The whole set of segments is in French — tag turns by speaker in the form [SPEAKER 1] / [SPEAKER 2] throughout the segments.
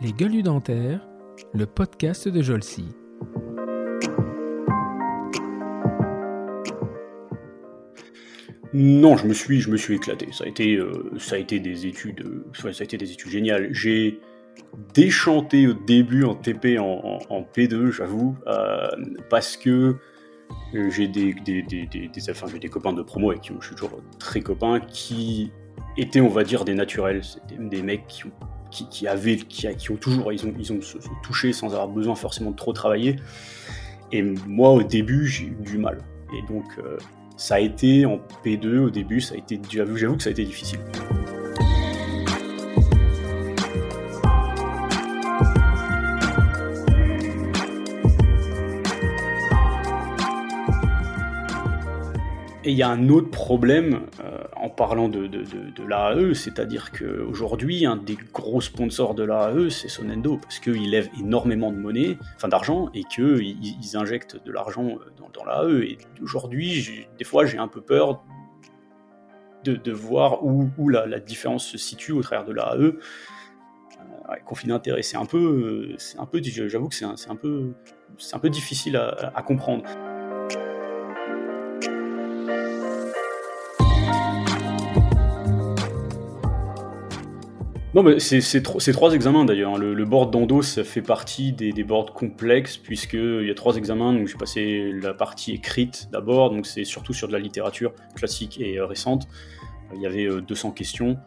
[SPEAKER 1] Les gueules dentaires, le podcast de Jolcy.
[SPEAKER 2] Non, je me suis, je me suis éclaté. Ça a été, euh, ça a été des études, euh, ça a été des études géniales. J'ai déchanté au début en TP en, P2, j'avoue, euh, parce que j'ai des, des, des, des, enfin, des copains de promo avec qui je suis toujours très copain, qui étaient, on va dire, des naturels. C'était des mecs qui ont, qui, avaient, qui, ont toujours, ils ont, ils ont se, touché sans avoir besoin forcément de trop travailler. Et moi, au début, j'ai eu du mal. Et donc, ça a été en P2 au début, ça a été, j'avoue que ça a été difficile. Et il y a un autre problème euh, en parlant de, de, l'AAE, c'est-à-dire qu'aujourd'hui, un des gros sponsors de l'AAE, c'est Sonendo, parce qu'ils lèvent énormément de monnaie, enfin d'argent, et qu'ils ils injectent de l'argent dans, dans l'AAE. Et aujourd'hui, des fois, j'ai un peu peur de, voir où, la, différence se situe au travers de l'AAE. Euh, conflit d'intérêt, c'est un peu, un peu, j'avoue que c'est un, peu, un peu difficile à comprendre. Non, mais c'est trois examens d'ailleurs. Le, le, board d'Endo, ça fait partie des, des boards complexes, puisqu'il y a trois examens. Donc, j'ai passé la partie écrite d'abord, donc c'est surtout sur de la littérature classique et euh, récente. Il y avait 200 euh, questions.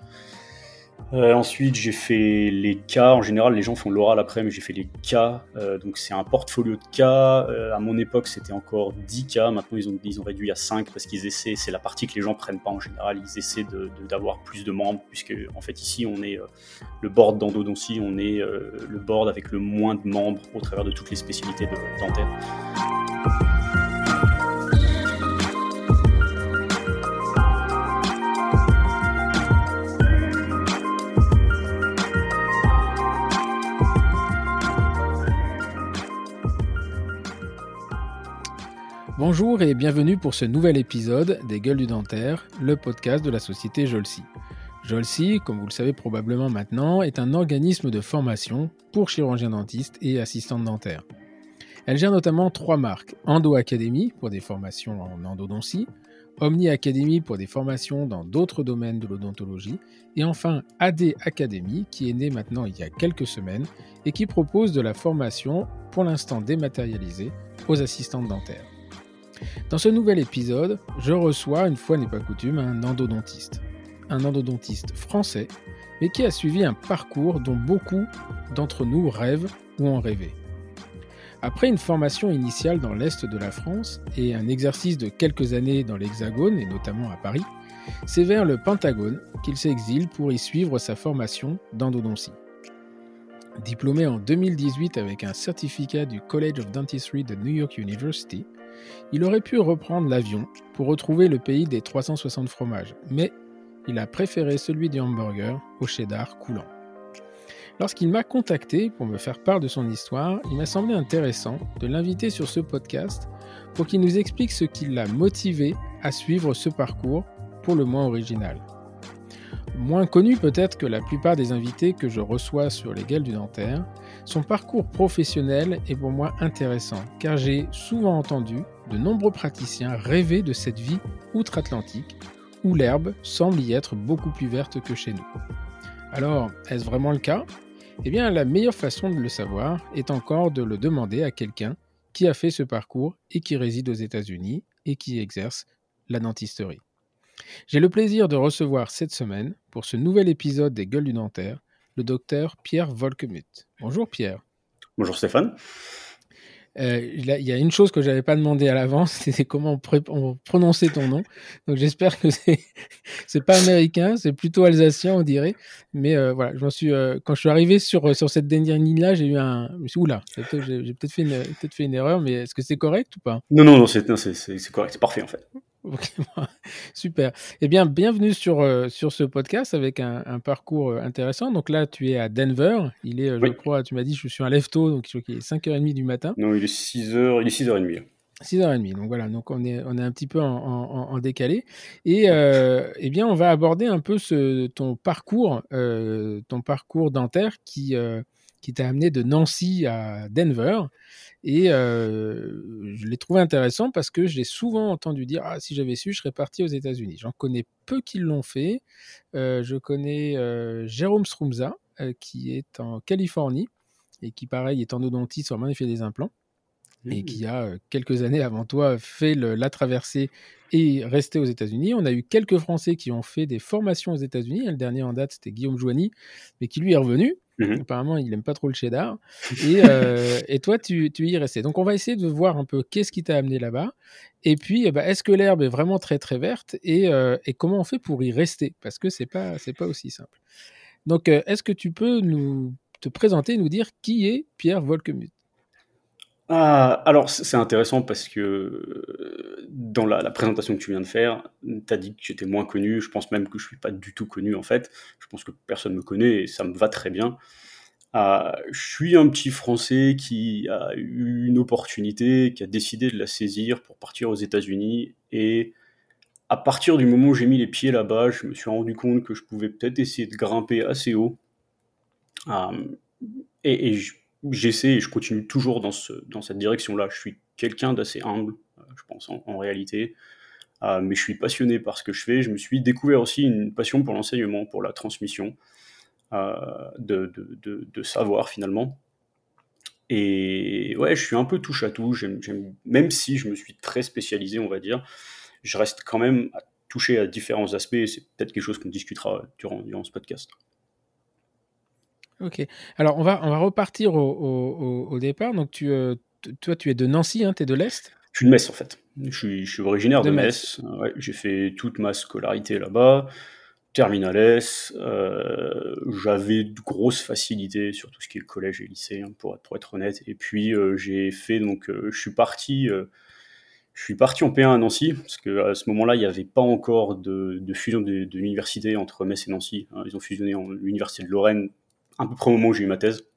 [SPEAKER 2] Euh, ensuite, j'ai fait les cas. En général, les gens font l'oral après, mais j'ai fait les cas. Euh, donc, c'est un portfolio de cas. Euh, à mon époque, c'était encore 10 cas. Maintenant, ils ont, ils ont réduit à 5 parce qu'ils essaient. C'est la partie que les gens prennent pas en général. Ils essaient d'avoir plus de membres, puisque, en fait, ici, on est le board d'endodontie. On est le board avec le moins de membres au travers de toutes les spécialités de.
[SPEAKER 1] Bonjour et bienvenue pour ce nouvel épisode des Gueules du Dentaire, le podcast de la société Jolsi. Jolsi, comme vous le savez probablement maintenant, est un organisme de formation pour chirurgiens dentistes et assistantes dentaires. Elle gère notamment trois marques Endo Academy pour des formations en endodontie, Omni Academy pour des formations dans d'autres domaines de l'odontologie, et enfin AD Academy qui est né maintenant il y a quelques semaines et qui propose de la formation, pour l'instant dématérialisée, aux assistantes dentaires. Dans ce nouvel épisode, je reçois, une fois n'est pas coutume, un endodontiste. Un endodontiste français, mais qui a suivi un parcours dont beaucoup d'entre nous rêvent ou ont rêvé. Après une formation initiale dans l'Est de la France et un exercice de quelques années dans l'Hexagone et notamment à Paris, c'est vers le Pentagone qu'il s'exile pour y suivre sa formation d'endodontie. Diplômé en 2018 avec un certificat du College of Dentistry de New York University, il aurait pu reprendre l'avion pour retrouver le pays des 360 fromages, mais il a préféré celui du hamburger au cheddar coulant. Lorsqu'il m'a contacté pour me faire part de son histoire, il m'a semblé intéressant de l'inviter sur ce podcast pour qu'il nous explique ce qui l'a motivé à suivre ce parcours pour le moins original. Moins connu peut-être que la plupart des invités que je reçois sur les gueules du dentaire, son parcours professionnel est pour moi intéressant car j'ai souvent entendu de nombreux praticiens rêver de cette vie outre-Atlantique où l'herbe semble y être beaucoup plus verte que chez nous. Alors, est-ce vraiment le cas? Eh bien, la meilleure façon de le savoir est encore de le demander à quelqu'un qui a fait ce parcours et qui réside aux États-Unis et qui exerce la dentisterie. J'ai le plaisir de recevoir cette semaine, pour ce nouvel épisode des Gueules du Dentaire, le docteur Pierre Volkemut. Bonjour Pierre.
[SPEAKER 2] Bonjour Stéphane.
[SPEAKER 1] Euh, il y a une chose que j'avais pas demandé à l'avance, c'était comment on, prononçait ton nom. Donc j'espère que c'est c'est pas américain, c'est plutôt alsacien on dirait. Mais euh, voilà, je suis euh, quand je suis arrivé sur sur cette dernière ligne là, j'ai eu un, je oula, j'ai peut-être fait une peut-être fait une erreur, mais est-ce que c'est correct ou pas?
[SPEAKER 2] Non non non, c'est c'est correct, c'est parfait en fait.
[SPEAKER 1] super. Eh bien, bienvenue sur, euh, sur ce podcast avec un, parcours euh, intéressant. Donc là, tu es à Denver. Il est, euh, je crois, tu m'as dit, je suis un lève donc je crois qu'il est 5h30 du matin.
[SPEAKER 2] Non, il est 6h, il est 6h30.
[SPEAKER 1] 6h30. Donc voilà, donc on est, on est un petit peu en, décalé. Et euh, eh bien, on va aborder un peu ce, ton parcours, ton parcours dentaire qui, qui t'a amené de Nancy à Denver. Et je l'ai trouvé intéressant parce que j'ai souvent entendu dire Ah, si j'avais su, je serais parti aux États-Unis. J'en connais peu qui l'ont fait. je connais Jérôme Strumza, qui est en Californie et qui, pareil, est en odontiste, sur fait des implants et qui mmh. a quelques années avant toi fait la traversée et resté aux États-Unis. On a eu quelques Français qui ont fait des formations aux États-Unis. Le dernier en date, c'était Guillaume Joigny, mais qui lui est revenu. Mmh Apparemment, il n'aime pas trop le cheddar. Et, toi, tu, y es resté. Donc, on va essayer de voir un peu qu'est-ce qui t'a amené là-bas. Et puis, eh ben, est-ce que l'herbe est vraiment très, très verte et, comment on fait pour y rester? Parce que ce n'est pas, pas aussi simple. Donc, est-ce que tu peux nous te présenter, nous dire qui est Pierre Volkemuth
[SPEAKER 2] ah, alors, c'est intéressant parce que euh, dans la, présentation que tu viens de faire, tu as dit que j'étais moins connu. Je pense même que je suis pas du tout connu en fait. Je pense que personne me connaît et ça me va très bien. Ah, je suis un petit Français qui a eu une opportunité, qui a décidé de la saisir pour partir aux États-Unis. Et à partir du moment où j'ai mis les pieds là-bas, je me suis rendu compte que je pouvais peut-être essayer de grimper assez haut. Ah, et, j'essaie et je continue toujours dans, ce, dans cette direction-là. Je suis quelqu'un d'assez humble, euh, je pense, en, réalité. Euh, mais je suis passionné par ce que je fais. Je me suis découvert aussi une passion pour l'enseignement, pour la transmission euh, de, savoir finalement. Et ouais, je suis un peu touche à tout. même si je me suis très spécialisé, on va dire, je reste quand même touché à différents aspects. C'est peut-être quelque chose qu'on discutera durant ce podcast.
[SPEAKER 1] Ok. Alors, on va, on va repartir au, départ. Donc, tu, euh, toi, tu es de Nancy, hein, tu es de l'Est?
[SPEAKER 2] Je suis de Metz, en fait. Je suis, originaire de, Metz. j'ai fait toute ma scolarité là-bas. Terminal euh, j'avais de grosses facilités sur tout ce qui est collège et lycée, hein, pour, être, être honnête. Et puis, euh, j'ai fait, donc, je suis parti. je suis parti en P1 à Nancy, parce qu'à ce moment-là, il n'y avait pas encore de, fusion de, l'université entre Metz et Nancy. Hein. Ils ont fusionné en l'université de Lorraine à peu près au moment où j'ai eu ma thèse.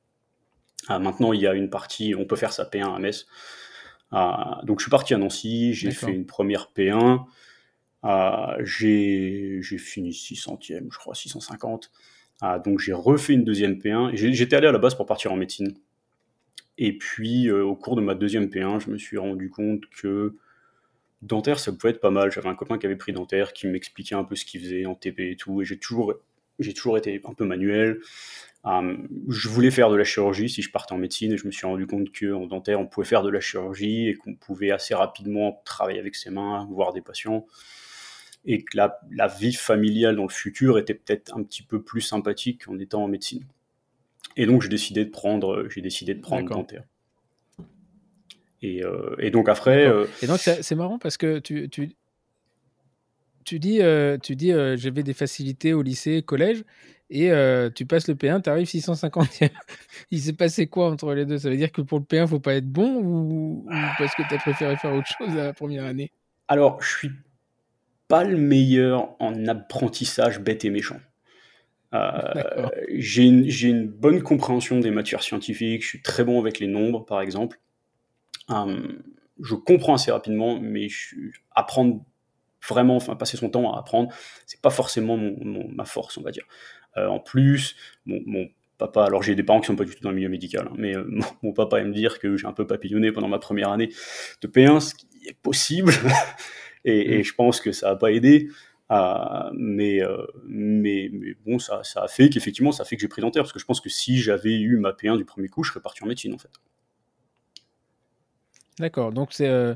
[SPEAKER 2] Euh, maintenant, il y a une partie, on peut faire sa P1 à Metz. Euh, donc, je suis parti à Nancy, j'ai fait une première P1. Euh, j'ai fini 600e, je crois, 650. donc, j'ai refait une deuxième P1. J'étais allé à la base pour partir en médecine. Et puis, au cours de ma deuxième P1, je me suis rendu compte que dentaire, ça pouvait être pas mal. J'avais un copain qui avait pris dentaire, qui m'expliquait un peu ce qu'il faisait en TP et tout. Et j'ai toujours, j'ai toujours été un peu manuel. Euh, je voulais faire de la chirurgie si je partais en médecine et je me suis rendu compte qu'en dentaire, on pouvait faire de la chirurgie et qu'on pouvait assez rapidement travailler avec ses mains, voir des patients. Et que la, la vie familiale dans le futur était peut-être un petit peu plus sympathique en étant en médecine. Et donc, j'ai décidé de prendre, j'ai décidé de prendre dentaire. Et, euh, et, donc après. Euh,
[SPEAKER 1] et donc c'est marrant parce que tu, tu, tu dis, tu dis j'avais des facilités au lycée, collège, et tu passes le P1, tu arrives 650e. il s'est passé quoi entre les deux? Ça veut dire que pour le P1, faut pas être bon ou, parce que tu as préféré faire autre chose à la première année?
[SPEAKER 2] Alors, je suis pas le meilleur en apprentissage bête et méchant. Euh, j'ai une, une, bonne compréhension des matières scientifiques, je suis très bon avec les nombres, par exemple. je comprends assez rapidement, mais je, apprendre vraiment, enfin passer son temps à apprendre, c'est pas forcément ma force, on va dire. Euh, en plus, mon, papa, alors j'ai des parents qui sont pas du tout dans le milieu médical, hein, mais euh, mon, papa aime dire que j'ai un peu papillonné pendant ma première année de P1, ce qui est possible, et, mm. je pense que ça n'a pas aidé. Euh, mais, mais, mais, bon, ça, ça a fait qu'effectivement, ça a fait que j'ai pris dentaire, parce que je pense que si j'avais eu ma P1 du premier coup, je serais parti en médecine en fait.
[SPEAKER 1] D'accord, donc c'est euh,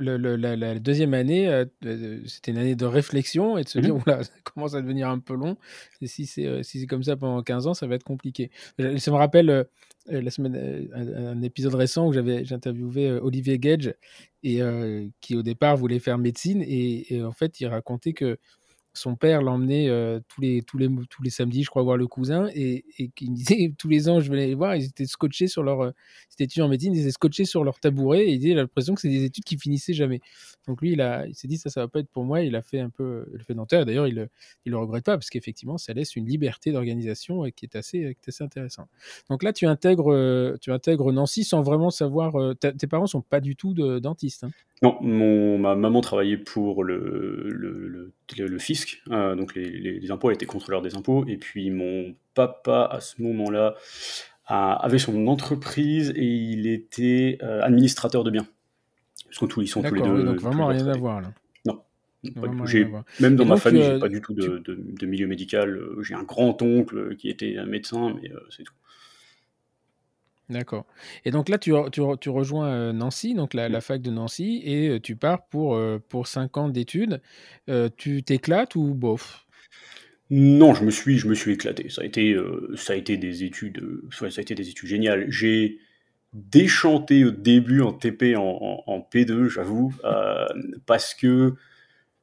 [SPEAKER 1] la, deuxième année, euh, c'était une année de réflexion et de se mmh dire, oula, ça commence à devenir un peu long. Et si c'est euh, si comme ça pendant 15 ans, ça va être compliqué. Ça me rappelle la semaine, un, épisode récent où j'avais interviewé Olivier Gage et qui au départ voulait faire médecine et, en fait il racontait que son père l'emmenait tous, les, tous, les, tous les samedis, je crois, voir le cousin, et, et qu'il disait tous les ans, je venais les voir, ils étaient scotchés sur leur. Euh, c'était étudiants en médecine, ils étaient scotchés sur leur tabouret, et il disait, il l'impression que c'est des études qui finissaient jamais. Donc lui, il, a, il s'est dit, ça, ça va pas être pour moi, il a fait un peu le fait dentaire, d'ailleurs, il, il le regrette pas, parce qu'effectivement, ça laisse une liberté d'organisation qui est assez, qui assez intéressante. Donc là, tu intègres, tu intègres Nancy sans vraiment savoir. tes parents sont pas du tout de, dentistes. Hein?
[SPEAKER 2] Non, ma maman travaillait pour le, le, le, fisc, euh, donc les, les, impôts, elle était contrôleur des impôts, et puis mon papa, à ce moment-là, avait son entreprise et il était euh, administrateur de biens. Parce tous, ils sont tous les deux.
[SPEAKER 1] donc vraiment rien à voir là.
[SPEAKER 2] Non. même dans ma famille, j'ai pas du tout de, de, milieu médical. J'ai un grand-oncle qui était un médecin, mais euh, c'est tout.
[SPEAKER 1] D'accord. Et donc là, tu, tu, tu rejoins euh, Nancy, donc la, la, fac de Nancy, et euh, tu pars pour, euh, pour 5 ans d'études. tu t'éclates ou bof?
[SPEAKER 2] Non, je me suis, je me suis éclaté. Ça a été, ça a été des études, ça a été des études géniales. J'ai déchanté au début en TP, en, en, P2, j'avoue, parce que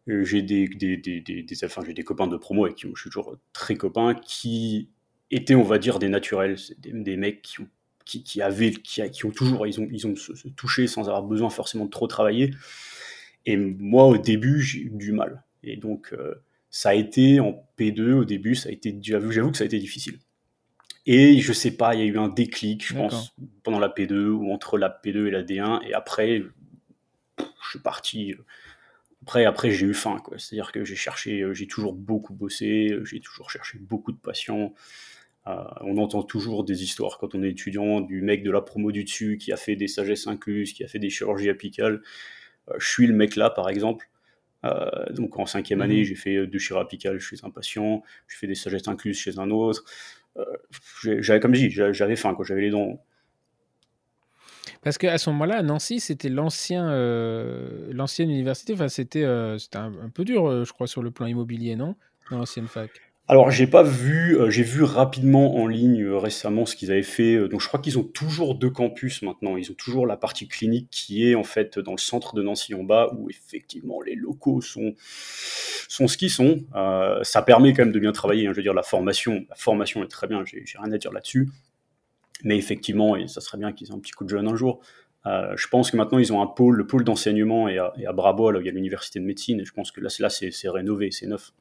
[SPEAKER 2] j'ai des, des, des, des, enfin, j'ai des copains de promo avec qui je suis toujours très copain, qui étaient, on va dire, des naturels, des, des mecs qui ont qui, avaient, qui, qui, ont toujours, ils ont, ils ont se, touché sans avoir besoin forcément de trop travailler. Et moi, au début, j'ai eu du mal. Et donc, euh, ça a été en P2 au début, ça a été, j'avoue que ça a été difficile. Et je sais pas, il y a eu un déclic, je pense, pendant la P2 ou entre la P2 et la D1. Et après, je suis parti. Après, après j'ai eu faim. C'est-à-dire que j'ai cherché, j'ai toujours beaucoup bossé, j'ai toujours cherché beaucoup de patients. Euh, on entend toujours des histoires quand on est étudiant du mec de la promo du dessus qui a fait des sagesses incluses, qui a fait des chirurgies apicales. Euh, je suis le mec là, par exemple. Euh, donc en cinquième année, mhm. j'ai fait deux chirurgies apicales chez un patient, j'ai fait des sagesses incluses chez un autre. j'avais, comme je dis, j'avais faim, quoi, j'avais les dents.
[SPEAKER 1] Parce qu'à ce moment-là, à Nancy, c'était l'ancien, l'ancienne université. Enfin, c'était, c'était un, un, peu dur, je crois, sur le plan immobilier, non? Dans l'ancienne fac.
[SPEAKER 2] Alors, j'ai pas vu, euh, j'ai vu rapidement en ligne euh, récemment ce qu'ils avaient fait. Euh, donc, je crois qu'ils ont toujours deux campus maintenant. Ils ont toujours la partie clinique qui est en fait dans le centre de Nancy en bas, où effectivement les locaux sont sont ce qu'ils sont. ça permet quand même de bien travailler. Hein. Je veux dire, la formation, la formation est très bien. J'ai rien à dire là-dessus. Mais effectivement, et ça serait bien qu'ils aient un petit coup de jeune un jour. je pense que maintenant ils ont un pôle, le pôle d'enseignement et à, à Brabo, là, il y a l'université de médecine. Et je pense que là, là c'est rénové, c'est neuf.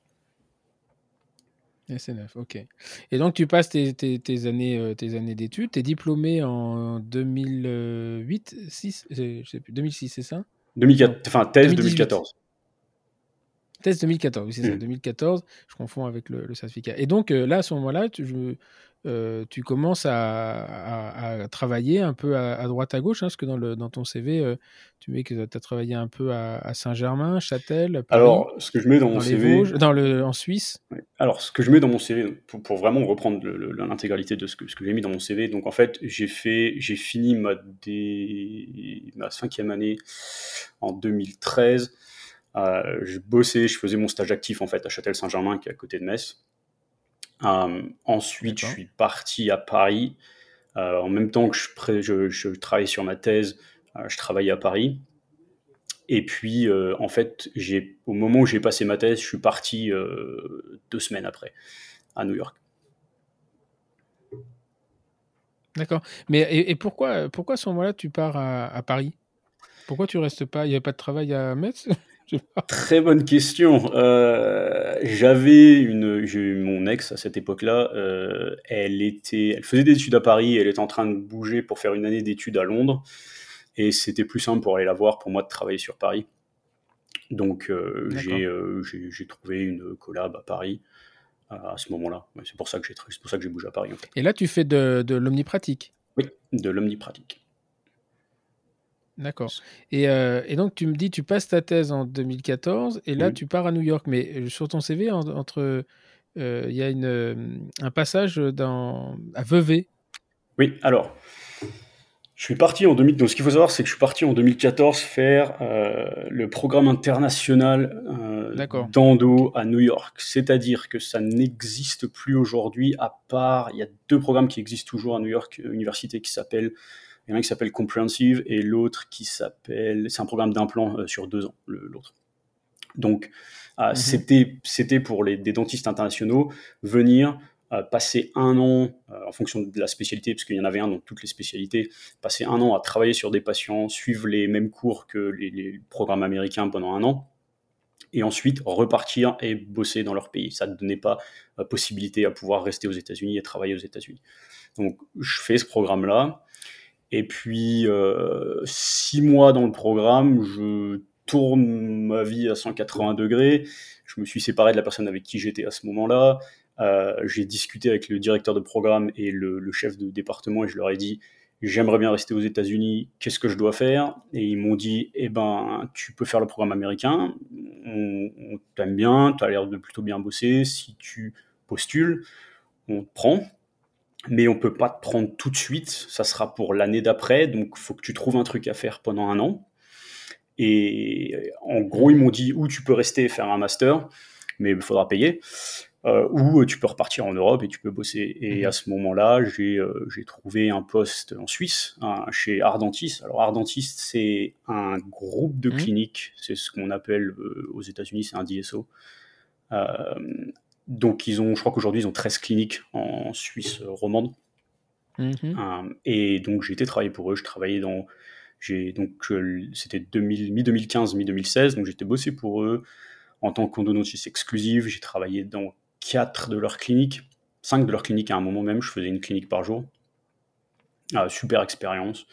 [SPEAKER 1] SNF, ok. Et donc tu passes tes, tes, années, euh, tes années d'études, tu es diplômé en 2008, 6, je sais plus, 2006, c'est ça?
[SPEAKER 2] 2004, Enfin, thèse 2014.
[SPEAKER 1] Thèse 2014, oui, c'est ça, 2014, mmh. je confonds avec le, certificat. Et donc euh, là, à ce moment-là, je, euh, tu commences à, travailler un peu à, droite à gauche, hein, parce que dans, le, dans ton CV, euh, tu mets que tu as travaillé un peu à, Saint-Germain, Châtel,
[SPEAKER 2] Paris, Alors, ce que je mets dans, mon CV.
[SPEAKER 1] dans le, en Suisse.
[SPEAKER 2] Alors, ce que je mets dans mon CV, pour, vraiment reprendre l'intégralité de ce que, ce que j'ai mis dans mon CV, donc en fait, j'ai fait, j'ai fini ma, ma cinquième année en 2013. Euh, je bossais, je faisais mon stage actif en fait à Châtel-Saint-Germain, qui est à côté de Metz. Euh, ensuite, je suis parti à Paris. Euh, en même temps que je, je, je travaillais sur ma thèse, euh, je travaillais à Paris. Et puis, en fait, au moment où j'ai passé ma thèse, je suis parti deux semaines après, à New York.
[SPEAKER 1] D'accord. Mais et, pourquoi, pourquoi à ce moment-là, tu pars à, à Paris? Pourquoi tu restes pas? Il n'y a pas de travail à Metz?
[SPEAKER 2] Très bonne question. Euh, j'avais une, mon ex à cette époque-là. Euh, elle était, elle faisait des études à Paris. Elle était en train de bouger pour faire une année d'études à Londres, et c'était plus simple pour aller la voir pour moi de travailler sur Paris. Donc euh, j'ai trouvé une collab à Paris à ce moment-là. C'est pour ça que j'ai c'est pour ça que j'ai bougé à Paris.
[SPEAKER 1] Et là, tu fais de, de l'omnipratique?
[SPEAKER 2] Oui, de l'omnipratique.
[SPEAKER 1] D'accord. Et, euh, et, donc, tu me dis, tu passes ta thèse en 2014 et là, tu pars à New York. Mais euh, sur ton CV, entre, euh, il y a une, un passage dans, à Vevey.
[SPEAKER 2] Oui, alors, je suis parti en 2000. Donc, ce qu'il faut savoir, c'est que je suis parti en 2014 faire le programme international d'endo à New York. C'est-à-dire que ça n'existe plus aujourd'hui, à part, il y a deux programmes qui existent toujours à New York Université qui s'appellent il y en a un qui s'appelle Comprehensive et l'autre qui s'appelle. C'est un programme d'implant euh, sur deux ans, l'autre. Donc, mhm. c'était pour les, des dentistes internationaux venir passer un an, en fonction de la spécialité, parce qu'il y en avait un dans toutes les spécialités, passer un an à travailler sur des patients, suivre les mêmes cours que les programmes américains pendant un an, et ensuite repartir et bosser dans leur pays. Ça ne donnait pas euh, possibilité à pouvoir rester aux États-Unis et travailler aux États-Unis. Donc je fais ce programme-là. Et puis euh, six mois dans le programme, je tourne ma vie à 180 degrés. Je me suis séparé de la personne avec qui j'étais à ce moment-là. Euh, j'ai discuté avec le directeur de programme et le, le, chef de département et je leur ai dit j'aimerais bien rester aux États-Unis, qu'est-ce que je dois faire? Et ils m'ont dit, eh ben, tu peux faire le programme américain, on, t'aime bien, tu as l'air de plutôt bien bosser, si tu postules, on te prend, mais on peut pas te prendre tout de suite, ça sera pour l'année d'après, donc il faut que tu trouves un truc à faire pendant un an. Et en gros, ils m'ont dit, où tu peux rester et faire un master, mais il faudra payer. Euh, ou tu peux repartir en Europe et tu peux bosser. Et mhm. à ce moment-là, euh, j'ai trouvé un poste en Suisse, chez Ardentis. Alors Ardentis, c'est un groupe de mhm. cliniques, c'est ce qu'on appelle euh, aux États-Unis, c'est un DSO. Donc ils ont, je crois qu'aujourd'hui, ils ont 13 cliniques en Suisse romande. Mhm. et donc j'ai été travailler pour eux, je travaillais dans... Donc c'était mi-2015, mi-2016, donc j'étais bossé pour eux en tant qu'endodontiste exclusive. J'ai travaillé dans quatre de leurs cliniques, cinq de leurs cliniques à un moment même, je faisais une clinique par jour. Ah, super expérience,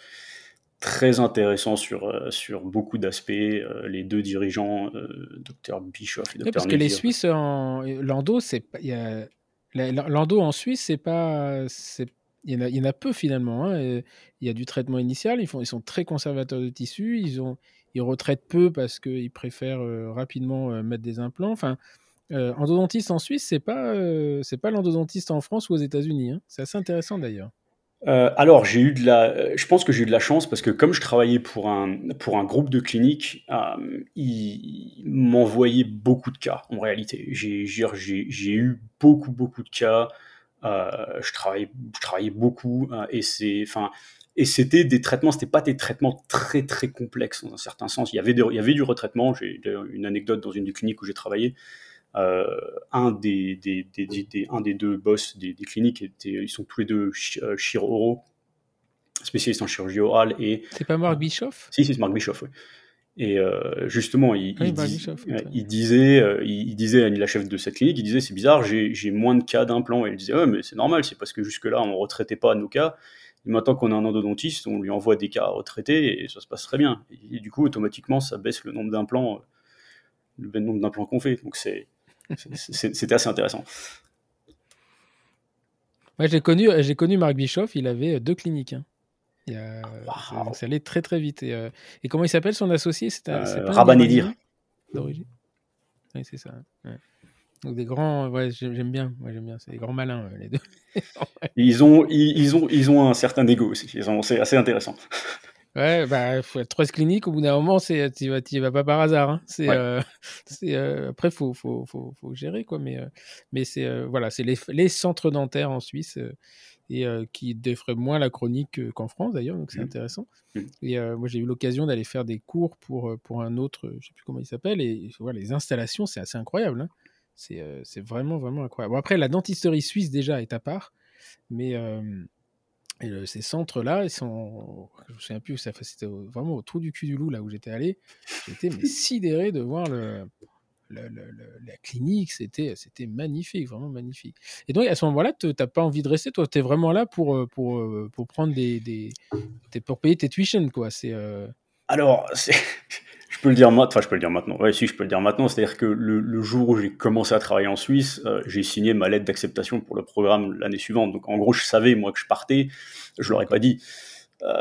[SPEAKER 2] très intéressant sur, euh, sur beaucoup d'aspects. Euh, les deux dirigeants, euh, docteur Bischoff et Dr.
[SPEAKER 1] parce que les Suisses, en... l'endo, c'est l'endo en Suisse, c'est pas, il y, en a, il y en a peu finalement. Hein, il y a du traitement initial, ils, font, ils sont très conservateurs de tissu, ils, ont, ils retraitent peu parce qu'ils préfèrent rapidement mettre des implants. Enfin, euh, endodontiste en Suisse, c'est pas c'est pas l'endodontiste en France ou aux États-Unis. Hein. C'est assez intéressant d'ailleurs.
[SPEAKER 2] Euh, alors j'ai eu de la, je pense que j'ai eu de la chance parce que comme je travaillais pour un pour un groupe de cliniques, ils, m'envoyaient beaucoup de cas en réalité. J'ai eu beaucoup beaucoup de cas. je travaillais travaillais beaucoup et et c'était des traitements, c'était pas des traitements très très complexes dans un certain sens. Il y avait il y avait du retraitement. J'ai une anecdote dans une des cliniques où j'ai travaillé. Euh, un, des, des, des, un des deux boss des, cliniques, était, ils sont tous les deux euh, chiro spécialistes en chirurgie orale. Et,
[SPEAKER 1] c'est pas Marc Bischoff?
[SPEAKER 2] Si, c'est Marc Bischoff, oui. Et euh, justement, il, il, disait, il, disait à la chef de cette clinique, il disait c'est bizarre, j'ai moins de cas d'implants. Et il disait ouais, mais c'est normal, c'est parce que jusque-là on retraitait pas nos cas. Et maintenant qu'on a un endodontiste, on lui envoie des cas à retraiter et ça se passe très bien. Et, du coup, automatiquement, ça baisse le nombre d'implants, le nombre d'implants qu'on fait. Donc c'est c'était assez intéressant.
[SPEAKER 1] Moi, j'ai connu, j'ai connu Marc Bischoff, il avait deux cliniques. Hein. Ça allait très très vite. Et, euh, comment il s'appelle son associé?
[SPEAKER 2] C'est euh, Rabanedir.
[SPEAKER 1] D'origine? Oui, c'est ça. Donc des grands, ouais, j'aime bien, j'aime bien, c'est des grands malins euh, les deux.
[SPEAKER 2] ils ont, ils, ont, ils ont un certain ego aussi. C'est assez intéressant.
[SPEAKER 1] Ouais, bah, faut être trois cliniques, au bout d'un moment, c'est, tu vas, vas pas par hasard. Hein. C'est, euh, euh, après, faut, faut, faut, faut, gérer, quoi. Mais, euh, mais c'est, voilà, c'est les, les, centres dentaires en Suisse et qui défraient moins la chronique qu'en France, d'ailleurs, donc c'est mmh. intéressant. Mmh. Et moi, j'ai eu l'occasion d'aller faire des cours pour, pour un autre, je sais plus comment il s'appelle, et voilà, les installations, c'est assez incroyable. Hein. C'est, c'est vraiment, vraiment incroyable. Bon, après, la dentisterie suisse, déjà, est à part, mais et ces centres-là, ils sont. Je me souviens plus, c'était vraiment au trou du cul du loup, là où j'étais allé. J'étais sidéré de voir le, la clinique, c'était, c'était magnifique, vraiment magnifique. Et donc, à ce moment-là, tu n'as pas envie de rester, toi, tu es vraiment là pour, pour, pour prendre des. des pour payer tes tuitions, quoi. C'est.
[SPEAKER 2] Alors, le dire maintenant. Enfin, je peux le dire maintenant. Ouais, si, je peux le dire maintenant. C'est-à-dire que le, jour où j'ai commencé à travailler en Suisse, euh, j'ai signé ma lettre d'acceptation pour le programme l'année suivante. Donc, en gros, je savais moi que je partais. Je l'aurais pas dit. Euh,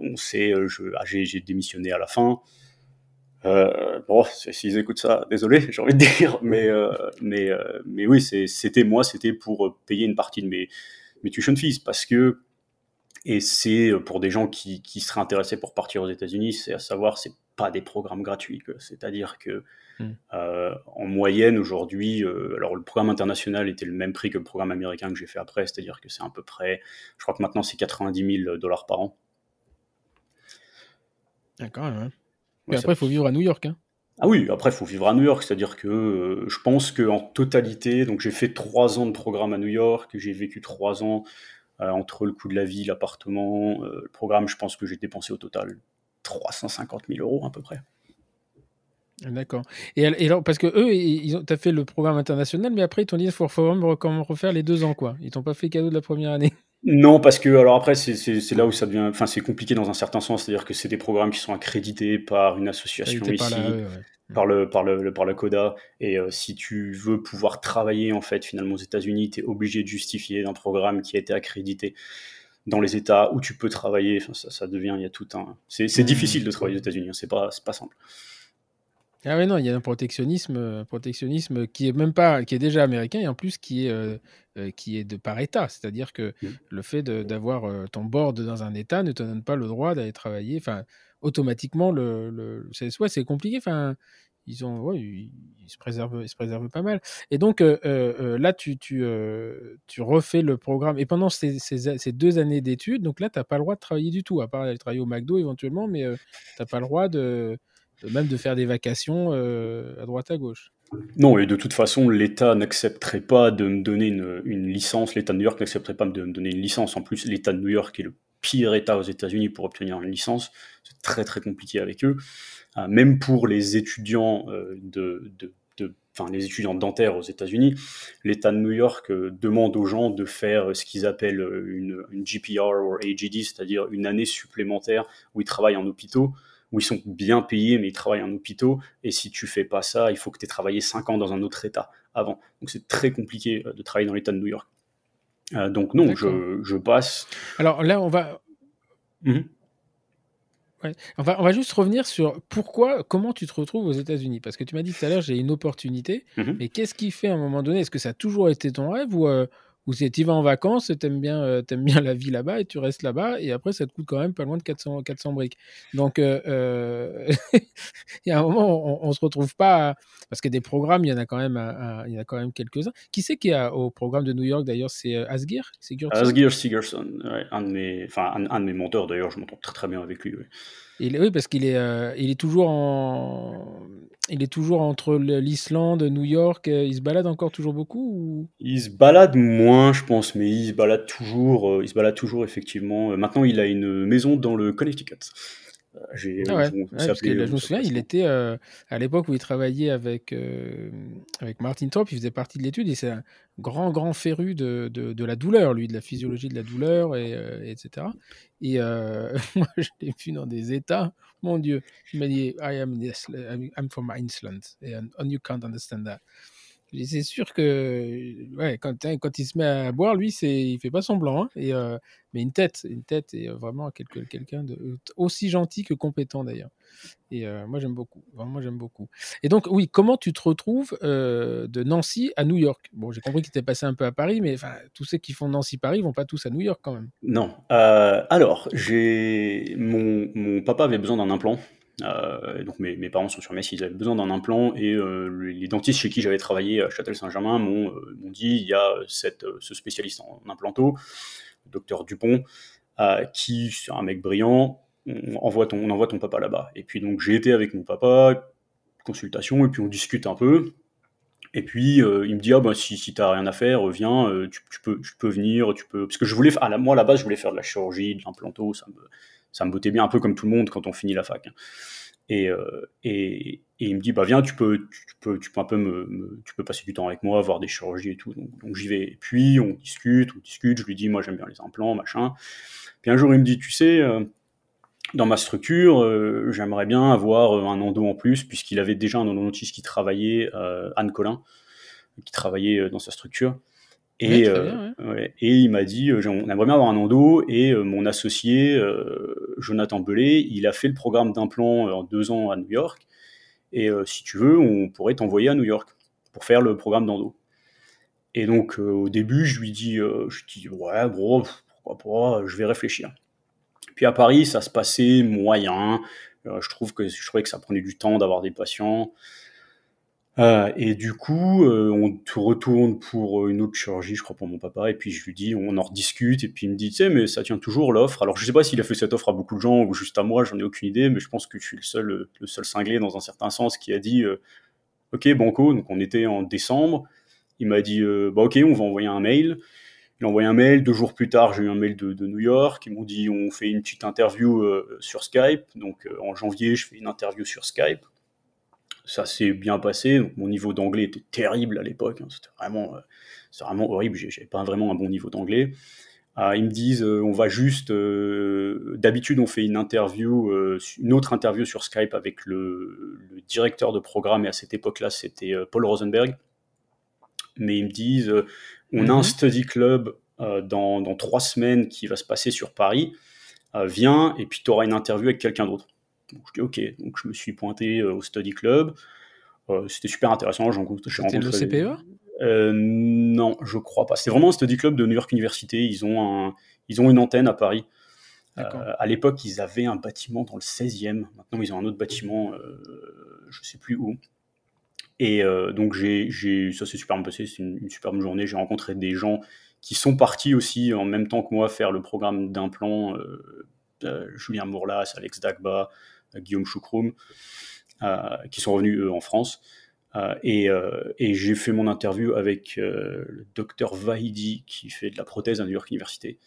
[SPEAKER 2] on sait, euh, ah, j'ai démissionné à la fin. bon, s'ils écoutent ça, désolé, j'ai envie de dire, mais mais mais oui, c'était moi, c'était pour payer une partie de mes mes tuition fees parce que et c'est pour des gens qui, qui seraient intéressés pour partir aux États-Unis, c'est à savoir, c'est pas des programmes gratuits. C'est-à-dire que hmm. euh, en moyenne aujourd'hui, euh, alors le programme international était le même prix que le programme américain que j'ai fait après, c'est-à-dire que c'est à peu près, je crois que maintenant c'est 90 000 dollars par an.
[SPEAKER 1] D'accord. Ouais. Mais après, il faut vivre à New York. Hein.
[SPEAKER 2] Ah oui, après, il faut vivre à New York, c'est-à-dire que je pense qu'en totalité, donc j'ai fait trois ans de programme à New York, j'ai vécu trois ans entre le coût de la vie, l'appartement, le programme, je pense que j'ai dépensé au total 350 000 euros à peu près.
[SPEAKER 1] D'accord. Et, alors, parce que eux, ils ont, as fait le programme international, mais après, ils t'ont dit qu'il faut, refaire les deux ans, quoi. Ils t'ont pas fait cadeau de la première année.
[SPEAKER 2] Non, parce que, alors après, c'est là où ça devient, enfin, c'est compliqué dans un certain sens, c'est-à-dire que c'est des programmes qui sont accrédités par une association ici, par, le, par, le, par le CODA, et euh, si tu veux pouvoir travailler, en fait, finalement, aux États-Unis, tu es obligé de justifier d'un programme qui a été accrédité dans les États où tu peux travailler, enfin, ça, ça devient, il y a tout un. C'est mmh. difficile de travailler aux États-Unis, hein, c'est pas, pas simple.
[SPEAKER 1] Ah oui, non, il y a un protectionnisme, euh, protectionnisme qui est même pas, qui est déjà américain et en plus qui est, euh, euh, qui est de par État. C'est-à-dire que mmh. le fait d'avoir ton board dans un État ne te donne pas le droit d'aller travailler. Enfin, automatiquement, le, le c'est compliqué. Enfin, ils ont, ils, se préservent, ils se préservent pas mal. Et donc là, tu, tu, tu refais le programme. Et pendant ces, deux années d'études, donc là, tu n'as pas le droit de travailler du tout, à part travailler au McDo éventuellement, mais tu n'as pas le droit de même de faire des vacations euh, à droite à gauche.
[SPEAKER 2] Non, et de toute façon, l'État n'accepterait pas de me donner une, licence. L'État de New York n'accepterait pas de me donner une licence. En plus, l'État de New York est le pire État aux États-Unis pour obtenir une licence. C'est très très compliqué avec eux. Euh, même pour les étudiants euh, de, enfin les étudiants dentaires aux États-Unis, l'État de New York demande aux gens de faire ce qu'ils appellent une, une GPR ou AGD, c'est-à-dire une année supplémentaire où ils travaillent en hôpitaux où ils sont bien payés, mais ils travaillent en hôpitaux. Et si tu fais pas ça, il faut que tu aies travaillé 5 ans dans un autre État avant. Donc c'est très compliqué euh, de travailler dans l'État de New York. Euh, donc non, je, passe.
[SPEAKER 1] Alors là, on va... On, va, on va juste revenir sur pourquoi, comment tu te retrouves aux États-Unis. Parce que tu m'as dit tout à l'heure, j'ai une opportunité. Mmh mais qu'est-ce qui fait à un moment donné Est-ce que ça a toujours été ton rêve ou, euh, ou si tu vas en vacances, tu aimes, bien, euh, bien la vie là-bas et tu restes là-bas, et après, ça te coûte quand même pas loin de 400, 400 briques. Donc, euh, euh, il y a un moment, on, ne se retrouve pas. Parce que des programmes, il y en a quand même, il y en a quand même quelques-uns. Qui c'est qui a au programme de New York d'ailleurs C'est Asgir
[SPEAKER 2] Asgir Sigerson, un, de mes, enfin, un, de mes mentors d'ailleurs, je m'entends très très bien avec lui.
[SPEAKER 1] Oui, parce qu'il est, il est toujours en il est toujours entre l'Islande, New York. Euh, il se balade encore toujours beaucoup
[SPEAKER 2] Il se balade moins, je pense, mais il se balade toujours. Euh, il se balade toujours effectivement. Euh, maintenant, il a une maison dans le Connecticut.
[SPEAKER 1] J'ai, ah ouais, parce que je me souviens, il était à l'époque où il travaillait avec, avec Martin Thorpe, il faisait partie de l'étude et c'est un grand, grand féru de, de, de, la douleur, lui, de la physiologie de la douleur, et, etc. Et moi, je l'ai vu dans des états mon Dieu, il m'a dit, I am, yes, I'm from Iceland, and you can't understand that. C'est sûr que ouais, quand, quand il se met à boire, lui, c'est, il fait pas semblant. Hein, et, euh, mais une tête, une tête est vraiment quelqu'un de aussi gentil que compétent d'ailleurs. Et euh, moi, j'aime beaucoup. Vraiment, j'aime beaucoup. Et donc, oui, comment tu te retrouves euh, de Nancy à New York? Bon, j'ai compris que tu passé un peu à Paris, mais tous ceux qui font Nancy-Paris vont pas tous à New York quand même.
[SPEAKER 2] Non. alors, mon papa avait besoin d'un implant. Euh, donc mes, parents sont sur Metz, ils avaient besoin d'un implant et euh, les dentistes chez qui j'avais travaillé à Châtel-Saint-Germain m'ont euh, dit il y a ce spécialiste en implanto, le docteur Dupont, qui c'est un mec brillant, on envoie ton, on envoie ton papa là-bas. Et puis donc j'ai été avec mon papa, consultation, et puis on discute un peu. Et puis il me dit ah bah si, si t'as rien à faire, viens, tu, peux, tu peux venir, tu peux. Parce que je voulais, à moi à la base je voulais faire de la chirurgie, de l'implanto, ça me ça me bottait bien un peu comme tout le monde quand on finit la fac. Hein. Euh, et, et, il me dit bah viens tu peux tu, peux tu peux un peu me, tu peux passer du temps avec moi voir des chirurgies et tout donc, j'y vais et puis on discute on discute je lui dis moi j'aime bien les implants machin puis un jour il me dit tu sais euh, dans ma structure euh, j'aimerais bien avoir un endo en plus puisqu'il avait déjà un endodontiste qui travaillait Anne Collin qui travaillait dans sa structure et, euh, et il m'a dit, euh, on aimerait bien avoir un endo. Et euh, mon associé, Jonathan Belay, il a fait le programme d'implant en deux ans à New York. Et si tu veux, on pourrait t'envoyer à New York pour faire le programme d'endo. Et donc au début, je lui dis, je dis ouais, bro, pourquoi pas, je vais réfléchir. Puis à Paris, ça se passait moyen. je trouve que je trouvais que ça prenait du temps d'avoir des patients. Euh, et du coup, euh, on retourne pour une autre chirurgie, je crois pour mon papa, et puis je lui dis, on en rediscute, et puis il me dit, tu sais, mais ça tient toujours l'offre. Alors je sais pas s'il a fait cette offre à beaucoup de gens ou juste à moi, j'en ai aucune idée, mais je pense que je suis le seul, le seul cinglé dans un certain sens qui a dit, euh, ok, banco, donc on était en décembre, il m'a dit, bah ok, on va envoyer un mail. Il a envoyé un mail, deux jours plus tard, j'ai eu un mail de, de New York, ils m'ont dit, on fait une petite interview sur Skype, donc en janvier, je fais une interview sur Skype ça s'est bien passé. Donc, mon niveau d'anglais était terrible à l'époque. Hein. C'était vraiment, euh, vraiment horrible. J'avais pas vraiment un bon niveau d'anglais. Euh, ils me disent, euh, on va juste. D'habitude, on fait une interview, une autre interview sur Skype avec le, directeur de programme. Et à cette époque-là, c'était Paul Rosenberg. Mais ils me disent, on a un mhm. study club dans, dans, trois semaines qui va se passer sur Paris. viens et puis tu auras une interview avec quelqu'un d'autre. Donc je dis ok, donc je me suis pointé euh, au study club. Euh, c'était super intéressant. J'ai rencontré.
[SPEAKER 1] C'était le CPE
[SPEAKER 2] euh, Non, je crois pas. C'est vraiment un study club de New York Université. Ils ont un, ils ont une antenne à Paris. à l'époque, ils avaient un bâtiment dans le 16e. Maintenant, ils ont un autre bâtiment, je sais plus où. Et donc, j'ai, ça s'est super bien passé. C'est une, superbe journée. J'ai rencontré des gens qui sont partis aussi en même temps que moi faire le programme d'implant. Julien Mourlas, Alex Dagba, Guillaume Choukroum, euh, qui sont revenus eux en France. Euh, euh, et, j'ai fait mon interview avec le docteur Vahidi qui fait de la prothèse à New York University.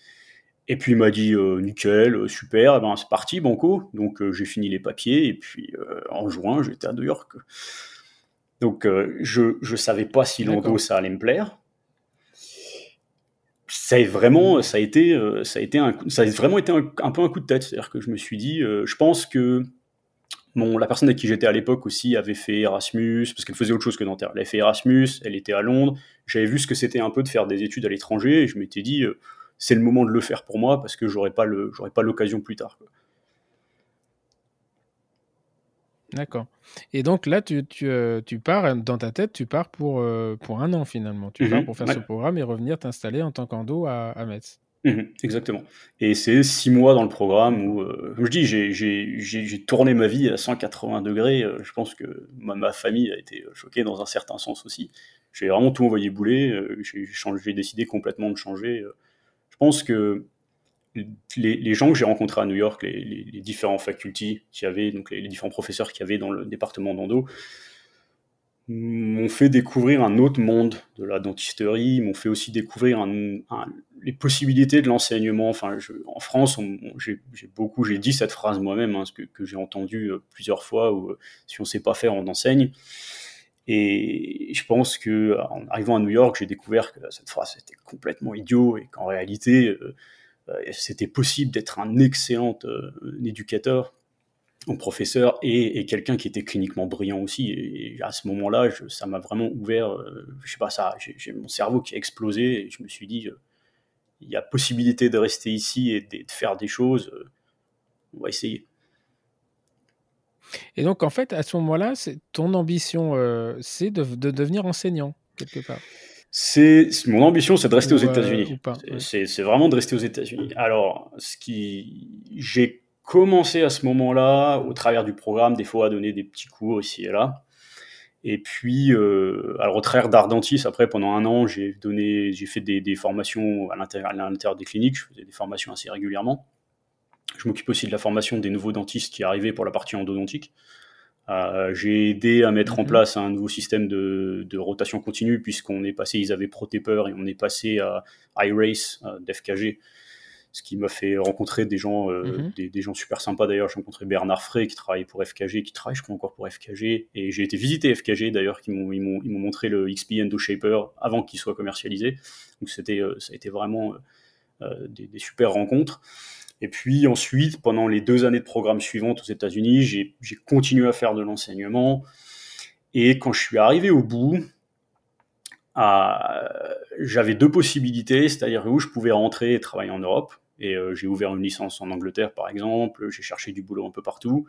[SPEAKER 2] Et puis il m'a dit nickel, super, eh ben, c'est parti, banco. Donc j'ai fini les papiers et puis en juin j'étais à New York. Donc je ne savais pas si l'endo ça allait me plaire. Ça a vraiment, ça a été, ça a été un, ça a vraiment été un, un peu un coup de tête. C'est-à-dire que je me suis dit, je pense que la personne avec qui j'étais à l'époque aussi avait fait Erasmus, parce qu'elle faisait autre chose que Nanterre. Elle avait fait Erasmus, elle était à Londres. J'avais vu ce que c'était un peu de faire des études à l'étranger, et je m'étais dit, euh, c'est le moment de le faire pour moi, parce que j'aurais pas le, j'aurais pas l'occasion plus tard.
[SPEAKER 1] D'accord. Et donc là, tu, tu, euh, tu, pars, dans ta tête, tu pars pour, euh, pour un an finalement. Tu pars mhm. pour faire ce programme et revenir t'installer en tant qu'endo à, à Metz.
[SPEAKER 2] Mhm, exactement. Et c'est six mois dans le programme où, euh, comme je dis, j'ai tourné ma vie à 180 degrés. Euh, je pense que ma, famille a été choquée dans un certain sens aussi. J'ai vraiment tout envoyé bouler. Euh, j'ai décidé complètement de changer. Je pense que les, gens que j'ai rencontrés à New York, les, différents facultés qui avaient, donc les, différents professeurs qui avaient dans le département d'endo, m'ont fait découvrir un autre monde de la dentisterie, m'ont fait aussi découvrir les possibilités de l'enseignement. En France, j'ai beaucoup, j'ai dit cette phrase moi-même, hein, que, j'ai entendu euh, plusieurs fois, où euh, si on ne sait pas faire, on enseigne. Et je pense que en arrivant à New York, j'ai découvert que cette phrase était complètement idiot et qu'en réalité, euh, c'était possible d'être un excellent éducateur professeur et, quelqu'un qui était cliniquement brillant aussi. Et, à ce moment-là, ça m'a vraiment ouvert, euh, je sais pas, ça, j'ai mon cerveau qui a explosé et je me suis dit, euh, il y a possibilité de rester ici et de, faire des choses, euh, on va essayer.
[SPEAKER 1] Et donc, en fait, à ce moment-là, ton ambition, c'est de, devenir enseignant, quelque part
[SPEAKER 2] c'est mon ambition, c'est de rester aux États-Unis. C'est vraiment de rester aux États-Unis. Alors, ce qui j'ai commencé à ce moment-là, au travers du programme, des fois à donner des petits cours ici et là. Et puis, euh, alors au travers d'Ardentis, après pendant un an, j'ai donné, j'ai fait des, formations à l'intérieur des cliniques. Je faisais des formations assez régulièrement. Je m'occupe aussi de la formation des nouveaux dentistes qui arrivaient pour la partie endodontique. Euh, j'ai aidé à mettre en mhm. place un nouveau système de, rotation continue puisqu'on est passé, ils avaient ProTaper et on est passé à iRace euh, d'FKG ce qui m'a fait rencontrer des gens, euh, mhm. des, gens super sympas d'ailleurs. J'ai rencontré Bernard Frey qui travaille pour FKG, qui travaille je crois encore pour FKG, et j'ai été visiter FKG d'ailleurs, qui m'ont ils m'ont montré le XP Endo Shaper avant qu'il soit commercialisé. Donc c'était euh, ça a été vraiment euh, des, super rencontres. Et puis ensuite, pendant les deux années de programme suivantes aux États-Unis, j'ai continué à faire de l'enseignement. Et quand je suis arrivé au bout, j'avais deux possibilités, c'est-à-dire où je pouvais rentrer et travailler en Europe, et euh, j'ai ouvert une licence en Angleterre par exemple, j'ai cherché du boulot un peu partout,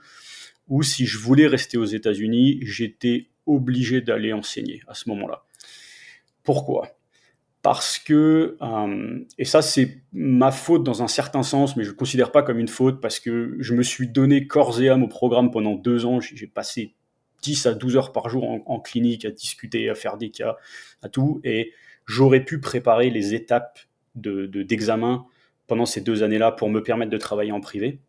[SPEAKER 2] ou si je voulais rester aux États-Unis, j'étais obligé d'aller enseigner à ce moment-là. Pourquoi? Parce que, euh, et ça c'est ma faute dans un certain sens, mais je ne le considère pas comme une faute, parce que je me suis donné corps et âme au programme pendant deux ans, j'ai passé 10 à 12 heures par jour en, clinique à discuter, à faire des cas, à tout. Et j'aurais pu préparer les étapes d'examen de, pendant ces deux années-là pour me permettre de travailler en privé,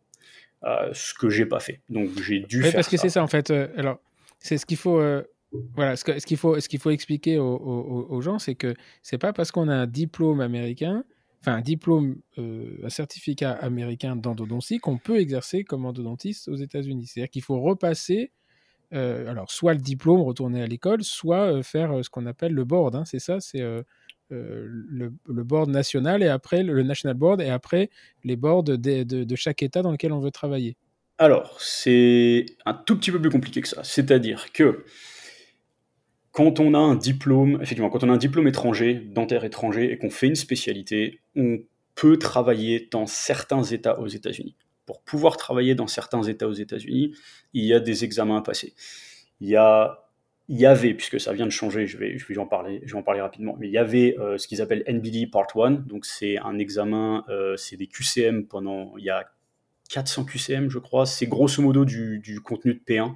[SPEAKER 2] euh, ce que j'ai pas fait. Donc j'ai dû faire
[SPEAKER 1] parce que c'est ça en fait. Euh, alors c'est ce qu'il faut. Euh, voilà, ce qu'il faut, ce qu'il faut expliquer aux, gens, c'est que c'est pas parce qu'on a un diplôme américain, enfin un diplôme, un certificat américain d'endodontie qu'on peut exercer comme endodontiste aux États-Unis. C'est-à-dire qu'il faut repasser alors soit le diplôme, retourner à l'école, soit faire ce qu'on appelle le board. Hein, c'est ça, c'est le, board national et après le national board et après les boards de, chaque État dans lequel on veut travailler.
[SPEAKER 2] Alors, c'est un tout petit peu plus compliqué que ça. C'est-à-dire que quand on a un diplôme, effectivement, quand on a un diplôme étranger, dentaire étranger, et qu'on fait une spécialité, on peut travailler dans certains États aux États-Unis pour pouvoir travailler dans certains États aux États-Unis, il y a des examens à passer. Il y a il y avait, puisque ça vient de changer, je vais, je vais en parler, je vais en parler rapidement, mais il y avait euh, ce qu'ils appellent NBD Part 1, donc c'est un examen, euh, c'est des QCM pendant, il y a 400 QCM je crois, c'est grosso modo du, contenu de P1,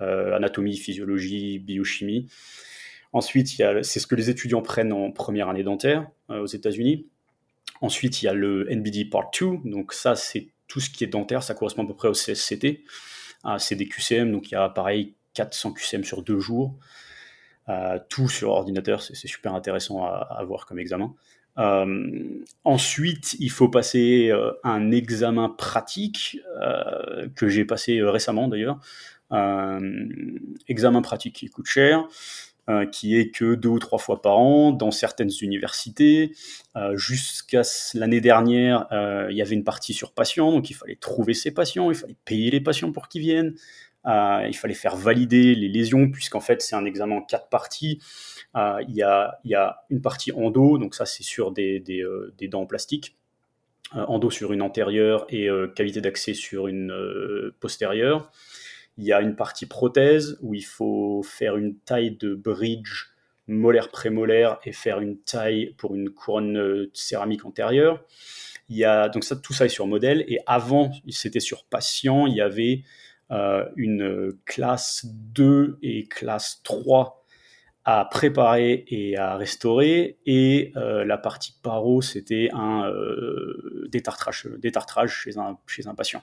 [SPEAKER 2] euh, anatomie, physiologie, biochimie. Ensuite, c'est ce que les étudiants prennent en première année dentaire aux États-Unis. Ensuite, il y a le NBD Part 2, donc ça c'est tout ce qui est dentaire, ça correspond à peu près au CSCT. C'est des QCM, donc il y a pareil 400 QCM sur deux jours. Euh, tout sur ordinateur, c'est super intéressant à, voir comme examen. Euh, ensuite, il faut passer euh, un examen pratique que j'ai passé récemment d'ailleurs. examen pratique qui coûte cher. Euh, qui est que deux ou trois fois par an dans certaines universités. Euh, jusqu'à l'année dernière, euh, il y avait une partie sur patients, donc il fallait trouver ces patients, il fallait payer les patients pour qu'ils viennent, il fallait faire valider les lésions, puisqu'en fait c'est un examen en quatre parties. il, y a, il y a une partie endo, donc ça c'est sur des, des, dents en plastique endo sur une antérieure et qualité d'accès sur une postérieure. Il y a une partie prothèse où il faut faire une taille de bridge molaire prémolaire et faire une taille pour une couronne euh, céramique antérieure. Il y a donc ça, tout ça est sur modèle. Et avant, c'était sur patient. Il y avait euh, une classe 2 et classe 3 à préparer et à restaurer. Et euh, la partie paro, c'était un détartrage, détartrage chez, un, chez un patient.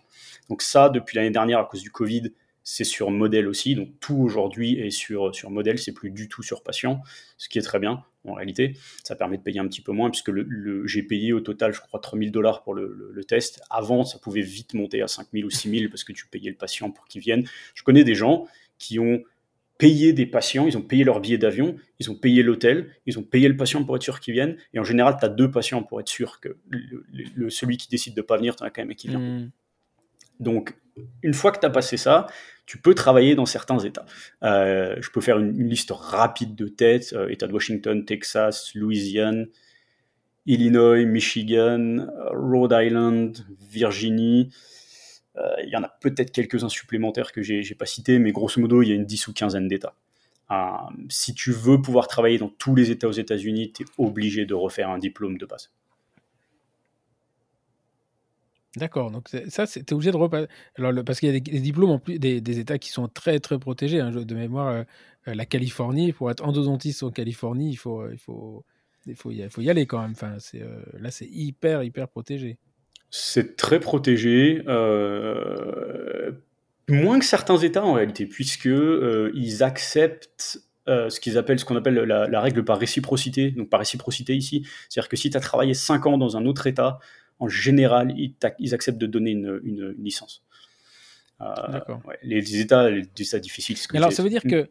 [SPEAKER 2] Donc ça, depuis l'année dernière, à cause du Covid, c'est sur modèle aussi. Donc tout aujourd'hui est sur, sur modèle, c'est plus du tout sur patient, ce qui est très bien en réalité. Ça permet de payer un petit peu moins, puisque le, j'ai payé au total, je crois, 3000 dollars pour le, test. Avant, ça pouvait vite monter à 5000 ou 6000 parce que tu payais le patient pour qu'il vienne. Je connais des gens qui ont payé des patients, ils ont payé leur billet d'avion, ils ont payé l'hôtel, ils ont payé le patient pour être sûr qu'il vienne. Et en général, tu as deux patients pour être sûr que le, celui qui décide de pas venir, tu as quand même un qui vient. Hmm. Donc, une fois que tu as passé ça, tu peux travailler dans certains États. Euh, je peux faire une, liste rapide de têtes euh, État de Washington, Texas, Louisiane, Illinois, Michigan, Rhode Island, Virginie. Euh, il y en a peut-être quelques-uns supplémentaires que j'ai pas cités, mais grosso modo, il y a une dix ou quinzaine d'États. si tu veux pouvoir travailler dans tous les États aux États-Unis, tu es obligé de refaire un diplôme de base.
[SPEAKER 1] D'accord, donc ça, tu obligé de repasser. Parce qu'il y a des, diplômes en plus, des, États qui sont très très protégés. Hein, de mémoire, euh, euh, la Californie, pour être endodontiste en Californie, il faut, euh, il faut, il faut, y, faut y aller quand même. Enfin, là, c'est hyper hyper protégé.
[SPEAKER 2] C'est très protégé, moins que certains États en réalité, puisque ils acceptent ce qu'ils appellent ce qu'on appelle la, la, règle par réciprocité. Donc par réciprocité ici, c'est-à-dire que si tu as travaillé 5 ans dans un autre État, en général, ils, acceptent de donner une, licence. Euh, les, États, les États difficiles.
[SPEAKER 1] Alors, ça veut dire que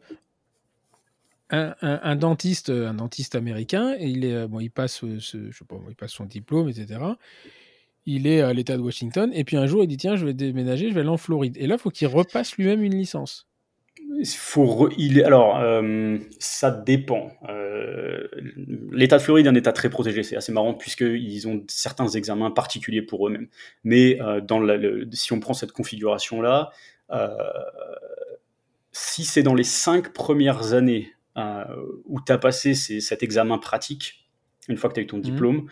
[SPEAKER 1] un, dentiste, un dentiste américain, il est bon, il passe, ce, je sais pas, il passe son diplôme, etc. Il est à l'État de Washington, et puis un jour, il dit tiens, je vais déménager, je vais aller en Floride. Et là, il faut qu'il repasse lui-même une licence.
[SPEAKER 2] Faut il alors, euh, ça dépend. Euh, L'État de Floride est un État très protégé, c'est assez marrant puisqu'ils ont certains examens particuliers pour eux-mêmes. Mais euh, dans si on prend cette configuration-là, si c'est dans les cinq premières années où tu as passé cet examen pratique, une fois que tu as eu ton mmh. diplôme,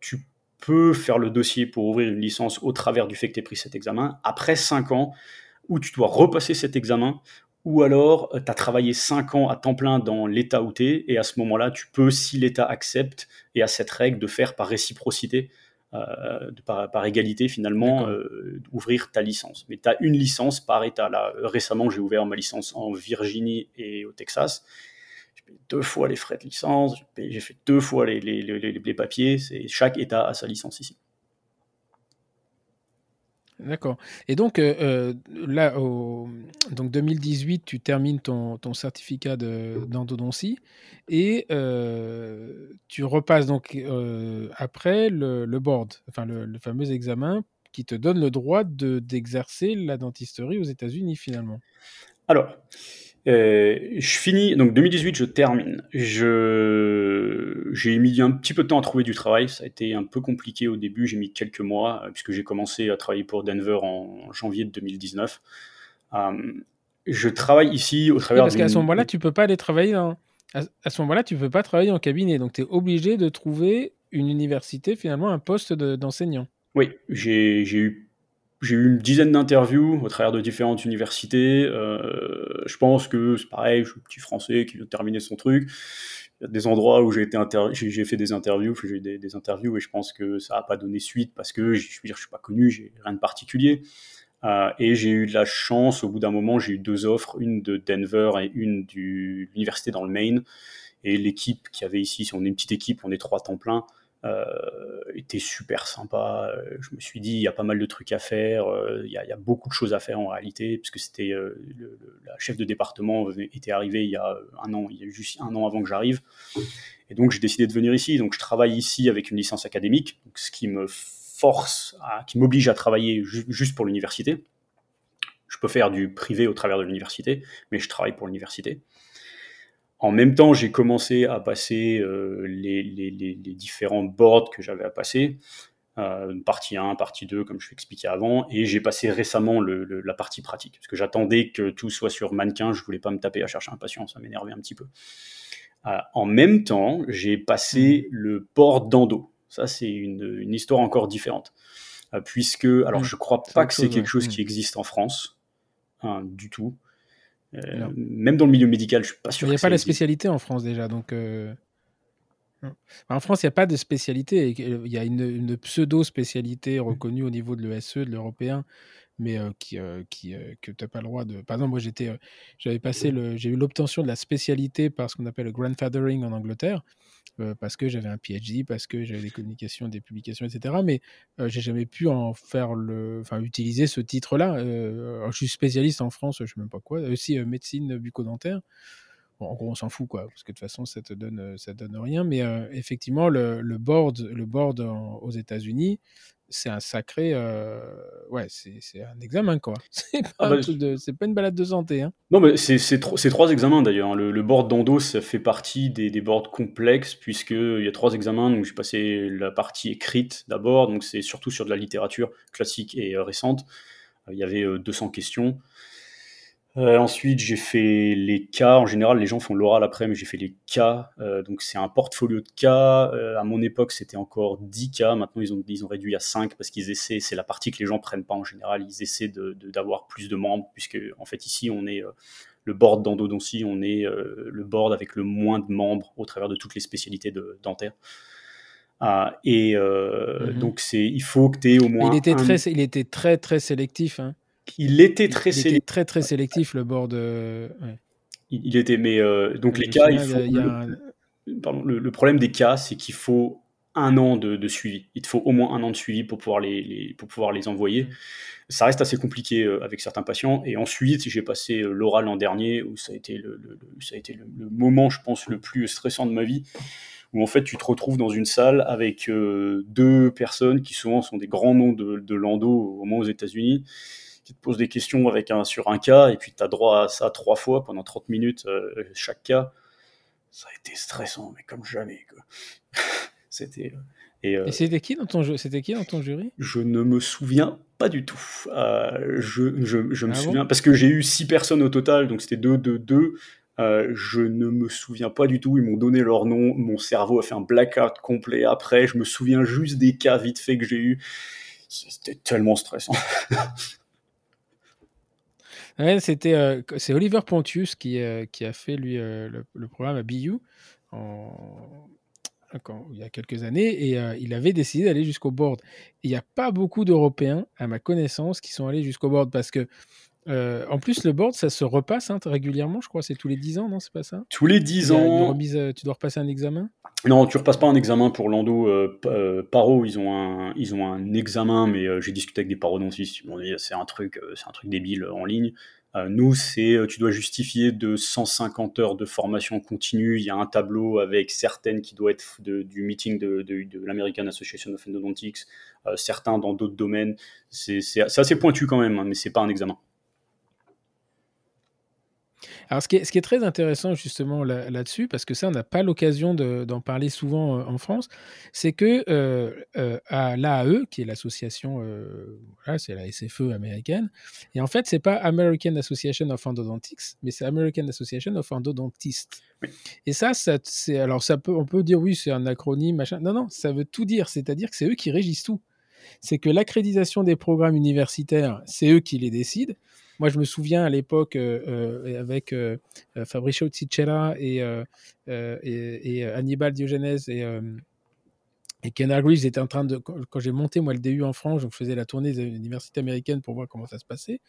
[SPEAKER 2] tu peux faire le dossier pour ouvrir une licence au travers du fait que tu aies pris cet examen. Après cinq ans, où tu dois repasser cet examen ou alors tu as travaillé 5 ans à temps plein dans l'État où tu es, et à ce moment-là, tu peux, si l'État accepte, et à cette règle de faire par réciprocité, euh, par, égalité finalement, euh, ouvrir ta licence. Mais tu as une licence par État. Là, récemment, j'ai ouvert ma licence en Virginie et au Texas. J'ai payé deux fois les frais de licence, j'ai fait deux fois les, les, les, les papiers. Chaque État a sa licence ici.
[SPEAKER 1] D'accord. Et donc, euh, euh, là, au, donc 2018, tu termines ton, certificat d'endodontie et euh, tu repasses donc après le, le, board, enfin le, fameux examen qui te donne le droit d'exercer la dentisterie aux États-Unis finalement.
[SPEAKER 2] Alors, euh, je finis, donc 2018, je termine. Je, j'ai mis un petit peu de temps à trouver du travail. Ça a été un peu compliqué au début. J'ai mis quelques mois, euh, puisque j'ai commencé à travailler pour Denver en janvier de 2019. Euh, je travaille ici au travers.
[SPEAKER 1] parce qu'à ce moment-là, tu peux pas aller travailler dans. À, ce moment-là, tu peux pas travailler en cabinet. Donc, tu es obligé de trouver une université, finalement, un poste d'enseignant.
[SPEAKER 2] oui, j'ai, j'ai eu j'ai eu une dizaine d'interviews au travers de différentes universités. Euh, je pense que c'est pareil, je suis un petit français qui vient de terminer son truc. Il y a des endroits où j'ai été fait des interviews, j'ai eu des, interviews et je pense que ça n'a pas donné suite parce que je veux dire, je suis pas connu, j'ai rien de particulier. Euh, et j'ai eu de la chance, au bout d'un moment, j'ai eu deux offres, une de Denver et une de l'université dans le Maine. Et l'équipe qui avait ici, si on est une petite équipe, on est trois temps plein, était super sympa. Euh, je me suis dit, il y a pas mal de trucs à faire, euh, il y, a, beaucoup de choses à faire en réalité, puisque c'était la chef de département était arrivée il y a un an, il y a juste un an avant que j'arrive. Et donc j'ai décidé de venir ici. Donc je travaille ici avec une licence académique, ce qui me force, qui m'oblige à travailler juste pour l'université. Je peux faire du privé au travers de l'université, mais je travaille pour l'université. En même temps, j'ai commencé à passer euh, les, différents boards que j'avais à passer. Euh, partie 1, partie 2, comme je expliqué avant, et j'ai passé récemment la partie pratique, parce que j'attendais que tout soit sur mannequin, je voulais pas me taper à chercher un patient, ça m'énervait un petit peu. Euh, en même temps, j'ai passé mmh. le board d'endo. Ça, c'est une, histoire encore différente, puisque, alors, mmh. je crois pas que c'est quelque chose mmh. qui existe en France, hein, du tout. Euh, même dans le milieu médical, je suis pas sûr.
[SPEAKER 1] Il n'y a pas la spécialité en France déjà, donc. Euh, en France, il n'y a pas de spécialité. Il y a une, pseudo-spécialité reconnue au niveau de l'ESE, de l'européen, mais euh, qui, qui que tu n'as pas le droit de. Par exemple, moi, j'étais, j'avais passé le, j'ai eu l'obtention de la spécialité par ce qu'on appelle le grandfathering en Angleterre, euh, parce que j'avais un PhD, parce que j'avais des communications, des publications, etc. Mais euh, j'ai jamais pu en faire le, enfin utiliser ce titre-là. Euh, je suis spécialiste en France, je sais même pas quoi, aussi médecine bucco-dentaire. En gros, on s'en fout, quoi, parce que de toute façon, ça te donne, ça donne rien. Mais effectivement, le, board, le board aux États-Unis, c'est un sacré. Euh, ouais, c'est un examen, quoi. C'est pas, ah bah, pas, une balade de santé. Hein.
[SPEAKER 2] Non, mais c'est trois examens d'ailleurs. Hein. Le, le, board d'endo, ça fait partie des, des boards complexes, puisqu'il y a trois examens. Donc, j'ai passé la partie écrite d'abord, donc c'est surtout sur de la littérature classique et euh, récente. Il y avait 200 euh, questions. Euh, ensuite, j'ai fait les cas. En général, les gens font l'oral après, mais j'ai fait les cas. Euh, donc, c'est un portfolio de cas. Euh, à mon époque, c'était encore 10 cas. Maintenant, ils ont, ils ont réduit à 5 parce qu'ils essaient, c'est la partie que les gens prennent pas en général. Ils essaient d'avoir de, plus de membres, puisque, en fait, ici, on est le board d'endodontie, on est le board avec le moins de membres au travers de toutes les spécialités de, dentaires. Ah, et mm-hmm. donc, c'est, il faut que tu aies au moins.
[SPEAKER 1] Il était, très, il était très, très sélectif. Hein.
[SPEAKER 2] Il était très
[SPEAKER 1] il sélectif. Était très très sélectif le board. Euh,
[SPEAKER 2] il, était, mais euh, donc les cas, il faut, le, problème des cas, c'est qu'il faut un an de, suivi. Il te faut au moins un an de suivi pour pouvoir les, pour pouvoir les envoyer. Ça reste assez compliqué euh, avec certains patients. Et ensuite, j'ai passé l'oral l'an dernier, où ça a été le, ça a été le, moment, je pense, le plus stressant de ma vie où en fait tu te retrouves dans une salle avec deux personnes qui souvent sont des grands noms de, de Lando au moins aux États-Unis qui te pose des questions avec un, sur un cas, et puis tu as droit à ça trois fois pendant 30 minutes euh, chaque cas. Ça a été stressant, mais comme jamais. C'était.
[SPEAKER 1] Euh, et, euh, et c'était qui dans ton C'était qui dans ton jury?
[SPEAKER 2] Je ne me souviens pas du tout. je, je, je, me ah souviens parce que j'ai eu six personnes au total, donc c'était deux, deux, deux. je ne me souviens pas du tout. Ils m'ont donné leur nom. Mon cerveau a fait un blackout complet après. Je me souviens juste des cas vite fait que j'ai eu. C'était tellement stressant.
[SPEAKER 1] c'était, c'est Oliver Pontius qui, qui a fait lui le, programme à BU en, il y a quelques années et il avait décidé d'aller jusqu'au board. Il n'y a pas beaucoup d'Européens, à ma connaissance, qui sont allés jusqu'au board parce que euh, en plus, le board, ça se repasse hein, régulièrement, je crois. C'est tous les 10 ans, non C'est pas ça
[SPEAKER 2] Tous les 10 ans.
[SPEAKER 1] remise, euh, tu dois repasser un examen?
[SPEAKER 2] Non, tu repasses pas un examen pour l'endo. Euh, paro, ils ont un, ils ont un examen, mais j'ai discuté avec des parodontistes. Ils m'ont dit c'est un truc, c'est un truc débile en ligne. nous, c'est tu dois justifier de 150 heures de formation continue. Il y a un tableau avec certaines qui doivent être du meeting de, de, de l'American Association of Endodontics, certains dans d'autres domaines. C'est assez pointu quand même, hein, mais c'est pas un examen.
[SPEAKER 1] Alors, ce qui, est, ce qui est très intéressant justement là-dessus, parce que ça, on n'a pas l'occasion d'en parler souvent euh, en France, c'est que euh, euh, à l'AAE, qui est l'association, voilà, c'est la SFE américaine, et en fait, c'est pas American Association of Endodontics, mais c'est American Association of Endodontists. Et ça, ça c'est alors ça peut, on peut dire oui, c'est un acronyme, machin. Non, non, ça veut tout dire. C'est-à-dire que c'est eux qui régissent tout. C'est que l'accréditation des programmes universitaires, c'est eux qui les décident. Moi, je me souviens à l'époque euh, euh, avec euh, Fabricio Cicera et, et, Hannibal Diogenes et, et Ken Hargreaves étaient en train de. Quand j'ai monté, moi, le DU en France, je faisais la tournée des universités américaines pour voir comment ça se passait.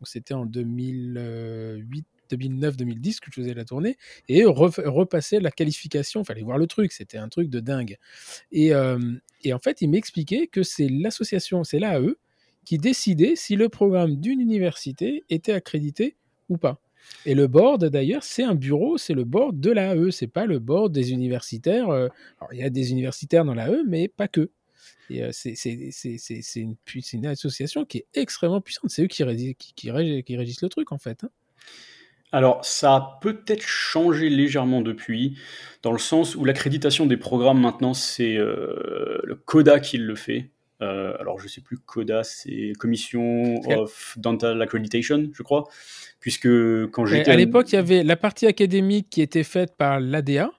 [SPEAKER 1] Donc, c'était en 2008. 2009-2010 que je faisais la tournée, et repasser la qualification, fallait voir le truc, c'était un truc de dingue. Et, en fait, il m'expliquait que c'est l'association, c'est l'AE, qui décidait si le programme d'une université était accrédité ou pas. Et le board, d'ailleurs, c'est un bureau, c'est le board de l'AE, c'est pas le board des universitaires. Euh, il y a des universitaires dans l'AE, mais pas que. Euh, c'est une, association qui est extrêmement puissante. C'est eux qui, régissent le truc, en fait. Hein.
[SPEAKER 2] Alors, ça a peut-être changé légèrement depuis, dans le sens où l'accréditation des programmes maintenant, c'est euh, le CODA qui le fait. Euh, alors, je sais plus, CODA, c'est Commission of Dental Accreditation, je crois. Puisque quand j'étais.
[SPEAKER 1] À l'époque, il y avait la partie académique qui était faite par l'ADA,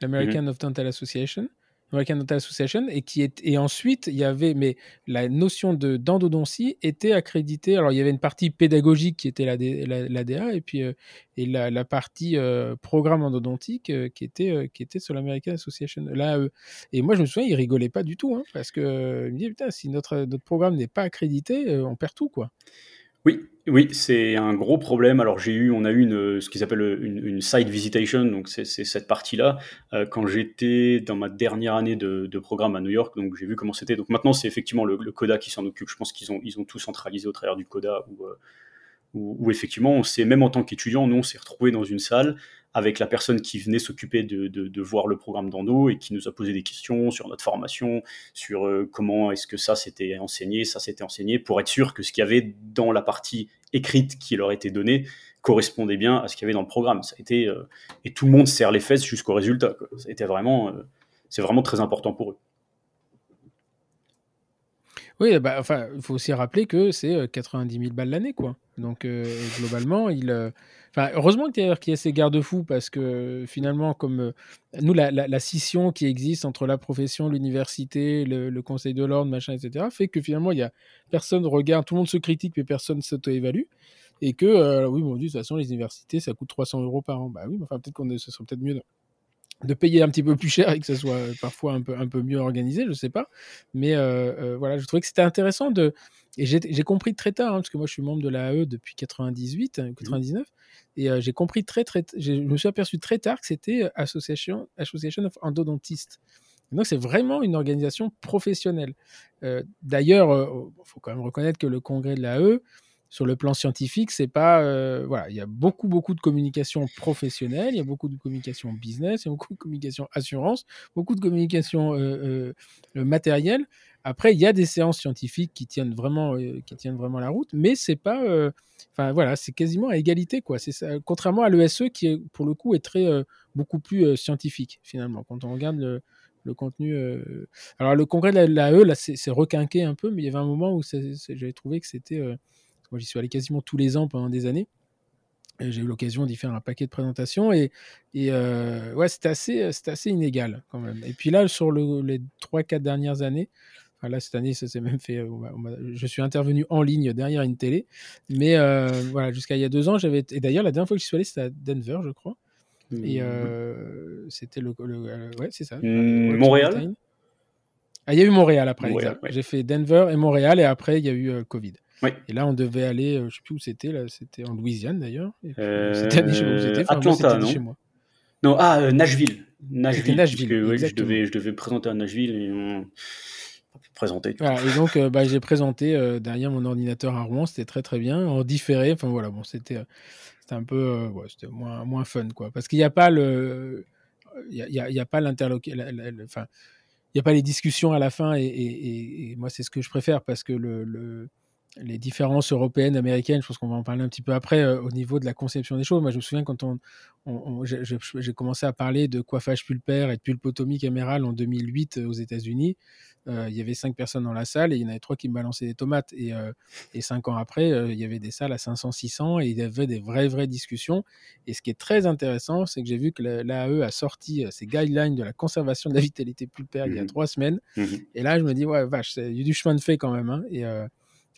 [SPEAKER 1] l'American mhm. of Dental Association. American Dental Association, et, qui est, et ensuite, il y avait, mais la notion de d'endodontie était accréditée. Alors, il y avait une partie pédagogique qui était l'ADA, et puis euh, et la, partie euh, programme endodontique euh, qui, était, qui était sur l'American Association, l'AE. Et moi, je me souviens, il rigolait pas du tout, hein, parce que me dit, putain, si notre, notre programme n'est pas accrédité, on perd tout, quoi.
[SPEAKER 2] Oui, oui, c'est un gros problème. Alors j'ai eu, on a eu ce qu'ils appellent une, site visitation, donc c'est cette partie-là. Euh, quand j'étais dans ma dernière année de, programme à New York, donc j'ai vu comment c'était. Donc maintenant c'est effectivement le, Coda qui s'en occupe. Je pense qu'ils ont, ils ont tout centralisé au travers du Coda, où, euh, effectivement, on s'est même en tant qu'étudiant, nous on s'est retrouvé dans une salle avec la personne qui venait s'occuper de, de, voir le programme d'endo et qui nous a posé des questions sur notre formation, sur euh, comment est-ce que ça s'était enseigné, ça s'était enseigné, pour être sûr que ce qu'il y avait dans la partie écrite qui leur était donnée correspondait bien à ce qu'il y avait dans le programme. Ça a été euh, et tout le monde serre les fesses jusqu'au résultat. Vraiment, euh, c'est vraiment très important pour eux.
[SPEAKER 1] Oui, bah, enfin, il faut aussi rappeler que c'est 90 000 balles l'année, quoi. Donc, globalement, il, heureusement qu'il y, ait ces garde-fous parce que finalement, comme euh, nous, la, scission qui existe entre la profession, l'université, le, conseil de l'ordre, machin, etc., fait que finalement, il y a personne regarde, tout le monde se critique, mais personne s'auto-évalue. Et que, euh, oui, bon, de toute façon, les universités, ça coûte 300 euros par an. Bah oui, enfin, peut-être qu'on ce serait peut-être mieux payer un petit peu plus cher et que ce soit parfois un peu, un peu mieux organisé, je sais pas. Mais euh, voilà, je trouvais que c'était intéressant de. Et j'ai compris très tard, hein, parce que moi je suis membre de l'AE depuis 98, 99, et j'ai compris très, très, je me suis aperçu très tard que c'était Association, Association of Endodontists. Donc c'est vraiment une organisation professionnelle. D'ailleurs, il faut quand même reconnaître que le congrès de l'AE, sur le plan scientifique, c'est pas voilà, il y a beaucoup beaucoup de communication professionnelle, il y a beaucoup de communication business, il y a beaucoup de communication assurance, beaucoup de communication matérielle. Après, il y a des séances scientifiques qui tiennent vraiment, qui tiennent vraiment la route, mais c'est pas Enfin voilà, c'est quasiment à égalité quoi. C'est contrairement à l'ESE qui est pour le coup est très euh, beaucoup plus euh, scientifique finalement. Quand on regarde le, le contenu. Euh, alors le congrès de l'AE là, c'est requinqué un peu, mais il y avait un moment où j'avais trouvé que c'était. Moi j'y suis allé quasiment tous les ans pendant des années. J'ai eu l'occasion d'y faire un paquet de présentations et, et ouais, c'était assez, assez inégal quand même. Et puis là, sur le, les 3-4 dernières années, là, cette année, ça s'est même fait. je suis intervenu en ligne derrière une télé. Mais voilà, jusqu'à il y a deux ans, j'avais. Et d'ailleurs, la dernière fois que je suis allé, c'était à Denver, je crois. Et mmh. c'était le, ouais, c'est ça.
[SPEAKER 2] Mmh, Montréal.
[SPEAKER 1] Ah, il y a eu Montréal après. J'ai fait Denver et Montréal et après il y a eu Covid. Et là, on devait aller, je ne sais plus où c'était, là, c'était en Louisiane d'ailleurs.
[SPEAKER 2] Euh, c'était Atlanta, non chez moi. Non, ah, euh, Nashville. Nashville. Nashville je, devais, je devais présenter à Nashville et on présenter.
[SPEAKER 1] Voilà, et donc, euh, bah, j'ai présenté derrière mon ordinateur à Rouen, c'était très très bien, en différé. Enfin voilà, bon, c'était c'était un peu ouais, c'était moins, moins fun, quoi. Parce qu'il n'y a pas le. Il y a, y a, pas l'interlocuteur. Enfin, il n'y a pas les discussions à la fin, et, et, et moi, c'est ce que je préfère parce que le, le les différences européennes, américaines, je pense qu'on va en parler un petit peu après, euh, au niveau de la conception des choses. Moi, je me souviens quand on, j'ai commencé à parler de coiffage pulpaire et de pulpotomie camérale en 2008 euh, aux États-Unis. Euh, il y avait cinq personnes dans la salle et il y en avait trois qui me balançaient des tomates. Et, et cinq ans après, il y avait des salles à 500, 600 et il y avait des vraies, vraies discussions. Et ce qui est très intéressant, c'est que j'ai vu que l'AE a sorti ses guidelines de la conservation de la vitalité pulpaire il y a mmh trois semaines. Mmh et là, je me dis, ouais, vache, il y a du chemin de fait quand même. Hein. Et,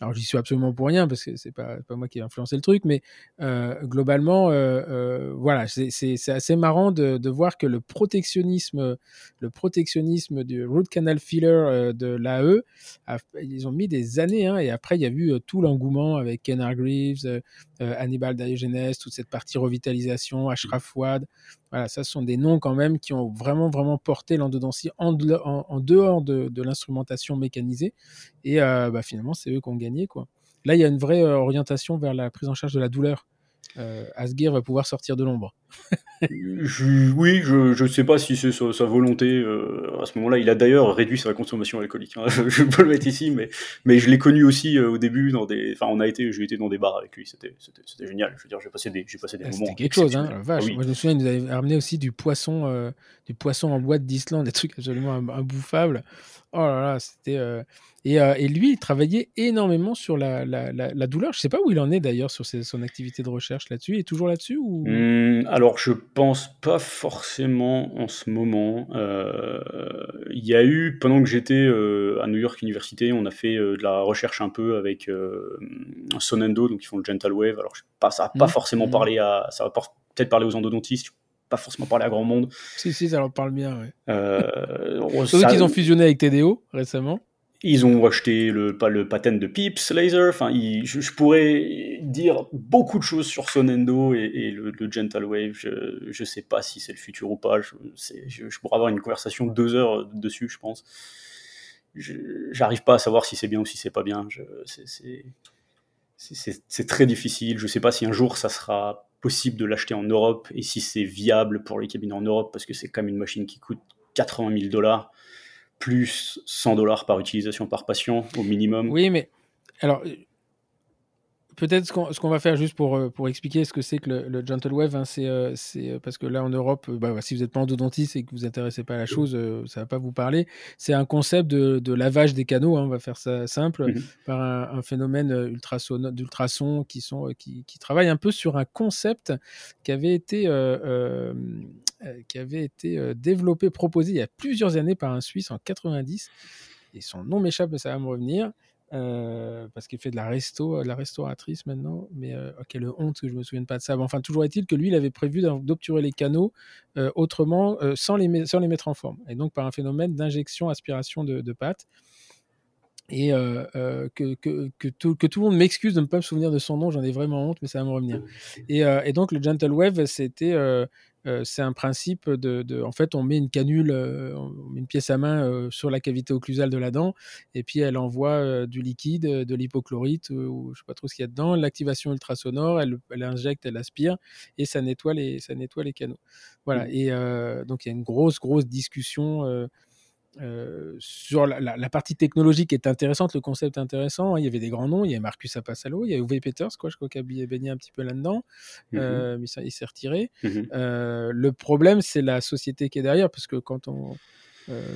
[SPEAKER 1] alors j'y suis absolument pour rien parce que c'est pas, pas moi qui ai influencé le truc, mais euh, globalement, euh, euh, voilà, c'est assez marrant de, voir que le protectionnisme, le protectionnisme du root canal filler de l'AE, ils ont mis des années, hein, et après il y a eu tout l'engouement avec Ken Greaves, Hannibal Diogenes, toute cette partie revitalisation, Ashraf Wad, voilà, ça sont des noms quand même qui ont vraiment vraiment porté l'endodontie en, dehors de, l'instrumentation mécanisée, et bah, finalement c'est eux qui ont gagné Quoi. Là, il y a une vraie euh, orientation vers la prise en charge de la douleur. Euh, Asgir va pouvoir sortir de l'ombre.
[SPEAKER 2] oui, je ne sais pas si c'est sa, volonté. Euh, à ce moment-là, il a d'ailleurs réduit sa consommation alcoolique. Hein. Je, peux le mettre ici, mais, mais je l'ai connu aussi au début. Dans des, enfin, on a été, j'ai été dans des bars avec lui. C'était, génial. Je veux dire, j'ai passé des, j'ai passé des ah,
[SPEAKER 1] moments. C'était quelque chose, hein, vache. Ah Moi, je me souviens, il nous avait ramené aussi du poisson, du poisson en boîte d'Islande, des trucs absolument imbouffables. Oh là là, c'était. Euh, et, lui, il travaillait énormément sur la, douleur. Je ne sais pas où il en est d'ailleurs sur son activité de recherche là-dessus. Il est toujours là-dessus ou...
[SPEAKER 2] Mmh, alors, je pense pas forcément en ce moment. Euh, il y a eu, pendant que j'étais euh, à New York Université, on a fait de la recherche un peu avec Sonendo, donc ils font le Gentle Wave. Alors, pas, ça n'a pas mmh. forcément mmh. parlé à. Ça va peut-être parler aux endodontistes pas forcément parler à grand monde.
[SPEAKER 1] Si, si, ça leur parle bien, ouais. Euh, Surtout qu'ils ont fusionné avec TDO récemment.
[SPEAKER 2] Ils ont acheté le, le patent de Pips Laser. Enfin, je, pourrais dire beaucoup de choses sur Sonendo et, et le, Gentle Wave. Je ne sais pas si c'est le futur ou pas. Je, je, pourrais avoir une conversation de deux heures dessus, je pense. J'arrive pas à savoir si c'est bien ou si c'est pas bien. C'est très difficile. Je sais pas si un jour ça sera possible de l'acheter en Europe et si c'est viable pour les cabinets en Europe parce que c'est quand même une machine qui coûte 80 000 dollars plus 100 dollars par utilisation par patient au minimum.
[SPEAKER 1] Oui, mais alors peut-être ce qu'on va faire juste pour, euh, pour expliquer ce que c'est que le, Gentle Wave, hein, c'est euh, euh, parce que là en Europe, bah, si vous n'êtes pas endodontiste et que vous vous intéressez pas à la chose, ça va pas vous parler. C'est un concept de, lavage des canaux, hein, on va faire ça simple, mhm. par un, phénomène d'ultrasons qui, sont, qui, qui travaille un peu sur un concept qui avait été, qui avait été développé, proposé il y a plusieurs années par un Suisse en 90. Et son nom m'échappe, mais ça va me revenir. Euh, parce qu'il fait de la resto, de la restauratrice maintenant, mais euh, quelle honte que je me souvienne pas de ça. enfin, toujours est-il que lui, il avait prévu d'obturer les canaux euh, autrement, sans, les sans les mettre en forme, et donc par un phénomène d'injection, aspiration de, de pâte. Et que, que, que, tout, que, tout, le monde m'excuse de ne pas me souvenir de son nom, j'en ai vraiment honte, mais ça va me revenir. Et, et donc le Gentle Wave, c'était c'est un principe de, En fait, on met une canule, on met une pièce à main sur la cavité occlusale de la dent, et puis elle envoie du liquide, de l'hypochlorite, ou je sais pas trop ce qu'il y a dedans, l'activation ultrasonore, elle, elle, injecte, elle aspire, et ça nettoie les, ça nettoie les canaux. Voilà. Mmh. Et donc il y a une grosse, grosse discussion euh, sur la, partie technologique est intéressante, le concept est intéressant. Hein. Il y avait des grands noms, il y a Marcus Apasalo, il y a Uwe Peters, quoi, je crois qu'il a baigné un petit peu là-dedans, mmh euh, mais ça, il s'est retiré. Mmh euh, le problème, c'est la société qui est derrière, parce que quand, on,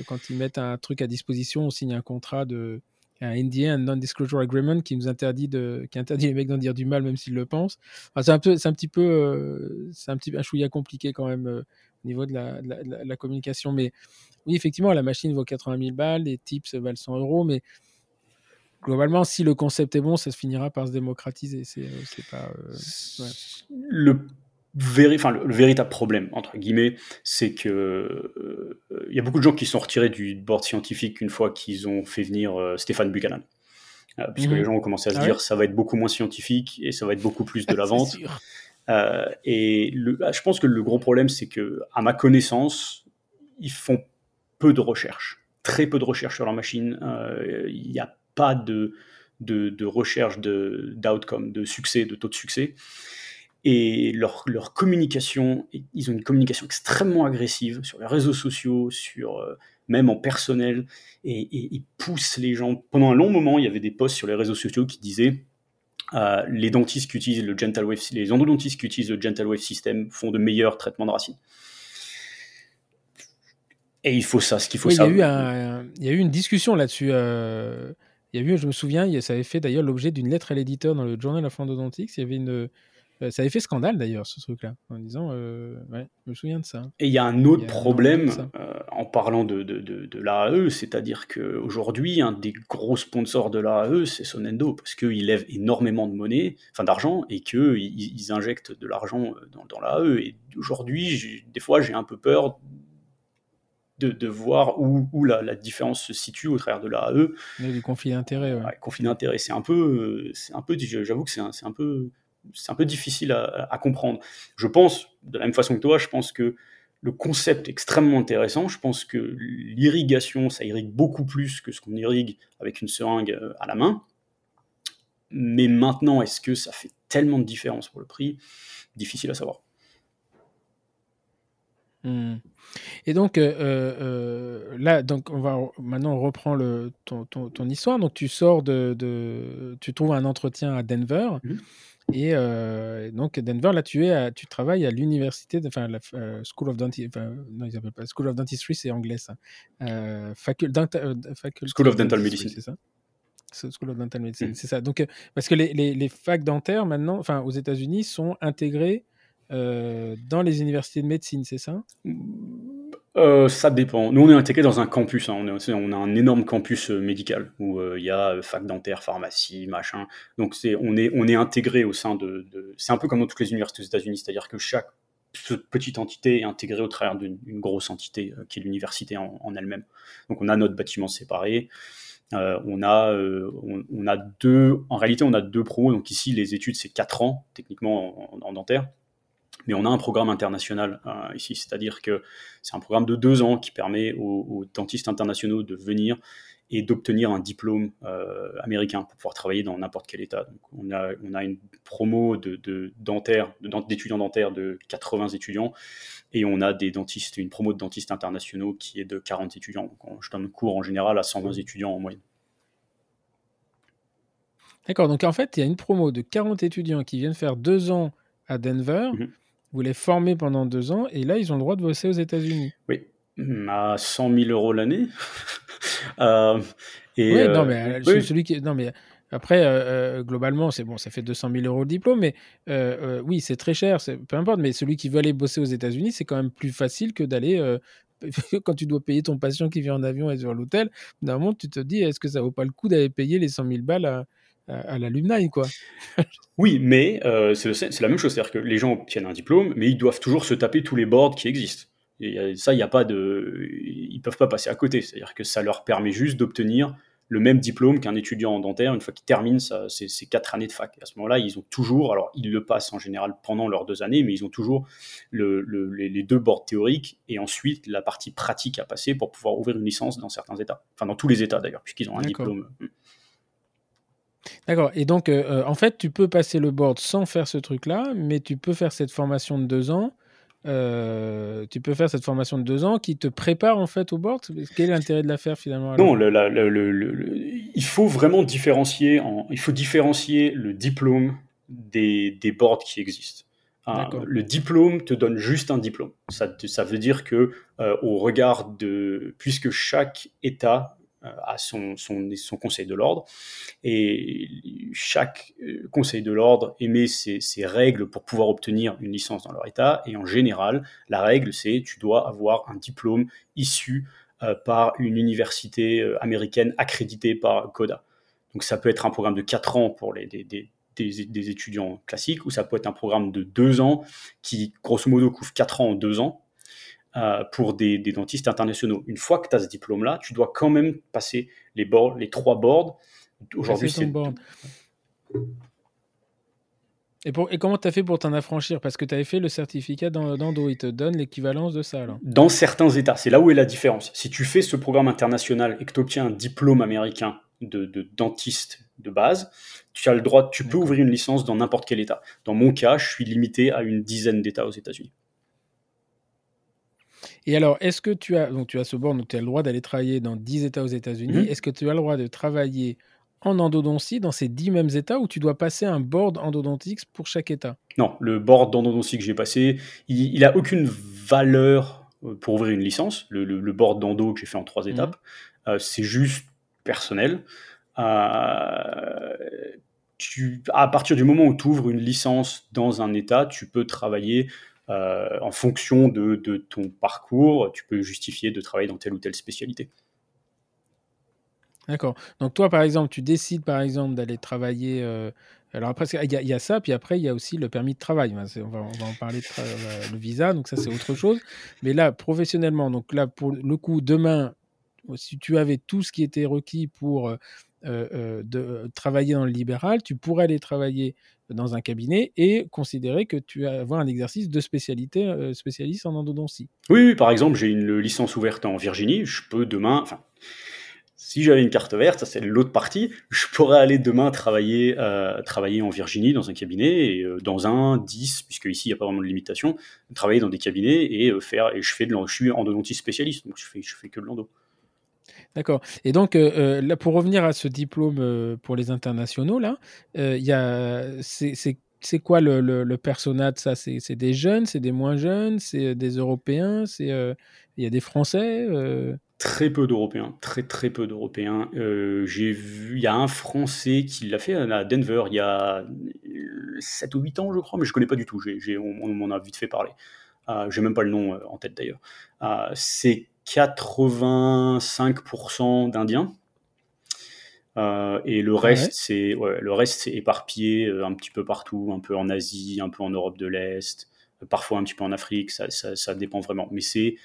[SPEAKER 1] quand ils mettent un truc à disposition, on signe un contrat de un NDA, un Non-Disclosure Agreement, qui nous interdit de, qui interdit les mecs d'en dire du mal, même s'ils le pensent. c'est un, peu, c'est un petit peu, c'est un petit un chouïa compliqué quand même niveau de la, la, communication. Mais oui, effectivement, la machine vaut 80 000 balles, les tips valent 100 euros, mais globalement, si le concept est bon, ça se finira par se démocratiser. C'est pas.
[SPEAKER 2] Le enfin, le, véritable problème, entre guillemets, c'est que euh, il y a beaucoup de gens qui sont retirés du board scientifique une fois qu'ils ont fait venir euh, Stéphane Buchanan. Euh, puisque mhm. les gens ont commencé à se ah dire ça va être beaucoup moins scientifique et ça va être beaucoup plus de la vente. Et le, ah, je pense que le gros problème, c'est que, à ma connaissance, ils font peu de recherches, très peu de recherches sur leur machine. Il n'y a pas de, de, de recherche d'outcome, de, succès, de taux de succès et leur, leur, communication, ils ont une communication extrêmement agressive sur les réseaux sociaux, sur euh, même en personnel, et, ils poussent les gens. Pendant un long moment, il y avait des posts sur les réseaux sociaux qui disaient euh, les dentistes qui utilisent le Gentle Wave, les endodontistes qui utilisent le Gentle Wave System font de meilleurs traitements de racines. Et il faut ça, ce qu'il faut
[SPEAKER 1] savoir. Il y, a eu il y a eu une discussion là-dessus. Euh, il y a eu, je me souviens, ça avait fait d'ailleurs l'objet d'une lettre à l'éditeur dans le Journal of Endodontics. Il y avait une, ça avait fait scandale d'ailleurs, ce truc-là, en disant, euh, ouais, je me souviens de ça.
[SPEAKER 2] Et il y a un autre problème euh, en parlant de, de, de, l'AAE, c'est-à-dire qu'aujourd'hui, un des gros sponsors de l'AAE, c'est Sonendo, parce qu'ils lèvent énormément de monnaie, enfin d'argent, et qu'ils ils injectent de l'argent dans, dans l'AAE. Et aujourd'hui, des fois, j'ai un peu peur de, de, voir où, où la, la, différence se situe au travers de l'AAE.
[SPEAKER 1] Du conflit d'intérêt. Ouais.
[SPEAKER 2] ouais. conflit d'intérêt, c'est un peu, c'est un peu, j'avoue que c'est un, un, peu c'est un peu difficile à, comprendre. Je pense, de la même façon que toi, je pense que le concept est extrêmement intéressant. Je pense que l'irrigation, ça irrigue beaucoup plus que ce qu'on irrigue avec une seringue euh, à la main. Mais maintenant, est-ce que ça fait tellement de différence pour le prix? Difficile à savoir.
[SPEAKER 1] Hmm. Et donc euh, euh, là, donc on va maintenant on reprend le, ton, ton, histoire. Donc tu sors de, tu trouves un entretien à Denver. Mmh. Et euh, donc, Denver, là, tu, es tu travailles à l'université, enfin, la euh, School of Dentistry, non, ils n'appellent pas School of Dentistry, c'est anglais, ça. Euh,
[SPEAKER 2] School of Dental Medicine.
[SPEAKER 1] C'est ça? School of Dental Medicine, mm. c'est ça. Donc, parce que les, les, les, facs dentaires, maintenant, enfin, aux États-Unis, sont intégrés dans les universités de médecine, c'est ça?
[SPEAKER 2] Euh, ça dépend. Nous, on est intégré dans un campus. Hein. On, a un énorme campus euh, médical où euh, il y a fac dentaire, pharmacie, machin. Donc, on, est, on intégré au sein de. C'est un peu comme dans toutes les universités aux États-Unis, c'est-à-dire que chaque petite entité est intégrée au travers d'une grosse entité qui est l'université en, elle-même. Donc, on a notre bâtiment séparé. on a, deux. En réalité, on a deux promos. Donc, ici, les études, c'est 4 ans, techniquement, en dentaire. Mais on a un programme international euh, ici, c'est-à-dire que c'est un programme de deux ans qui permet aux, dentistes internationaux de venir et d'obtenir un diplôme euh, américain pour pouvoir travailler dans n'importe quel état. Donc on, a, on a une promo de, d'étudiants dentaires de 80 étudiants et on a des dentistes, une promo de dentistes internationaux qui est de 40 étudiants. Donc je donne cours en général à 120 étudiants en moyenne.
[SPEAKER 1] D'accord, donc en fait, il y a une promo de 40 étudiants qui viennent faire deux ans à Denver. Mhm. Vous les formez pendant deux ans et là, ils ont le droit de bosser aux États-Unis.
[SPEAKER 2] Oui, à 100 000 euros l'année. euh,
[SPEAKER 1] et oui, non, mais, euh, celui qui, non, mais après, euh, euh, globalement, c'est bon, ça fait 200 000 euros le diplôme, mais oui, c'est très cher, peu importe, mais celui qui veut aller bosser aux États-Unis, c'est quand même plus facile que d'aller. quand tu dois payer ton patient qui vient en avion et sur l'hôtel, d'un moment, tu te dis, est-ce que ça vaut pas le coup d'aller payer les 100 000 balles à, à l'alumni, quoi.
[SPEAKER 2] oui, mais euh, c'est la même chose, c'est-à-dire que les gens obtiennent un diplôme, mais ils doivent toujours se taper tous les boards qui existent. Et ça, il n'y a pas de, ils peuvent pas passer à côté. C'est-à-dire que ça leur permet juste d'obtenir le même diplôme qu'un étudiant en dentaire une fois qu'il termine ses, quatre années de fac. à ce moment-là, ils ont toujours, alors ils le passent en général pendant leurs deux années, mais ils ont toujours les, deux boards théoriques et ensuite la partie pratique à passer pour pouvoir ouvrir une licence dans certains États. Enfin, dans tous les États d'ailleurs, puisqu'ils ont un diplôme.
[SPEAKER 1] D'accord. Et donc, euh, euh, en fait, tu peux passer le board sans faire ce truc-là, mais tu peux faire cette formation de deux ans. Euh, tu peux faire cette formation de deux ans qui te prépare en fait au board? Quel est l'intérêt de la faire finalement
[SPEAKER 2] Non, il faut vraiment différencier. il faut différencier le diplôme des, des boards qui existent. le diplôme te donne juste un diplôme. Ça, ça veut dire que au regard de, puisque chaque État à son, conseil de l'ordre. Et chaque conseil de l'ordre émet ses, règles pour pouvoir obtenir une licence dans leur État. Et en général, la règle, c'est tu dois avoir un diplôme issu par une université américaine accréditée par CODA. Donc ça peut être un programme de 4 ans pour les, des, des, des, étudiants classiques, ou ça peut être un programme de 2 ans qui, grosso modo, couvre 4 ans en 2 ans euh, pour des, dentistes internationaux. Une fois que tu as ce diplôme-là, tu dois quand même passer les, trois boards.
[SPEAKER 1] Aujourd'hui, c'est... Et, pour, et, comment tu as fait pour t'en affranchir? Parce que tu avais fait le certificat d'Ando, il te donne l'équivalence de ça.
[SPEAKER 2] Dans certains États, c'est là où est la différence. Si tu fais ce programme international et que tu obtiens un diplôme américain de, dentiste de base, tu as le droit, tu peux ouvrir une licence dans n'importe quel État. Dans mon cas, je suis limité à une dizaine d'États aux États-Unis.
[SPEAKER 1] Et alors, est-ce que tu as, donc tu as ce board, donc tu as le droit d'aller travailler dans 10 États aux États-Unis. Mhm. Est-ce que tu as le droit de travailler en endodontie dans ces 10 mêmes États ou tu dois passer un board endodontique pour chaque État?
[SPEAKER 2] Non, le board d'endodontie que j'ai passé, il n'a aucune valeur euh, pour ouvrir une licence. Le, board d'endo que j'ai fait en trois mhm. étapes, euh, c'est juste personnel. Euh, tu, à partir du moment où tu ouvres une licence dans un État, tu peux travailler euh, en fonction de, ton parcours, tu peux justifier de travailler dans telle ou telle spécialité.
[SPEAKER 1] D'accord. Donc toi, par exemple, tu décides, par exemple, d'aller travailler. Euh, alors après, il y, a ça, puis après, il y a aussi le permis de travail. On va, en parler, de le visa, donc ça, c'est autre chose. Mais là, professionnellement, donc là, pour le coup, demain, si tu avais tout ce qui était requis pour euh, euh, travailler dans le libéral, tu pourrais aller travailler dans un cabinet et considérer que tu avoir un exercice de spécialité euh, spécialiste en endodontie.
[SPEAKER 2] Oui, par exemple, j'ai une licence ouverte en Virginie, je peux demain, enfin, si j'avais une carte verte, ça c'est l'autre partie, je pourrais aller demain travailler, travailler en Virginie dans un cabinet, et, dans un, 10, puisque ici il n'y a pas vraiment de limitation, travailler dans des cabinets et faire, et je fais de je suis endodontiste spécialiste, donc je fais, je fais que de l'endo.
[SPEAKER 1] D'accord. Et donc, euh, euh, pour revenir à ce diplôme euh, pour les internationaux, là, il y a, c'est quoi le, le, de ça? C'est des jeunes, c'est des moins jeunes, c'est des Européens, c'est il y a des Français
[SPEAKER 2] Très peu d'Européens, très très peu d'Européens. J'ai vu, il y a un Français qui l'a fait à Denver il y a 7 ou 8 ans, je crois, mais je connais pas du tout. On, on m'en a vite fait parler. J'ai même pas le nom en tête d'ailleurs. c'est 85% d'Indiens. Euh, et le ah reste, c'est le reste, c'est éparpillé euh, un petit peu partout, un peu en Asie, un peu en Europe de l'Est, parfois un petit peu en Afrique. Ça, ça, dépend vraiment. Mais c'est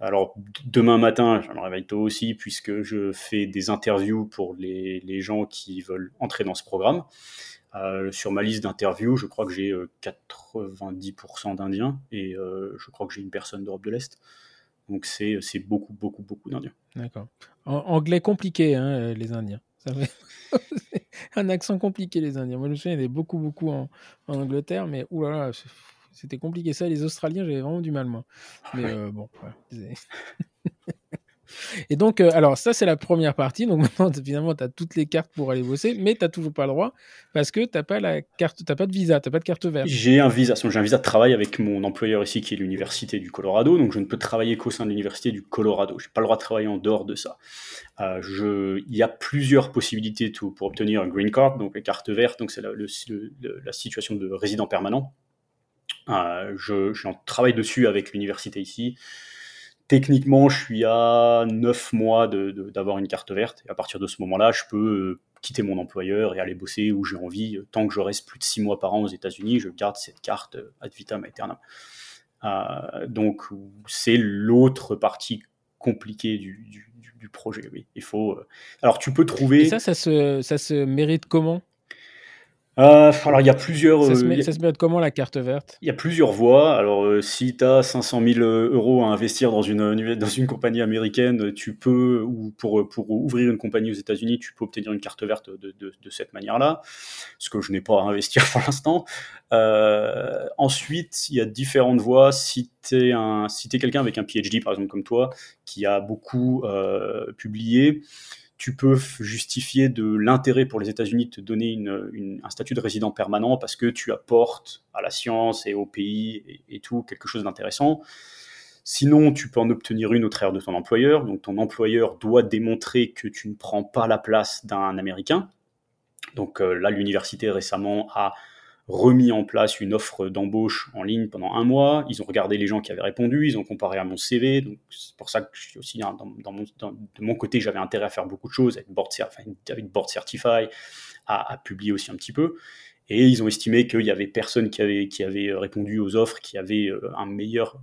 [SPEAKER 2] alors demain matin, je me réveille tôt aussi puisque je fais des interviews pour les, les gens qui veulent entrer dans ce programme. Euh, sur ma liste d'interviews, je crois que j'ai 90% d'Indiens et je crois que j'ai une personne d'Europe de l'Est. Donc c'est beaucoup, beaucoup, beaucoup d'Indiens.
[SPEAKER 1] D'accord. anglais compliqué, hein, euh, les Indiens. Ça fait un accent compliqué, les Indiens. Moi, je me souviens, il y avait beaucoup, beaucoup en, Angleterre, mais oulala, c'était compliqué. Ça, les Australiens, j'avais vraiment du mal, moi. Mais euh, bon, Et donc, euh, alors ça, c'est la première partie. Donc maintenant, finalement, tu as toutes les cartes pour aller bosser, mais tu n'as toujours pas le droit parce que tu n'as pas, la carte, pas de visa, tu n'as pas de carte verte.
[SPEAKER 2] J'ai un visa. J'ai un visa de travail avec mon employeur ici, qui est l'Université du Colorado. Donc, je ne peux travailler qu'au sein de l'Université du Colorado. Je n'ai pas le droit de travailler en dehors de ça. Euh. Il y a plusieurs possibilités pour obtenir un green card, donc la carte verte. Donc, c'est la, situation de résident permanent. Euh, je travaille dessus avec l'université ici techniquement, je suis à 9 mois d'avoir une carte verte. Et à partir de ce moment-là, je peux euh, quitter mon employeur et aller bosser où j'ai envie. Tant que je reste plus de 6 mois par an aux États-Unis, je garde cette carte euh, ad vitam aeternam. Euh, donc, c'est l'autre partie compliquée du, projet. Oui. Il faut. Alors, tu peux trouver.
[SPEAKER 1] Et ça, ça se, ça se mérite comment?
[SPEAKER 2] Euh, alors, il y a plusieurs.
[SPEAKER 1] Ça se, met, euh, comment la carte verte?
[SPEAKER 2] Il y a plusieurs voies. Alors, euh, si tu as 500 000 euros à investir dans une, dans une compagnie américaine, tu peux, ou pour, pour ouvrir une compagnie aux États-Unis, tu peux obtenir une carte verte de, de, de cette manière-là, ce que je n'ai pas à investir pour l'instant. ensuite, il y a différentes voies. Si tu es, si es quelqu'un avec un PhD, par exemple, comme toi, qui a beaucoup publié, tu peux justifier de l'intérêt pour les États-Unis de te donner un statut de résident permanent parce que tu apportes à la science et au pays et, tout quelque chose d'intéressant. Sinon, tu peux en obtenir une au travers de ton employeur. Donc, ton employeur doit démontrer que tu ne prends pas la place d'un Américain. Donc euh, là, l'université récemment a remis en place une offre d'embauche en ligne pendant un mois. Ils ont regardé les gens qui avaient répondu, ils ont comparé à mon CV. Donc c'est pour ça que je suis aussi dans, mon, de mon côté, j'avais intérêt à faire beaucoup de choses, à être board, à, publier aussi un petit peu. Et ils ont estimé qu'il y avait personne qui avait, qui avait répondu aux offres, qui avait euh, un meilleur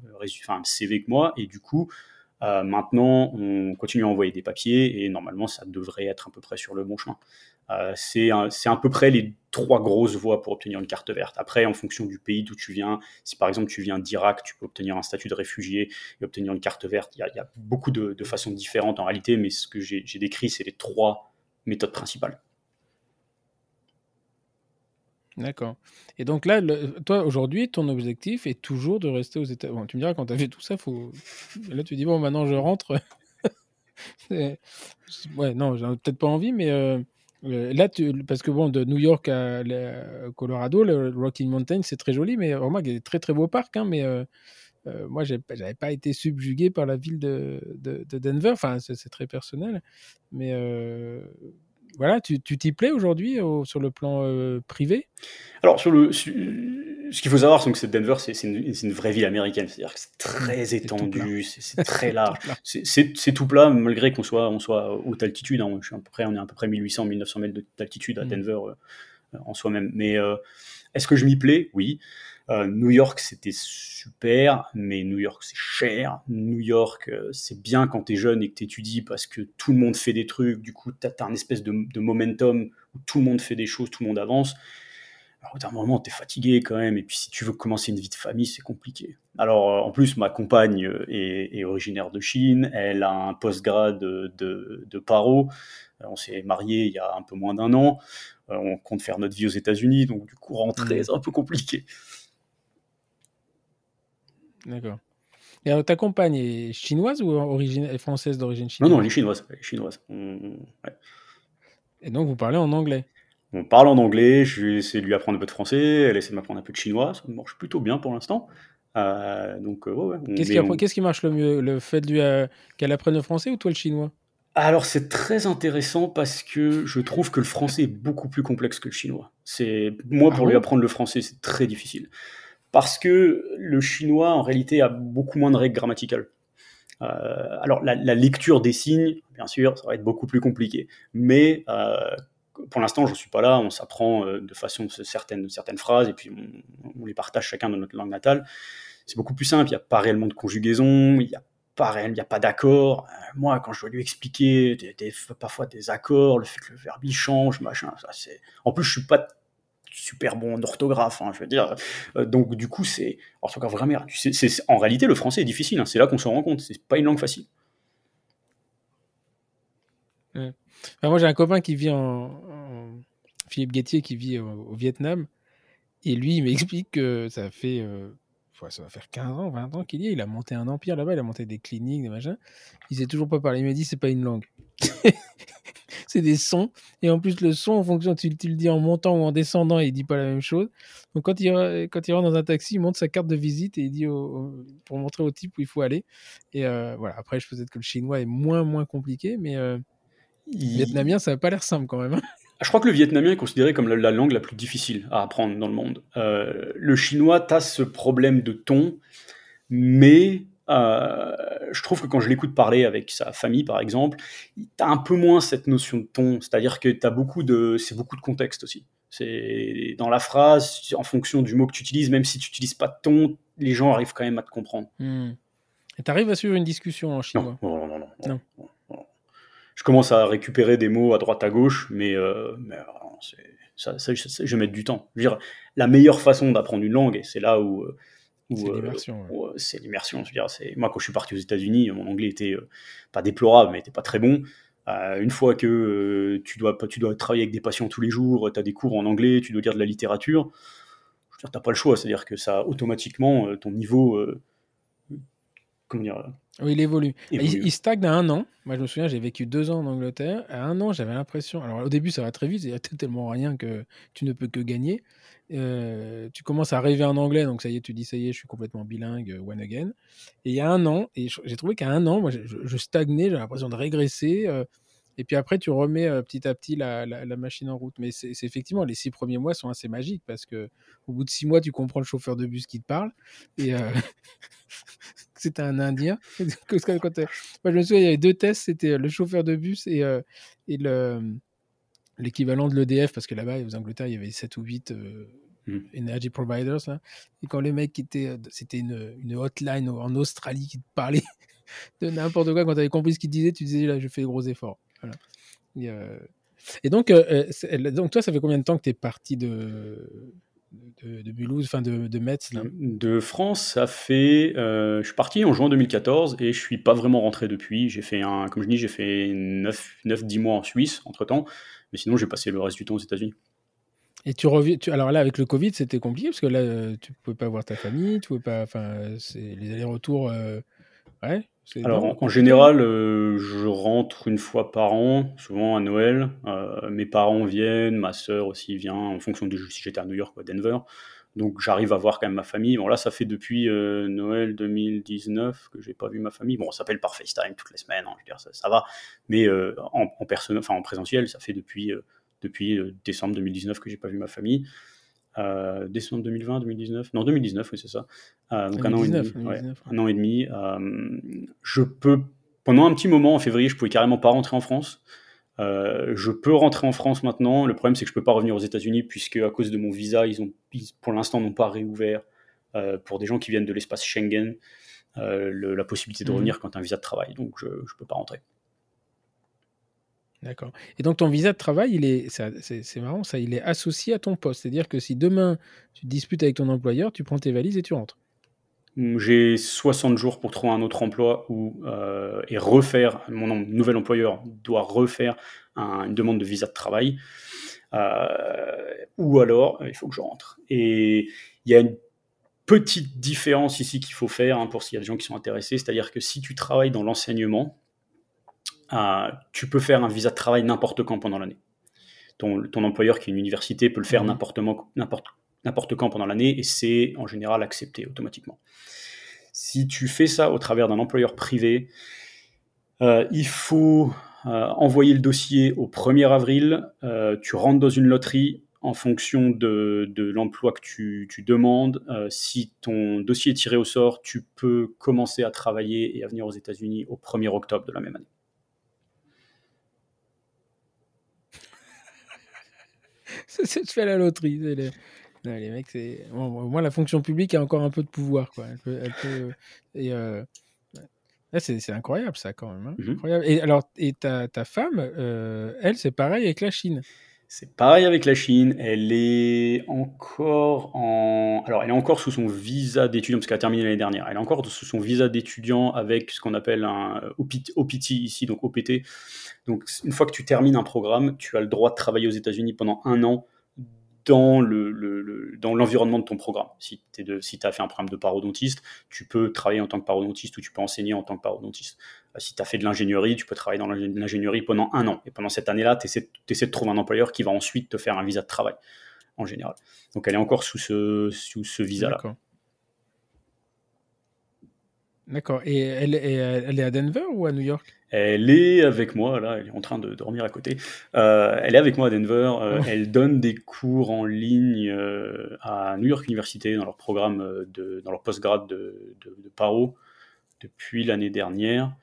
[SPEAKER 2] CV que moi. Et du coup, euh, maintenant, on continue à envoyer des papiers et normalement, ça devrait être à peu près sur le bon chemin. Euh, c'est à peu près les trois grosses voies pour obtenir une carte verte. Après, en fonction du pays d'où tu viens, si par exemple tu viens d'Irak, tu peux obtenir un statut de réfugié et obtenir une carte verte. Il y a, beaucoup de, façons différentes en réalité, mais ce que j'ai décrit, c'est les trois méthodes principales.
[SPEAKER 1] D'accord. Et donc là, toi, aujourd'hui, ton objectif est toujours de rester aux États-Unis. Bon, tu me diras, quand tu as fait tout ça, faut... là, tu dis, bon, maintenant, je rentre. ouais, non, j'ai peut-être pas envie, mais euh, là, tu... parce que bon, de New York à, Colorado, le Rocky Mountain, c'est très joli, mais vraiment, il y a des très, très beaux parcs, hein, mais euh, moi, j'avais pas été subjugué par la ville de, de, de Denver. Enfin, c'est très personnel, mais voilà, tu t'y plais aujourd'hui sur le plan euh, privé?
[SPEAKER 2] Alors, sur le, ce qu'il faut savoir, c'est que Denver, c'est une, vraie ville américaine. C'est-à-dire que c'est très mmh, étendu, c'est très large. C'est tout plat, malgré qu'on soit, on soit haute altitude. Hein. Je suis à peu près, on est à peu près 1800-1900 mètres d'altitude à mmh. Denver euh, en soi-même. Mais euh, est-ce que je m'y plais? Oui. Euh, New York, c'était super, mais New York, c'est cher. New York, euh, c'est bien quand tu es jeune et que tu étudies parce que tout le monde fait des trucs. Du coup, tu as, un espèce de, momentum où tout le monde fait des choses, tout le monde avance. Alors, au d'un moment, tu es fatigué quand même. Et puis, si tu veux commencer une vie de famille, c'est compliqué. Alors, euh, en plus, ma compagne est, originaire de Chine. Elle a un postgrad de, de, de paro. On s'est marié il y a un peu moins d'un an. On compte faire notre vie aux États-Unis. Donc, du coup, rentrer, mmh. c'est un peu compliqué.
[SPEAKER 1] D'accord. Et alors, ta compagne est chinoise ou origine, française d'origine chinoise
[SPEAKER 2] Non, non, elle est chinoise. chinoise.
[SPEAKER 1] Et donc, vous parlez en anglais?
[SPEAKER 2] On parle en anglais, je vais essayer de lui apprendre un peu de français, elle essaie de m'apprendre un peu de chinois, ça marche plutôt bien pour l'instant. Euh, donc,
[SPEAKER 1] euh, Qu'est-ce qui, marche le mieux? Le fait euh, qu'elle apprenne le français ou toi le chinois?
[SPEAKER 2] Alors c'est très intéressant parce que je trouve que le français est beaucoup plus complexe que le chinois. C'est moi pour ah lui apprendre le français c'est très difficile parce que le chinois, en réalité, a beaucoup moins de règles grammaticales. Euh, alors, la, lecture des signes, bien sûr, ça va être beaucoup plus compliqué. Mais euh, pour l'instant, je ne suis pas là. On s'apprend euh, de façon certaines, certaines phrases et puis on, les partage chacun dans notre langue natale. C'est beaucoup plus simple. Il n'y a pas réellement de conjugaison. Il n'y a pas réellement, il n'y a pas d'accord. moi, quand je dois lui expliquer parfois des accords, le fait que le verbe change, machin, ça c'est. En plus, je suis pas super bon en orthographe, hein, je veux dire. Euh, donc du coup, c'est orthographe vraiment. C'est, en réalité, le français est difficile. Hein, c'est là qu'on se rend compte. C'est pas une langue facile.
[SPEAKER 1] moi, j'ai un copain qui vit en, Philippe Guettier qui vit au, Vietnam, et lui, il m'explique que ça fait euh, ça va faire 15 ans, 20 ans qu'il y est. Il a monté un empire là-bas, il a monté des cliniques, des machins. Il sait toujours pas parler. Il m'a dit, c'est pas une langue. c'est des sons. Et en plus, le son, en fonction, tu, tu, le dis en montant ou en descendant, il dit pas la même chose. Donc, quand il, quand il rentre dans un taxi, il monte sa carte de visite et il dit pour montrer au type où il faut aller. Et euh, voilà, après, je peut-être que le chinois est moins, moins compliqué, mais euh, vietnamien, ça n'a pas l'air simple quand même.
[SPEAKER 2] Je crois que le vietnamien est considéré comme la, langue la plus difficile à apprendre dans le monde. Euh, le chinois, tu as ce problème de ton, mais euh, je trouve que quand je l'écoute parler avec sa famille, par exemple, tu as un peu moins cette notion de ton, c'est-à-dire que tu as beaucoup de, c'est beaucoup de contexte aussi. C'est dans la phrase, en fonction du mot que tu utilises, même si tu n'utilises pas de ton, les gens arrivent quand même à te comprendre.
[SPEAKER 1] Hmm. Et tu arrives à suivre une discussion en chinois?
[SPEAKER 2] Non, non, non. non je commence à récupérer des mots à droite à gauche, mais, euh, mais euh, ça, ça, je vais mettre du temps. Je veux dire, la meilleure façon d'apprendre une langue, et c'est là où, euh,
[SPEAKER 1] c'est l'immersion.
[SPEAKER 2] c'est l'immersion. moi, quand je suis parti aux États-Unis, mon anglais était pas déplorable, mais était pas très bon. une fois que tu, dois, tu dois travailler avec des patients tous les jours, tu as des cours en anglais, tu dois lire de la littérature, tu n'as pas le choix. C'est-à-dire que ça, automatiquement, ton niveau comment dire,
[SPEAKER 1] Oui, il évolue. Il, stagne à un an. Moi, je me souviens, j'ai vécu deux ans en Angleterre. À un an, j'avais l'impression. Alors, au début, ça va très vite. Il y a tellement rien que tu ne peux que gagner. Euh, tu commences à rêver en anglais, donc ça y est, tu dis ça y est, je suis complètement bilingue, euh, one again. Et il y a un an, et j'ai trouvé qu'à un an, moi, je, stagnais, j'avais l'impression de régresser. Euh, et puis après, tu remets petit à petit la, machine en route. Mais c'est effectivement, les six premiers mois sont assez magiques parce que au bout de six mois, tu comprends le chauffeur de bus qui te parle. Et c'était un Indien. moi, je me souviens, il y avait deux tests c'était le chauffeur de bus et, et le l'équivalent de l'EDF, parce que là-bas, aux Angleterre, il y avait 7 ou 8 euh, hmm. energy providers. Là. Et quand les mecs étaient. Euh, c'était une, une, hotline en Australie qui te parlait de n'importe quoi, quand tu avais compris ce qu'ils disaient, tu disais là, je fais des gros efforts. Voilà. Et, euh, et donc, donc, toi, ça fait combien de temps que tu es parti de, de, de, Mulhouse, enfin de, de Metz là
[SPEAKER 2] De France, ça fait. je suis parti en juin 2014 et je suis pas vraiment rentré depuis. J'ai fait un, comme je dis, j'ai fait 9-10 mois en Suisse entre temps. Mais sinon, j'ai passé le reste du temps aux États-Unis.
[SPEAKER 1] Et tu reviens. Alors là, avec le Covid, c'était compliqué parce que là, euh, tu pouvais pas voir ta famille, tu pouvais pas. Enfin, les allers-retours. Euh, ouais.
[SPEAKER 2] Alors, en, général, euh, je rentre une fois par an, souvent à Noël. mes parents viennent, ma sœur aussi vient, en fonction de si j'étais à New York ou à Denver. Donc, j'arrive à voir quand même ma famille. Bon, là, ça fait depuis Noël 2019 que j'ai pas vu ma famille. Bon, on s'appelle par FaceTime toutes les semaines, hein, je veux dire, ça, ça va. Mais en, en, en présentiel, ça fait depuis depuis euh, décembre 2019 que j'ai pas vu ma famille. Euh, décembre 2020, 2019, non 2019, oui c'est ça. Euh, donc un an et demi. un an et demi. je peux, pendant un petit moment en février, je pouvais carrément pas rentrer en France. je peux rentrer en France maintenant. Le problème, c'est que je peux pas revenir aux États-Unis puisque à cause de mon visa, ils ont, pour l'instant, n'ont pas réouvert pour des gens qui viennent de l'espace Schengen la possibilité de mmh. revenir quand as un visa de travail. Donc, je ne peux pas rentrer.
[SPEAKER 1] D'accord. Et donc ton visa de travail, il est, c'est marrant ça, il est associé à ton poste. C'est-à-dire que si demain tu te disputes avec ton employeur, tu prends tes valises et tu rentres.
[SPEAKER 2] Mmh, j'ai 60 jours pour trouver un autre emploi ou, euh, et refaire, mon nouvel employeur doit refaire une demande de visa de travail. Euh, ou alors, il faut que je rentre. Et il y a une petite différence ici qu'il faut faire hein, pour s'il y a des gens qui sont intéressés, c'est-à-dire que si tu travailles dans l'enseignement, tu peux faire un visa de travail n'importe quand pendant l'année. Ton, employeur qui est une université peut le faire mhm. n'importe quand pendant l'année et c'est en général accepté automatiquement. Si tu fais ça au travers d'un employeur privé, euh, il faut euh, envoyer le dossier au 1er avril, euh, tu rentres dans une loterie en fonction de, l'emploi que tu, tu demandes. si ton dossier est tiré au sort, tu peux commencer à travailler et à venir aux États-Unis au 1er octobre de la même année.
[SPEAKER 1] tu fais la loterie. Les... les mecs, c'est. moi, la fonction publique a encore un peu de pouvoir, quoi. Elle peut, Et, euh, c'est incroyable, ça, quand même. Hein. Mhm. incroyable. Et alors, et ta, ta femme, euh, elle, c'est pareil avec la Chine.
[SPEAKER 2] C'est pareil avec la Chine. Elle est encore en. Alors, elle est encore sous son visa d'étudiant, parce qu'elle a terminé l'année dernière. Elle est encore sous son visa d'étudiant avec ce qu'on appelle un OPT ici, donc OPT. Donc, une fois que tu termines un programme, tu as le droit de travailler aux États-Unis pendant un an dans le, dans l'environnement de ton programme. Si tu si as fait un programme de parodontiste, tu peux travailler en tant que parodontiste ou tu peux enseigner en tant que parodontiste. Euh, si tu as fait de l'ingénierie, tu peux travailler dans l'ingénierie pendant un an. Et pendant cette année-là, tu essaies, de trouver un employeur qui va ensuite te faire un visa de travail, en général. Donc elle est encore sous ce, sous ce visa-là.
[SPEAKER 1] D'accord. Et elle, elle, est à Denver ou à New York?
[SPEAKER 2] Elle est avec moi, là, elle est en train de dormir à côté. Euh, elle est avec moi à Denver. Euh, elle donne des cours en ligne euh, à New York University dans leur programme, de, dans leur postgrad de, de, de Paro depuis l'année dernière.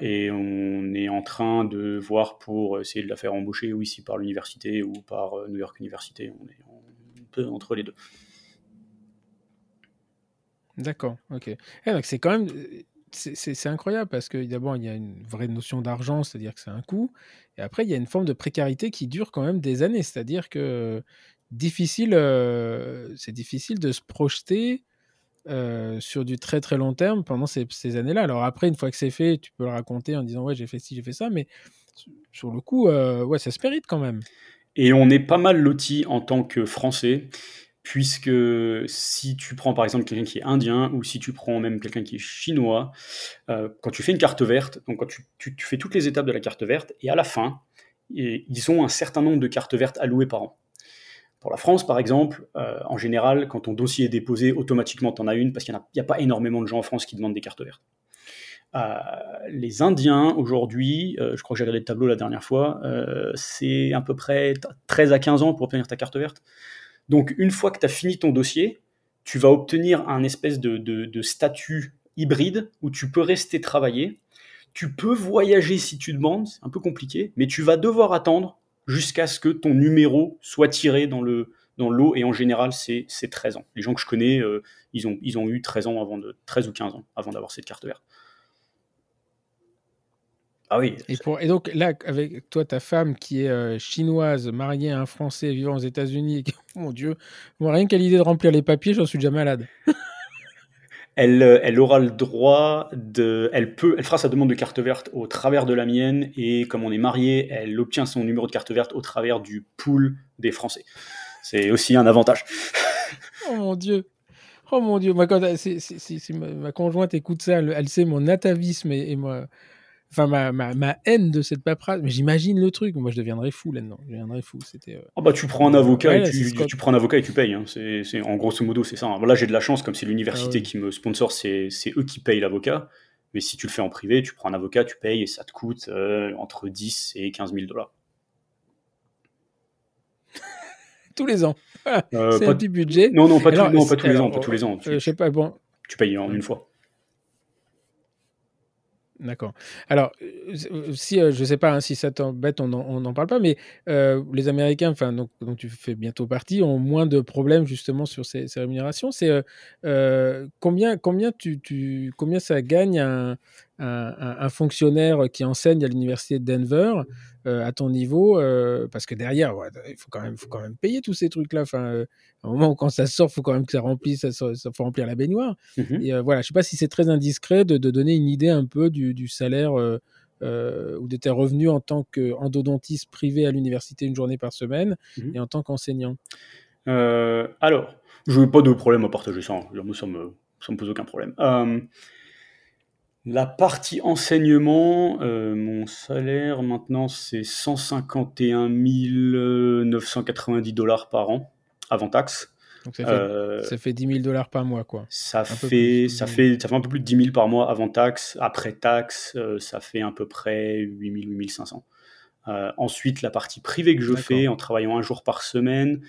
[SPEAKER 2] et on est en train de voir pour essayer de la faire embaucher ou ici par l'université ou par New York University. On est un peu entre les deux.
[SPEAKER 1] D'accord, ok. Eh, c'est quand même. C'est incroyable parce que d'abord, il y a une vraie notion d'argent, c'est-à-dire que c'est un coût. Et après, il y a une forme de précarité qui dure quand même des années. C'est-à-dire que difficile, euh, c'est difficile de se projeter euh, sur du très très long terme pendant ces, années-là. Alors après, une fois que c'est fait, tu peux le raconter en disant ouais j'ai fait ci, j'ai fait ça, mais sur le coup, euh, ouais ça se mérite quand même.
[SPEAKER 2] Et on est pas mal loti en tant que Français puisque si tu prends par exemple quelqu'un qui est indien ou si tu prends même quelqu'un qui est chinois, euh, quand tu fais une carte verte, donc quand tu, fais toutes les étapes de la carte verte, et à la fin, ils ont un certain nombre de cartes vertes allouées par an. Pour la France, par exemple, euh, en général, quand ton dossier est déposé, automatiquement, tu en as une, parce qu'il n'y a, pas énormément de gens en France qui demandent des cartes vertes. Euh, les Indiens, aujourd'hui, je crois que j'ai regardé le tableau la dernière fois, c'est à peu près 13 à 15 ans pour obtenir ta carte verte. Donc, une fois que tu as fini ton dossier, tu vas obtenir un espèce de, statut hybride où tu peux rester travailler. Tu peux voyager si tu demandes, c'est un peu compliqué, mais tu vas devoir attendre jusqu'à ce que ton numéro soit tiré dans le dans l'eau et en général c'est 13 ans. Les gens que je connais, euh, ils, ont, ils ont eu 13 ans avant de 13 ou 15 ans avant d'avoir cette carte verte.
[SPEAKER 1] Ah oui. Et, pour, et donc là, avec toi, ta femme qui est euh, chinoise, mariée à un Français vivant aux États-Unis, mon Dieu, moi, rien qu'à l'idée de remplir les papiers, j'en suis déjà malade.
[SPEAKER 2] elle, euh, elle aura le droit de, elle peut, elle fera sa demande de carte verte au travers de la mienne et comme on est marié, elle obtient son numéro de carte verte au travers du pool des Français. C'est aussi un avantage.
[SPEAKER 1] oh mon Dieu. Oh mon Dieu, quand, ma, conjointe écoute ça, elle, sait mon atavisme et moi, enfin ma, ma, ma, haine de cette paperasse. Mais j'imagine le truc. Moi, je deviendrais fou là-dedans. Je deviendrais fou. C'était.
[SPEAKER 2] Oh bah tu prends un avocat et tu, tu, prends un avocat et tu payes. Hein. C'est en grosso modo c'est ça. Hein. Là, j'ai de la chance comme c'est l'université ah qui me sponsor, c'est eux qui payent l'avocat. Mais si tu le fais en privé, tu prends un avocat, tu payes et ça te coûte euh, entre 10 et 15 000 dollars.
[SPEAKER 1] tous les ans. Euh, c'est un petit budget.
[SPEAKER 2] Non, non, pas, non, pas tous les ans. Pas tous les ans.
[SPEAKER 1] Tu, je sais pas. Bon.
[SPEAKER 2] Tu payes en une fois.
[SPEAKER 1] D'accord. Alors, euh, si euh, je sais pas hein, si ça t'embête, on n'en parle pas, mais euh, les Américains, enfin, donc, dont tu fais bientôt partie, ont moins de problèmes justement sur ces, rémunérations. C'est combien, combien, tu, tu, combien ça gagne un, un, fonctionnaire qui enseigne à l'université de Denver euh, à ton niveau, euh, parce que derrière, il faut quand même, faut quand même payer tous ces trucs-là. Enfin, euh, à un moment où quand ça sort, il faut quand même que ça remplisse, ça, faut remplir la baignoire. Mmh Et voilà, je sais pas si c'est très indiscret de, donner une idée un peu du, salaire ou de tes revenus en tant qu'endodontiste privé à l'université une journée par semaine mmh et en tant qu'enseignant.
[SPEAKER 2] alors, je n'ai pas de problème à partager ça. Hein. Ça me, ça me pose aucun problème. La partie enseignement, euh, mon salaire maintenant c'est 151 990 dollars par an avant taxe.
[SPEAKER 1] Donc ça fait, euh, ça fait 10 000 dollars par mois quoi.
[SPEAKER 2] Ça fait, ça, fait, ça fait un peu plus de 10 000 par mois avant taxe. Après taxe, euh, ça fait à peu près 8 000, 8 500. ensuite, la partie privée que je fais en travaillant un jour par semaine,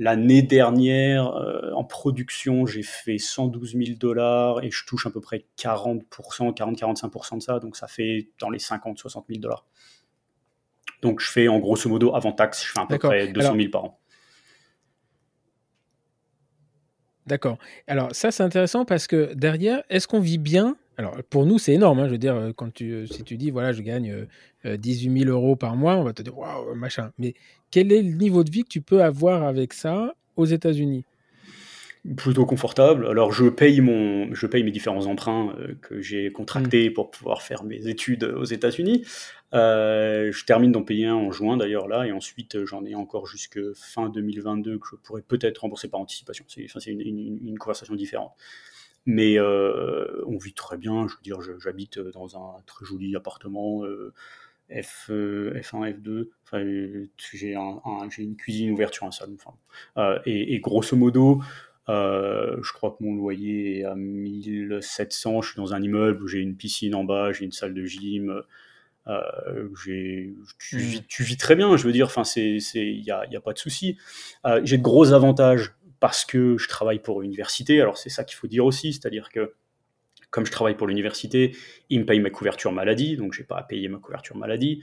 [SPEAKER 2] L'année dernière, euh, en production, j'ai fait 112 000 dollars et je touche à peu près 40%, 40-45% de ça, donc ça fait dans les 50-60 000 dollars. Donc je fais en grosso modo, avant taxe, je fais à peu près 200 000 par an.
[SPEAKER 1] D'accord. Alors ça c'est intéressant parce que derrière, est-ce qu'on vit bien? Alors, pour nous, c'est énorme. Hein, je veux dire, euh, quand tu, euh, si tu dis, voilà, je gagne 18 000 euros par mois, on va te dire, waouh, machin. Mais quel est le niveau de vie que tu peux avoir avec ça aux États-Unis?
[SPEAKER 2] Plutôt confortable. Alors, je paye, mon, je paye mes différents emprunts euh, que j'ai contractés mmh. pour pouvoir faire mes études aux États-Unis. je termine d'en payer un en juin d'ailleurs là, et ensuite j'en ai encore jusque fin 2022 que je pourrais peut-être rembourser par anticipation. C'est une, une, conversation différente. Mais euh, on vit très bien. Je veux dire, j'habite dans un très joli appartement. Euh, F, F1, F2. Enfin, j'ai un, une cuisine ouverte sur un salon. Enfin, euh, et, grosso modo, je crois que mon loyer est à 1700. Je suis dans un immeuble où j'ai une piscine en bas, j'ai une salle de gym. tu, mmh. vis, tu, vis, très bien, je veux dire, il n'y a, pas de souci. j'ai de gros avantages parce que je travaille pour l'université. Alors c'est ça qu'il faut dire aussi, c'est-à-dire que comme je travaille pour l'université, ils me payent ma couverture maladie, donc je n'ai pas à payer ma couverture maladie.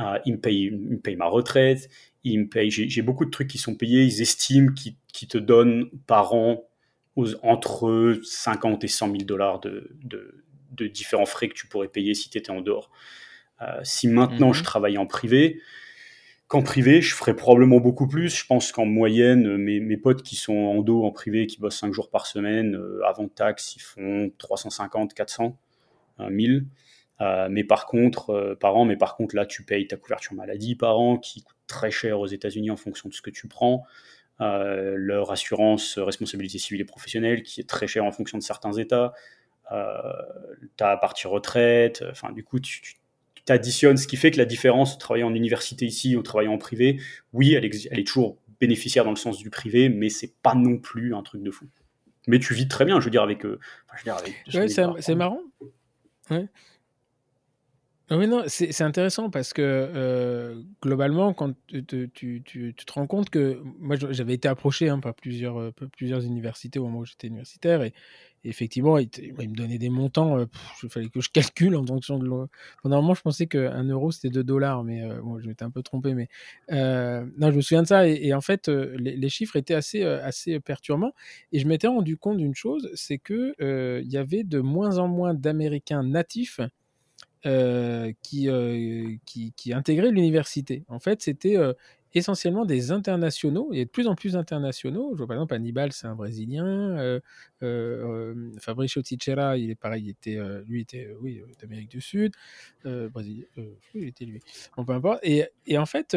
[SPEAKER 2] Euh, ils, me payent, ma retraite, ils me payent, j'ai beaucoup de trucs qui sont payés, ils estiment qu'ils te donnent par an entre 50 et 100 000 dollars de, différents frais que tu pourrais payer si tu étais en dehors. Euh, si maintenant je mhm. travaille en privé, qu'en privé, je ferais probablement beaucoup plus. Je pense qu'en moyenne, mes, potes qui sont en dos, en privé, qui bossent 5 jours par semaine, euh, avant taxe, ils font 350, 400, 1000. Euh, mais par contre, euh, par an, mais par contre, là, tu payes ta couverture maladie par an, qui coûte très cher aux États-Unis en fonction de ce que tu prends. leur assurance responsabilité civile et professionnelle qui est très chère en fonction de certains États, ta partie retraite, enfin du coup tu, tu additionnes, ce qui fait que la différence de travailler en université ici ou travailler en privé, oui, elle, elle est toujours bénéficiaire dans le sens du privé, mais c'est pas non plus un truc de fou. Mais tu vis très bien, je veux dire, avec. Euh,
[SPEAKER 1] ouais, c'est marrant. Ouais. Oui, non, c'est intéressant parce que euh, globalement, quand tu, te rends compte que moi j'avais été approché hein, par plusieurs, euh, plusieurs universités au moment où j'étais universitaire et, effectivement, ils, me donnaient des montants, il fallait que je calcule en fonction de l'euro. Normalement, je pensais qu'un euro c'était 2 dollars, mais moi je m'étais un peu trompé. Mais non, je me souviens de ça et, en fait, les, chiffres étaient assez, assez perturbants et je m'étais rendu compte d'une chose c'est qu'il il y avait de moins en moins d'Américains natifs euh, qui, euh, intégraient l'université. En fait, c'était euh, essentiellement des internationaux, et de plus en plus internationaux. Je vois par exemple Hannibal, c'est un Brésilien. Fabricio Tichera, il est pareil, il était, lui était oui, d'Amérique du Sud. Brésilien, il était lui. Bon, peu importe. Et, en fait,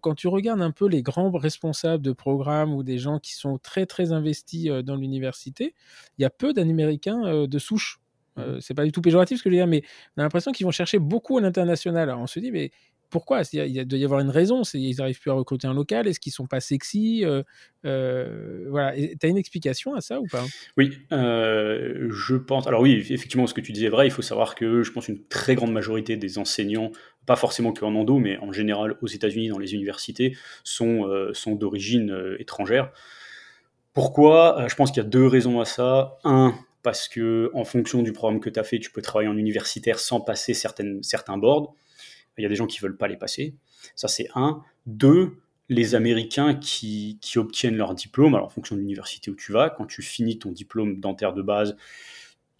[SPEAKER 1] quand tu regardes un peu les grands responsables de programmes ou des gens qui sont très très investis dans l'université, il y a peu d'Américains de souche. Euh, c'est pas du tout péjoratif ce que je veux dire, mais on a l'impression qu'ils vont chercher beaucoup à l'international. Alors on se dit, mais pourquoi? Il doit y avoir une raison? Ils n'arrivent plus à recruter un local? Est-ce qu'ils sont pas sexy? Euh, euh, Voilà. Tu as une explication à ça ou pas?
[SPEAKER 2] Oui, je pense. Alors oui, effectivement, ce que tu disais est vrai. Il faut savoir que je pense une très grande majorité des enseignants, pas forcément qu'en endo, mais en général aux États-Unis dans les universités, sont, sont d'origine étrangère. Pourquoi? Je pense qu'il y a deux raisons à ça. Un, parce que en fonction du programme que tu as fait, tu peux travailler en universitaire sans passer certaines, certains boards. Il y a des gens qui veulent pas les passer. Ça, c'est un. Deux, les Américains qui, obtiennent leur diplôme, alors en fonction de l'université où tu vas, quand tu finis ton diplôme dentaire de base,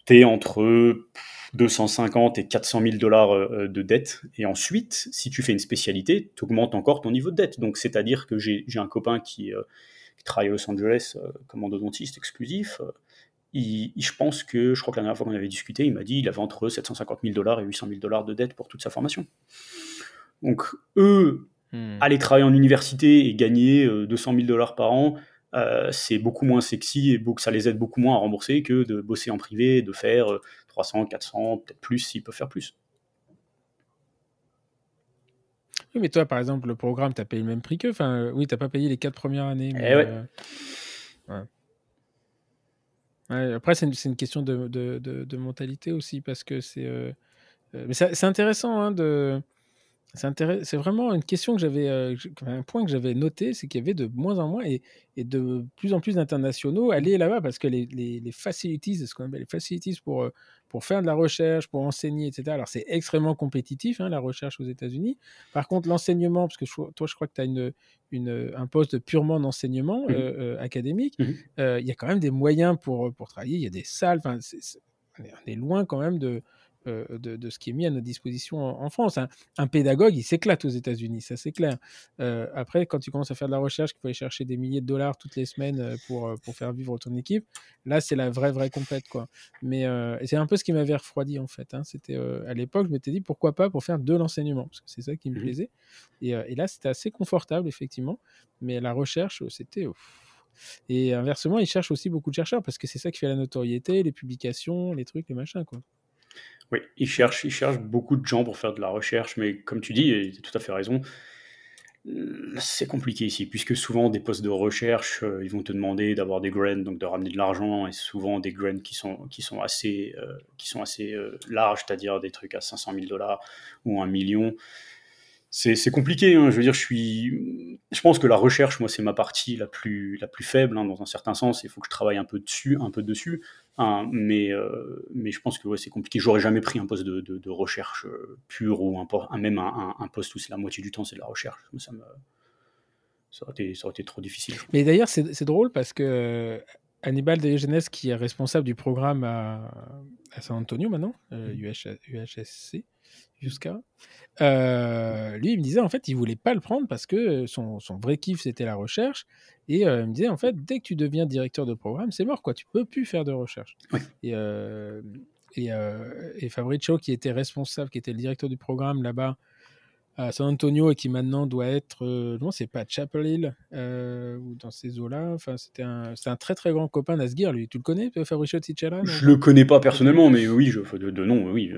[SPEAKER 2] tu es entre 250 et 400 000 dollars euh, de dette. Et ensuite, si tu fais une spécialité, tu augmentes encore ton niveau de dette. Donc, c'est-à-dire que j'ai un copain qui, euh, travaille à Los Angeles euh, comme endodontiste exclusif je pense que, je crois que la dernière fois qu'on avait discuté, il m'a dit qu'il avait entre 750 000 dollars et 800 000 dollars de dette pour toute sa formation. Donc, eux, hmm. aller travailler en université et gagner 200 000 dollars par an, euh, c'est beaucoup moins sexy et ça les aide beaucoup moins à rembourser que de bosser en privé, de faire 300, euh, 400, peut-être plus s'ils peuvent faire plus.
[SPEAKER 1] Oui, mais toi, par exemple, le programme, tu as payé le même prix qu'eux. Enfin, oui, tu n'as pas payé les quatre premières années.
[SPEAKER 2] Mais, eh ouais.
[SPEAKER 1] Euh, après, c'est une, question de, de, de, mentalité aussi, parce que c'est. Euh, euh, mais c'est intéressant hein, de. C'est vraiment une question que j'avais, euh, un point que j'avais noté, c'est qu'il y avait de moins en moins et, et de plus en plus d'internationaux aller là-bas parce que les, les, les facilities, ce qu'on appelle les facilities pour, pour faire de la recherche, pour enseigner, etc. Alors c'est extrêmement compétitif, hein, la recherche aux États-Unis. Par contre, l'enseignement, parce que toi, je crois que tu as une, une, un poste purement d'enseignement mmh. euh, académique, mmh. Il y a quand même des moyens pour, pour travailler, il y a des salles, on est loin quand même de, euh, de, ce qui est mis à notre disposition en, France. Un, pédagogue, il s'éclate aux États-Unis, ça c'est clair. Euh, après, quand tu commences à faire de la recherche, qu'il faut aller chercher des milliers de dollars toutes les semaines euh, pour, pour faire vivre ton équipe, là c'est la vraie, vraie complète. Quoi. Mais c'est un peu ce qui m'avait refroidi en fait. Hein. C'était, à l'époque, je m'étais dit pourquoi pas pour faire de l'enseignement, parce que c'est ça qui me mmh plaisait. Et, et là, c'était assez confortable, effectivement. Mais la recherche, c'était. Et inversement, ils cherchent aussi beaucoup de chercheurs parce que c'est ça qui fait la notoriété, les publications, les trucs, les machins. Quoi.
[SPEAKER 2] Oui, ils cherchent, ils cherchent beaucoup de gens pour faire de la recherche, mais comme tu dis, tu as tout à fait raison, c'est compliqué ici, puisque souvent des postes de recherche, euh, ils vont te demander d'avoir des grants, donc de ramener de l'argent, et souvent des grants qui sont, qui sont assez, euh, qui sont assez euh, larges, c'est-à-dire des trucs à 500 000 dollars ou un million c'est compliqué. Hein. Je veux dire, je suis, je pense que la recherche, moi, c'est ma partie la plus, la plus faible hein, dans un certain sens. Il faut que je travaille un peu dessus, un peu dessus. Hein. mais, euh, mais je pense que ouais, c'est compliqué. J'aurais jamais pris un poste de, de, recherche euh, pure ou un, même un, un, poste où c'est la moitié du temps c'est de la recherche. Ça, me, ça, aurait été, ça aurait été trop difficile.
[SPEAKER 1] Mais d'ailleurs, c'est drôle parce que euh, Hannibal Diogenes, qui est responsable du programme à, à San Antonio maintenant, UHSC, jusqu'à. Euh, lui, il me disait en fait, il voulait pas le prendre parce que son, son vrai kiff c'était la recherche. Et euh, il me disait en fait, dès que tu deviens directeur de programme, c'est mort quoi, tu peux plus faire de recherche. Et, euh, et, et, Fabricio, qui était responsable, qui était le directeur du programme là-bas, à San Antonio et qui maintenant doit être, non, c'est pas Chapel Hill ou dans ces eaux-là. Enfin, c'était un, c'est un très très grand copain d'Asgir, lui. Tu le connais, Fabricio Tichera
[SPEAKER 2] Je le connais pas personnellement, mais oui, je, de, de nom, oui.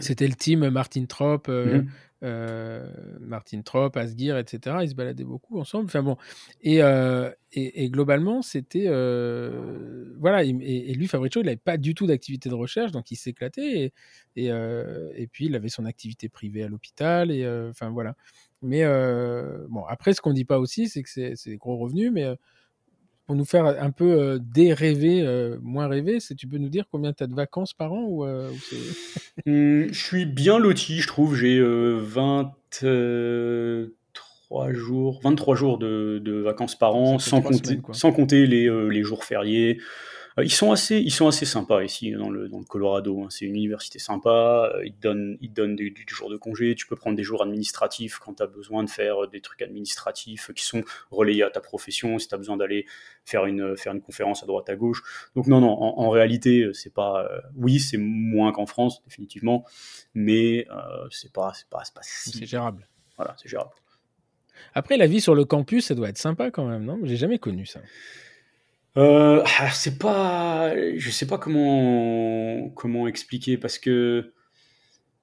[SPEAKER 1] C'était le team Martin Trop. Mhm. Euh, Martin Trop, Asgir, etc. Ils se baladaient beaucoup ensemble. Enfin bon, et, euh, et, globalement, c'était euh, voilà. Et, lui, Fabricio, il n'avait pas du tout d'activité de recherche, donc il s'éclatait. Et, et, puis il avait son activité privée à l'hôpital. Et enfin voilà. Mais bon, après, ce qu'on dit pas aussi, c'est que c'est des gros revenus, mais pour nous faire un peu euh, dérêver, euh, moins rêver, tu peux nous dire combien tu as de vacances par an ou, euh,
[SPEAKER 2] mmh, Je suis bien loti, je trouve. J'ai 23 jours, 23 jours de, vacances par an, sans compter, sans compter les, les jours fériés. Euh, ils sont assez, ils sont assez sympas ici dans le, dans le Colorado. Hein. C'est une université sympa. Euh, ils te donnent, ils donnent des, jours de congé. Tu peux prendre des jours administratifs quand tu as besoin de faire euh, des trucs administratifs qui sont relayés à ta profession. Si tu as besoin d'aller faire une, faire une conférence à droite à gauche. Donc non, non. En, réalité, c'est pas. oui, c'est moins qu'en France définitivement, mais c'est pas, c'est pas, pas
[SPEAKER 1] C'est gérable.
[SPEAKER 2] Voilà, c'est gérable.
[SPEAKER 1] Après, la vie sur le campus, ça doit être sympa quand même, non? J'ai jamais connu ça.
[SPEAKER 2] Euh, ah, c'est pas, je sais pas comment comment expliquer parce que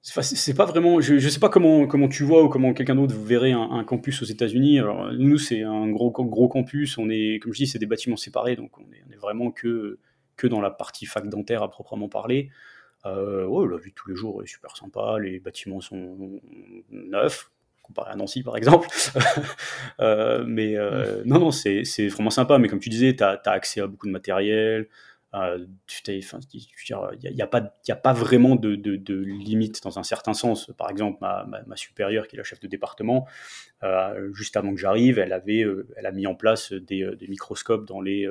[SPEAKER 2] c'est pas vraiment, je, je sais pas comment comment tu vois ou comment quelqu'un d'autre verrait un, un, campus aux États-Unis. Nous c'est un gros gros campus, on est comme je dis c'est des bâtiments séparés donc on est, vraiment que que dans la partie fac dentaire à proprement parler. Euh, la vie de tous les jours est super sympa, les bâtiments sont neufs, comparé à Nancy par exemple. Euh, mais euh, non, non, c'est vraiment sympa. Mais comme tu disais, tu as, accès à beaucoup de matériel. Euh, il n'y a, a, pas, a pas vraiment de, de, limite dans un certain sens. Par exemple, ma, ma, supérieure, qui est la chef de département, juste avant que j'arrive, elle, avait, elle a mis en place des, des microscopes dans les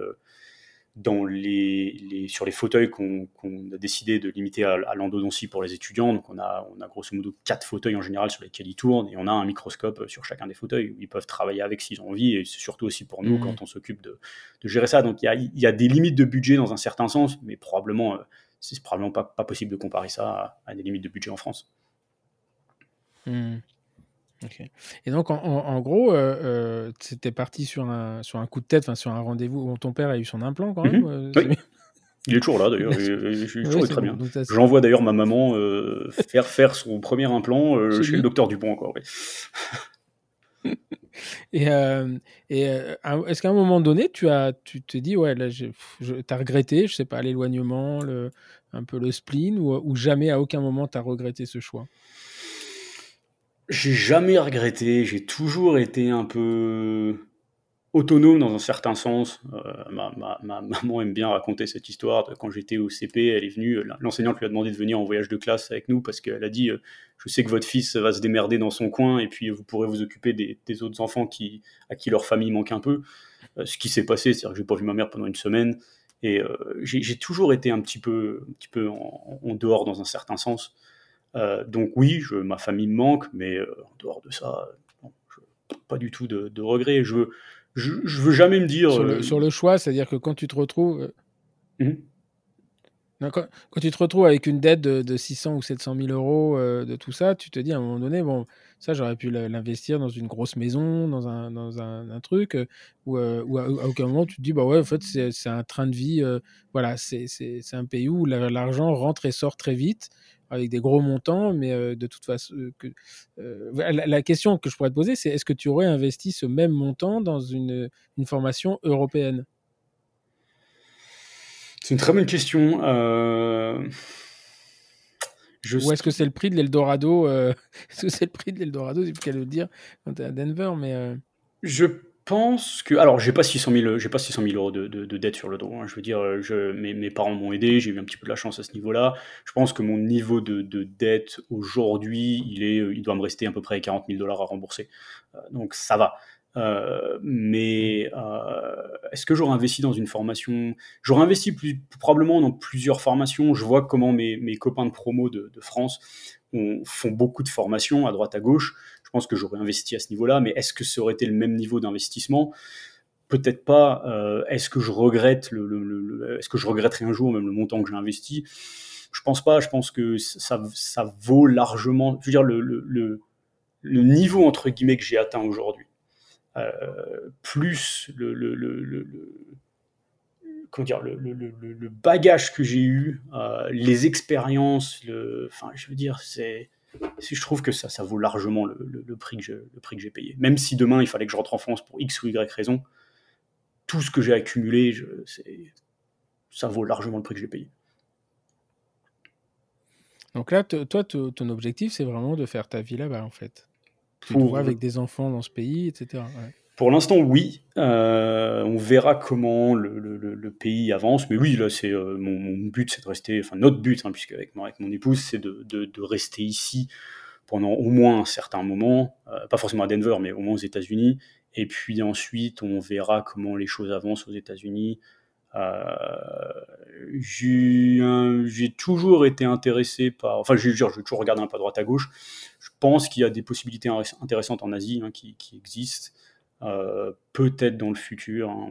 [SPEAKER 2] dans les, sur les fauteuils qu'on a décidé de limiter à, l'endodontie pour les étudiants. Donc on a, on a grosso modo quatre fauteuils en général sur lesquels ils tournent et on a un microscope sur chacun des fauteuils où ils peuvent travailler avec s'ils ont envie et c'est surtout aussi pour nous mmh. quand on s'occupe de, de, gérer ça. Donc il y a, y a, des limites de budget dans un certain sens, mais probablement, euh, c'est probablement pas, pas, possible de comparer ça à, des limites de budget en France.
[SPEAKER 1] Mmh. Et donc, en, gros, euh, euh, parti sur un, sur un coup de tête, sur un rendez-vous où ton père a eu son implant quand même.
[SPEAKER 2] Mhm. Euh, il est toujours là d'ailleurs, je suis toujours très bien. J'envoie d'ailleurs ma maman faire faire son premier implant chez le docteur Dupont encore.
[SPEAKER 1] et, et est-ce qu'à un moment donné, tu as, tu te dis, ouais, là, tu as regretté, je sais pas, l'éloignement, un peu le spleen, ou, ou jamais à aucun moment tu as regretté ce choix?
[SPEAKER 2] J'ai jamais regretté, j'ai toujours été un peu autonome dans un certain sens. Euh, ma, ma, ma, maman aime bien raconter cette histoire. quand j'étais au CP, elle est venue, l'enseignante lui a demandé de venir en voyage de classe avec nous parce qu'elle a dit euh, Je sais que votre fils va se démerder dans son coin et puis vous pourrez vous occuper des, autres enfants qui, à qui leur famille manque un peu. Euh, ce qui s'est passé, c'est-à-dire que j'ai pas vu ma mère pendant une semaine. Et j'ai toujours été un petit peu, un petit peu en, dehors dans un certain sens. Euh, donc oui, je, ma famille me manque, mais euh, en dehors de ça, pas du tout de, regrets. Je, je, veux jamais me dire...
[SPEAKER 1] Sur le, euh, sur le choix, c'est-à-dire que quand tu te retrouves... Mhm. quand, tu te retrouves avec une dette de, 600 ou 700 000 euros de tout ça, tu te dis à un moment donné, bon, ça j'aurais pu l'investir dans une grosse maison, dans un, dans un, truc, ou à, aucun moment tu te dis, bah ouais, en fait, c'est un train de vie, voilà, c'est un pays où l'argent rentre et sort très vite avec des gros montants, mais euh, de toute façon, euh, que, euh, la, question que je pourrais te poser, c'est est-ce que tu aurais investi ce même montant dans une, une formation européenne?
[SPEAKER 2] C'est une très bonne question.
[SPEAKER 1] Ou est-ce que c'est le prix de l'Eldorado Est-ce que c'est le prix de l'Eldorado C'est qu'elle le dire quand tu es à Denver, mais.
[SPEAKER 2] Je pense que. Alors, j'ai pas 600 000, j'ai pas 600 000 euros de, de, dette sur le dos. Hein. Je veux dire, je, mes, mes parents m'ont aidé, j'ai eu un petit peu de la chance à ce niveau-là. Je pense que mon niveau de, de dette aujourd'hui, il, est, il doit me rester à peu près 40 000 dollars à rembourser. Euh, donc, ça va. Euh, mais euh, est-ce que j'aurais investi dans une formation? J'aurais investi plus, probablement dans plusieurs formations. Je vois comment mes, mes copains de promo de, de France ont, font beaucoup de formations à droite à gauche pense que j'aurais investi à ce niveau-là, mais est-ce que ça aurait été le même niveau d'investissement Peut-être pas. Euh, est-ce que je regrette le, est-ce que je regretterai un jour même le montant que j'ai investi Je pense pas. Je pense que ça, ça vaut largement. Je veux dire le, le niveau entre guillemets que j'ai atteint aujourd'hui, euh, plus le, le, le, comment dire, le, bagage que j'ai eu, euh, les expériences, le, enfin, je veux dire, c'est, je trouve que ça, ça vaut largement le, prix que je, le prix que j'ai payé. Même si demain il fallait que je rentre en France pour X ou Y raison, tout ce que j'ai accumulé, je, ça vaut largement le prix que j'ai payé.
[SPEAKER 1] Donc là, toi, ton objectif, c'est vraiment de faire ta vie là-bas, en fait. Tu pour... avec des enfants dans ce pays, etc.
[SPEAKER 2] Pour l'instant, oui. Euh, on verra comment le, pays avance. Mais oui, là, c'est euh, mon, but, c'est de rester. Enfin, notre but, hein, puisque avec, mon épouse, c'est de, rester ici pendant au moins un certain moment. Euh, pas forcément à Denver, mais au moins aux États-Unis. Et puis ensuite, on verra comment les choses avancent aux États-Unis. j'ai toujours été intéressé par. Enfin, j'ai toujours regardé un peu à droite à gauche. Je pense qu'il y a des possibilités intéressantes en Asie hein, qui, existent. Euh, peut-être dans le futur, hein,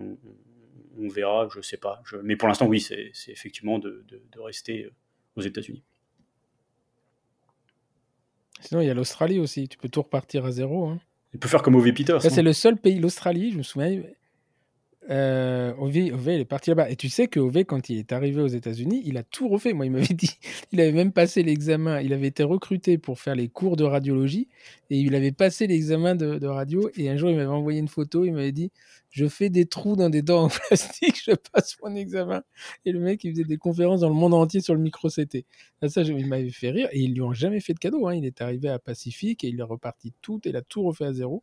[SPEAKER 2] on, verra, je sais pas. mais pour l'instant, oui, c'est effectivement de, rester euh, aux États-Unis.
[SPEAKER 1] Sinon, il y a l'Australie aussi. Tu peux tout repartir à zéro. Hein.
[SPEAKER 2] Il peut faire comme Ove Peters.
[SPEAKER 1] c'est le seul pays, l'Australie, je me souviens. Euh, Ove, il est parti là-bas. Et tu sais que Ove, quand il est arrivé aux États-Unis, il a tout refait. Moi, il m'avait dit, il avait même passé l'examen. Il avait été recruté pour faire les cours de radiologie et il avait passé l'examen de, radio. Et un jour, il m'avait envoyé une photo. Il m'avait dit, je fais des trous dans des dents en plastique, je passe mon examen. Et le mec, il faisait des conférences dans le monde entier sur le micro-CT. Ça, il m'avait fait rire. Et ils lui ont jamais fait de cadeau. Hein. Il est arrivé à Pacifique et il est reparti tout. Et il a tout refait à zéro.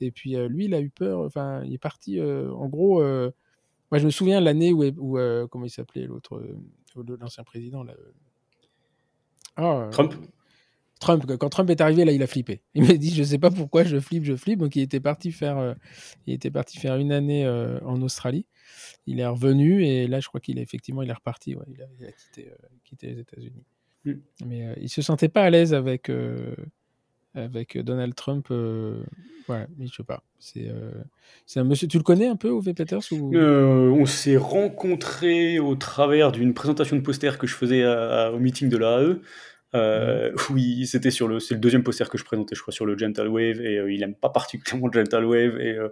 [SPEAKER 1] Et puis euh, lui, il a eu peur. Enfin, il est parti. Euh, en gros, euh, moi, je me souviens l'année où, où comment il s'appelait l'autre, l'ancien président là.
[SPEAKER 2] Ah, Trump.
[SPEAKER 1] Trump, quand Trump est arrivé, là, il a flippé. Il m'a dit, je sais pas pourquoi je flippe, je flippe. Donc, il était parti faire, il était parti faire une année en Australie. Il est revenu et là, je crois qu'il est effectivement, il est reparti. Ouais, il, a, quitté, quitté, les États-Unis. Mm. Mais il se sentait pas à l'aise avec avec Donald Trump. Euh, ouais, mais je sais pas. C'est euh, un monsieur. Tu le connais un peu, Ove Peters ou...
[SPEAKER 2] Euh, on s'est rencontrés au travers d'une présentation de poster que je faisais au meeting de l'AE. Euh, oui, c'était sur le, c'est le deuxième poster que je présentais, je crois, sur le Gentle Wave, et euh, il aime pas particulièrement le Gentle Wave, et, euh,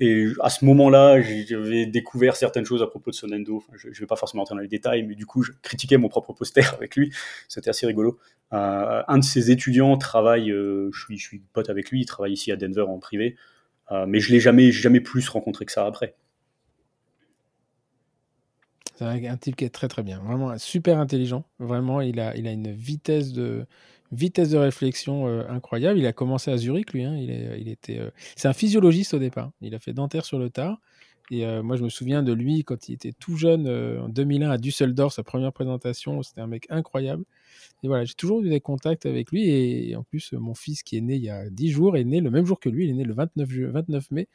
[SPEAKER 2] et à ce moment-là, j'avais découvert certaines choses à propos de Sonendo. Enfin, je, je vais pas forcément entrer dans les détails, mais du coup, je critiquais mon propre poster avec lui. C'était assez rigolo. un de ses étudiants travaille, je suis, je suis pote avec lui, il travaille ici à Denver en privé, mais je l'ai jamais, jamais plus rencontré que ça après.
[SPEAKER 1] C'est un type qui est très très bien, vraiment super intelligent. Vraiment, il a, une vitesse de, vitesse de réflexion euh, incroyable. Il a commencé à Zurich, lui. Hein. Il était, euh, c'est un physiologiste au départ. Il a fait dentaire sur le tard. Et euh, moi, je me souviens de lui quand il était tout jeune, en 2001 à Düsseldorf, sa première présentation. C'était un mec incroyable. Et voilà, j'ai toujours eu des contacts avec lui. Et, en plus, mon fils qui est né il y a 10 jours est né le même jour que lui. Il est né le 29, 29 mai.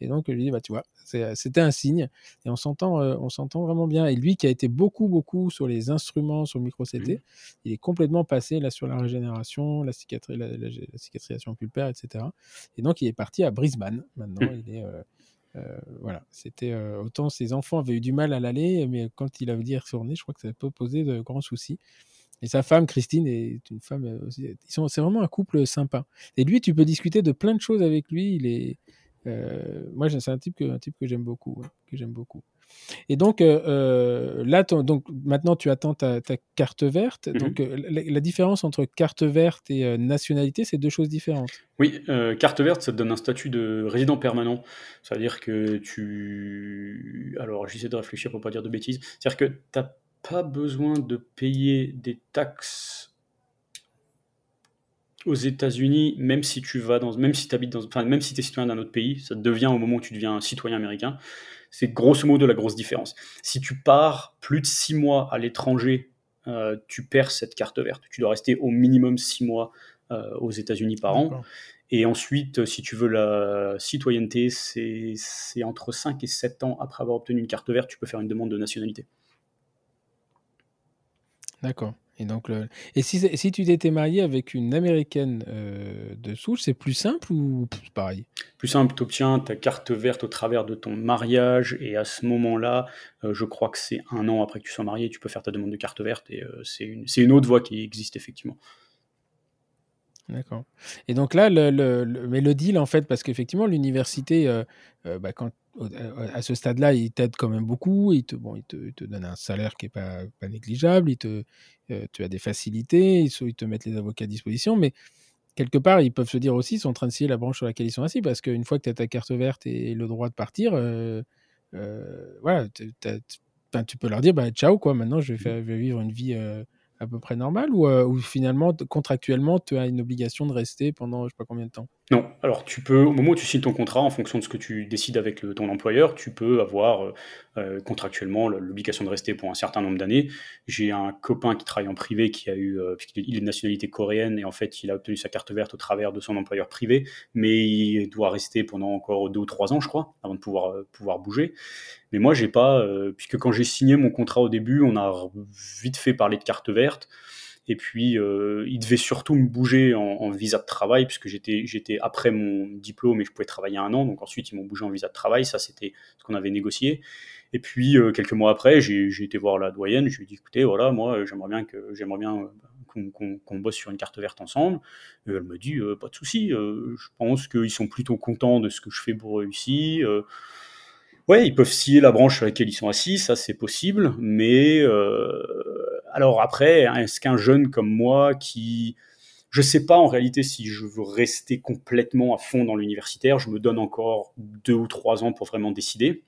[SPEAKER 1] Et donc, je lui dis, bah, tu vois, c'était un signe. Et on s'entend, euh, on s'entend vraiment bien. Et lui qui a été beaucoup, beaucoup sur les instruments, sur le micro-CT, il est complètement passé là sur la régénération, la, cicatrisation pulpaire, etc. Et donc, il est parti à Brisbane. Maintenant, mmh. il est. Euh, euh, voilà, c'était autant ses enfants avaient eu du mal à l'aller, mais quand il avait dit retourner, je crois que ça peut poser de grands soucis. Et sa femme, Christine, est une femme euh, aussi. C'est vraiment un couple sympa. Et lui, tu peux discuter de plein de choses avec lui. Il est, euh, moi, c'est un type que, un type que j'aime beaucoup, que j'aime beaucoup. Et donc euh, là, donc maintenant, tu attends ta, carte verte. Mhm. Donc la, différence entre carte verte et nationalité, c'est deux choses différentes.
[SPEAKER 2] Oui, carte verte, ça te donne un statut de résident permanent. C'est-à-dire que tu, alors j'essaie de réfléchir pour pas dire de bêtises. C'est-à-dire que tu as pas besoin de payer des taxes aux États-Unis, même si tu vas dans, même si habites dans, enfin, même si es citoyen d'un autre pays, ça devient au moment où tu deviens citoyen américain. C'est grosso modo la grosse différence. Si tu pars plus de six mois à l'étranger, euh, tu perds cette carte verte. Tu dois rester au minimum six mois euh, aux États-Unis par an. Et ensuite, si tu veux la citoyenneté, c'est entre 5 et 7 ans après avoir obtenu une carte verte, tu peux faire une demande de nationalité.
[SPEAKER 1] D'accord. Et si, tu t'étais marié avec une américaine euh, de souche, c'est plus simple ou pareil?
[SPEAKER 2] Plus simple, tu obtiens ta carte verte au travers de ton mariage, et à ce moment-là, euh, je crois que c'est un an après que tu sois marié, tu peux faire ta demande de carte verte, et euh, c'est une, autre voie qui existe effectivement.
[SPEAKER 1] D'accord. Et donc là, le, mais le deal, en fait, parce qu'effectivement, l'université, euh, euh, bah, quand, à ce stade-là, il t'aide quand même beaucoup. Il te, bon, donne un salaire qui n'est pas, négligeable. Il te, euh, tu as des facilités. Ils, te mettent les avocats à disposition. Mais quelque part, ils peuvent se dire aussi, ils sont en train de scier la branche sur laquelle ils sont assis. Parce qu'une fois que tu as ta carte verte et le droit de partir, voilà, tu peux leur dire bah, ciao, quoi. Maintenant, je vais vivre une vie à peu près normal ou, euh, finalement, contractuellement, tu as une obligation de rester pendant je sais pas combien de temps?
[SPEAKER 2] Non. Alors, tu peux, au moment où tu signes ton contrat, en fonction de ce que tu décides avec ton employeur, tu peux avoir euh, euh, contractuellement l'obligation de rester pour un certain nombre d'années. J'ai un copain qui travaille en privé qui a eu, puisqu'il est de nationalité coréenne et en fait, il a obtenu sa carte verte au travers de son employeur privé, mais il doit rester pendant encore deux ou trois ans, je crois, avant de pouvoir, pouvoir bouger. Mais moi, j'ai pas, puisque quand j'ai signé mon contrat au début, on a vite fait parler de carte verte. Et puis, euh, il devait surtout me bouger en, visa de travail, puisque j'étais, j'étais après mon diplôme et je pouvais travailler un an. Donc ensuite, ils m'ont bougé en visa de travail. Ça, c'était ce qu'on avait négocié. Et puis, euh, quelques mois après, j'ai, été voir la doyenne. Je lui ai dit, écoutez, voilà, moi, j'aimerais bien, que, j'aimerais bien qu'on, bosse sur une carte verte ensemble. Et elle me dit, pas de souci. je pense qu'ils sont plutôt contents de ce que je fais pour eux ici. Ouais, ils peuvent scier la branche sur laquelle ils sont assis, ça c'est possible, mais euh, alors après, est-ce qu'un jeune comme moi qui, je sais pas en réalité si je veux rester complètement à fond dans l'universitaire, je me donne encore deux ou trois ans pour vraiment décider,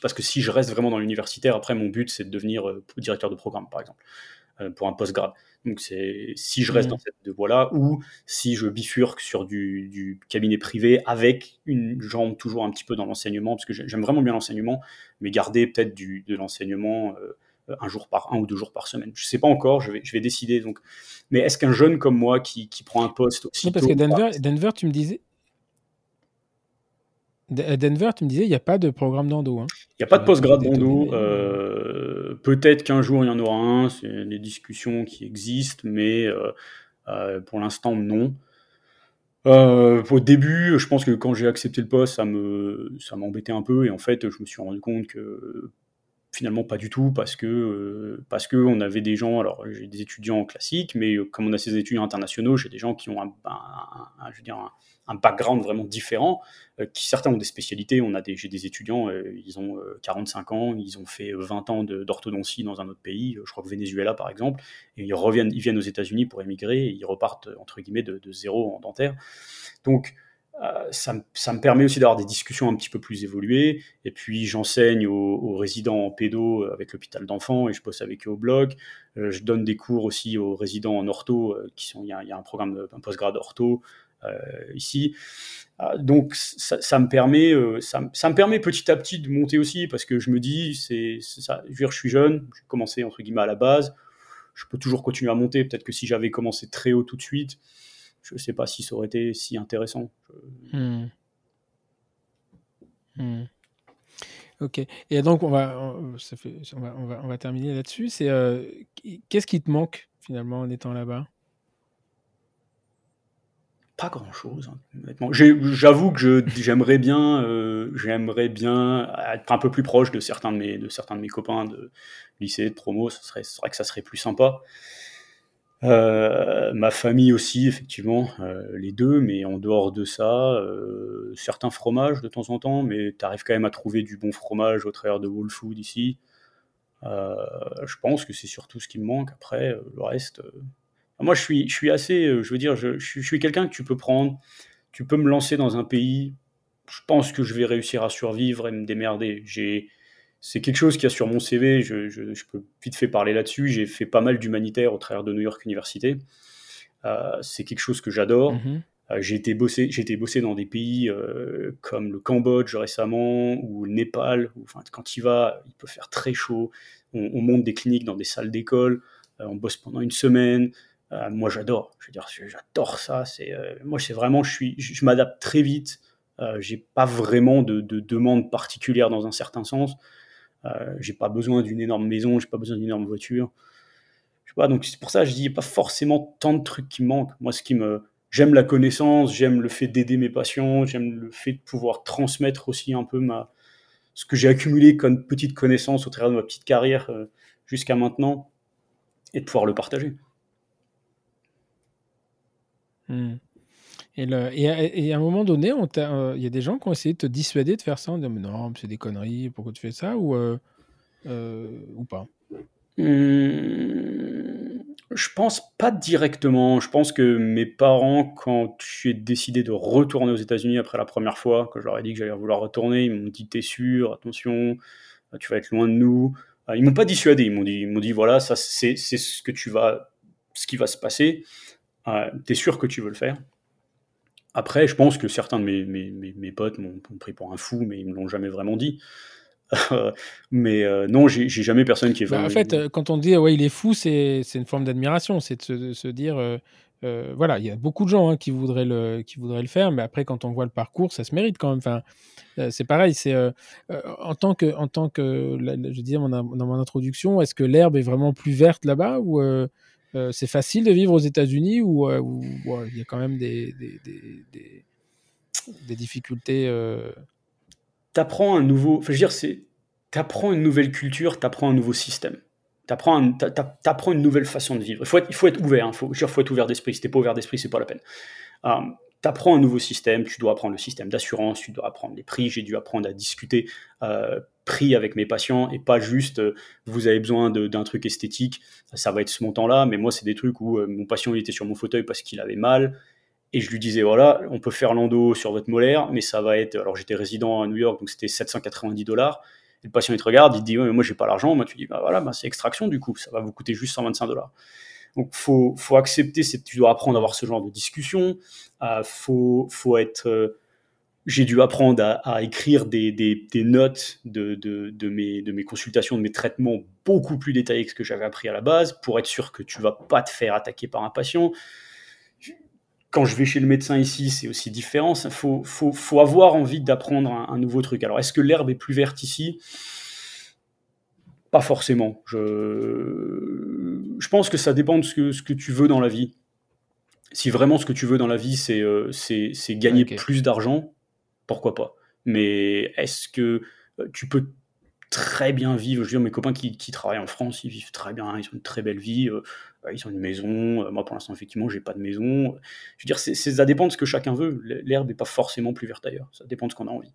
[SPEAKER 2] parce que si je reste vraiment dans l'universitaire, après mon but c'est de devenir euh, directeur de programme par exemple, pour un postgrad. Donc c'est si je reste mmh. dans cette voie-là ou si je bifurque sur du, cabinet privé avec une jambe toujours un petit peu dans l'enseignement, parce que j'aime vraiment bien l'enseignement, mais garder peut-être de l'enseignement euh, un jour par un ou deux jours par semaine. Je sais pas encore, je vais, je vais décider. Donc, mais est-ce qu'un jeune comme moi qui, prend un poste aussi
[SPEAKER 1] parce que Denver, Denver, tu me disais. Denver, tu me disais, il n'y a pas de programme d'endo. Hein.
[SPEAKER 2] Il n'y a pas de postgrad d'endo. Euh, peut-être qu'un jour il y en aura un. C'est des discussions qui existent, mais euh, pour l'instant, non. au début, je pense que quand j'ai accepté le poste, ça me ça m'embêtait un peu et en fait, je me suis rendu compte que finalement pas du tout parce que euh, parce que on avait des gens alors j'ai des étudiants classiques mais euh, comme on a ces étudiants internationaux j'ai des gens qui ont un, je veux dire un, background vraiment différent euh, qui certains ont des spécialités on a des j'ai des étudiants ils ont 45 ans ils ont fait 20 ans d'orthodontie dans un autre pays je crois que Venezuela par exemple et ils reviennent ils viennent aux États-Unis pour émigrer ils repartent entre guillemets de, zéro en dentaire donc euh, ça, me permet aussi d'avoir des discussions un petit peu plus évoluées. Et puis, j'enseigne aux, résidents en pédo avec l'hôpital d'enfants et je bosse avec eux au. Euh, je donne des cours aussi aux résidents en ortho, euh, qui sont, il y, a, un programme, un postgrad ortho ici. donc, ça, me permet, ça, me permet petit à petit de monter aussi parce que je me dis, c'est ça. Je, je suis jeune, j'ai commencé entre guillemets à la base. Je peux toujours continuer à monter. Peut-être que si j'avais commencé très haut tout de suite, je ne sais pas si ça aurait été si intéressant. Hmm.
[SPEAKER 1] Hmm. Ok. Et donc, on va, ça fait, on va, on va terminer là-dessus. C'est euh, qu'est-ce qui te manque finalement en étant là-bas?
[SPEAKER 2] Pas grand-chose. Hein, j'avoue que j'aimerais bien, euh, j'aimerais bien être un peu plus proche de certains de mes, de certains de mes copains de lycée, de promo. Ce serait, ce serait que ça serait plus sympa. Euh, ma famille aussi, effectivement, euh, les deux, mais en dehors de ça, certains fromages de temps en temps, mais tu arrives quand même à trouver du bon fromage au travers de Whole Food ici. je pense que c'est surtout ce qui me manque. Après, le reste. Moi, je suis, je suis assez. je veux dire, je, je suis quelqu'un que tu peux prendre, tu peux me lancer dans un pays. Je pense que je vais réussir à survivre et me démerder. J'ai c'est quelque chose qui a sur mon CV, je, peux vite fait parler là-dessus. J'ai fait pas mal d'humanitaire au travers de New York Université. Euh, c'est quelque chose que j'adore. Mhm. Euh, j'ai été bossé, j'ai été bossé dans des pays euh, comme le Cambodge récemment ou le Népal. Où, enfin, quand il va, il peut faire très chaud. On, monte des cliniques dans des salles d'école. on bosse pendant une semaine. Moi, j'adore. Je veux dire, j'adore ça. C'est moi, c'est vraiment, je suis, je, m'adapte très vite. j'ai pas vraiment de, de demande particulière dans un certain sens. Euh, j'ai pas besoin d'une énorme maison, j'ai pas besoin d'une énorme voiture. Je sais donc c'est pour ça que je dis, il n'y a pas forcément tant de trucs qui me manquent. Moi, ce qui me, j'aime la connaissance, j'aime le fait d'aider mes patients, j'aime le fait de pouvoir transmettre aussi un peu ma, ce que j'ai accumulé comme petite connaissance au travers de ma petite carrière euh, jusqu'à maintenant et de pouvoir le partager.
[SPEAKER 1] Hmm. Et, à un moment donné, il y a des gens qui ont essayé de te dissuader de faire ça en disant non, c'est des conneries, pourquoi tu fais ça ou, ou pas?
[SPEAKER 2] Mmh, Je pense pas directement. Je pense que mes parents, quand j'ai décidé de retourner aux États-Unis après la première fois, quand je leur ai dit que j'allais vouloir retourner, ils m'ont dit T'es sûr, attention, tu vas être loin de nous. Ils m'ont pas dissuadé, ils m'ont dit, voilà, ça c'est ce ce qui va se passer. Euh, T'es sûr que tu veux le faire? Après, je pense que certains de mes, mes, mes, potes m'ont pris pour un fou, mais ils me l'ont jamais vraiment dit. mais euh, non, j'ai jamais personne qui est
[SPEAKER 1] bah, en fait, euh, quand on dit ouais, il est fou, c'est une forme d'admiration. C'est de se, dire euh, voilà, il y a beaucoup de gens hein, qui, voudraient le, qui voudraient le faire, mais après, quand on voit le parcours, ça se mérite quand même. Enfin, c'est pareil. C'est en tant que, en tant que, je disais dans mon introduction, est-ce que l'herbe est vraiment plus verte là-bas ou c'est facile de vivre aux États-Unis ou il y a quand même des, difficultés
[SPEAKER 2] t'apprends un nouveau. Enfin, je veux dire, c'est. T'apprends une nouvelle culture, t'apprends un nouveau système. T'apprends, un, apprends une nouvelle façon de vivre. Il faut être, ouvert. Il hein. faut, faut être ouvert d'esprit. Si t'es pas ouvert d'esprit, c'est pas la peine. Tu t'apprends un nouveau système. Tu dois apprendre le système d'assurance. Tu dois apprendre les prix. J'ai dû apprendre à discuter euh, prix avec mes patients et pas juste euh, vous avez besoin d'un truc esthétique. Ça va être ce montant-là. Mais moi, c'est des trucs où euh, mon patient il était sur mon fauteuil parce qu'il avait mal et je lui disais, voilà, on peut faire l'endo sur votre molaire, mais ça va être. Alors j'étais résident à New York, donc c'était 790 dollars. Le patient, il te regarde, il te dit, ouais, mais moi, j'ai pas l'argent. Moi, tu dis, bah voilà, bah, c'est extraction du coup, ça va vous coûter juste 125 dollars. Donc, faut, faut accepter, tu dois apprendre à avoir ce genre de discussion. Euh, faut, faut être. Euh, j'ai dû apprendre à, écrire des, des, des notes de, de, de, mes, de mes consultations, de mes traitements beaucoup plus détaillés que ce que j'avais appris à la base, pour être sûr que tu vas pas te faire attaquer par un patient quand je vais chez le médecin ici, c'est aussi différent. Il faut, faut, faut, avoir envie d'apprendre un, nouveau truc. Alors, est-ce que l'herbe est plus verte ici? Pas forcément. Je, je pense que ça dépend de ce que, ce que tu veux dans la vie. Si vraiment ce que tu veux dans la vie, c'est euh, c'est gagner plus d'argent, pourquoi pas Mais est-ce que euh, tu peux très bien vivre. Je veux dire, mes copains qui, qui, travaillent en France, ils vivent très bien, ils ont une très belle vie, euh, ils ont une maison. Moi, pour l'instant, effectivement, j'ai pas de maison. Je veux dire, c'est, ça dépend de ce que chacun veut. L'herbe n'est pas forcément plus verte ailleurs. Ça dépend de ce qu'on a envie.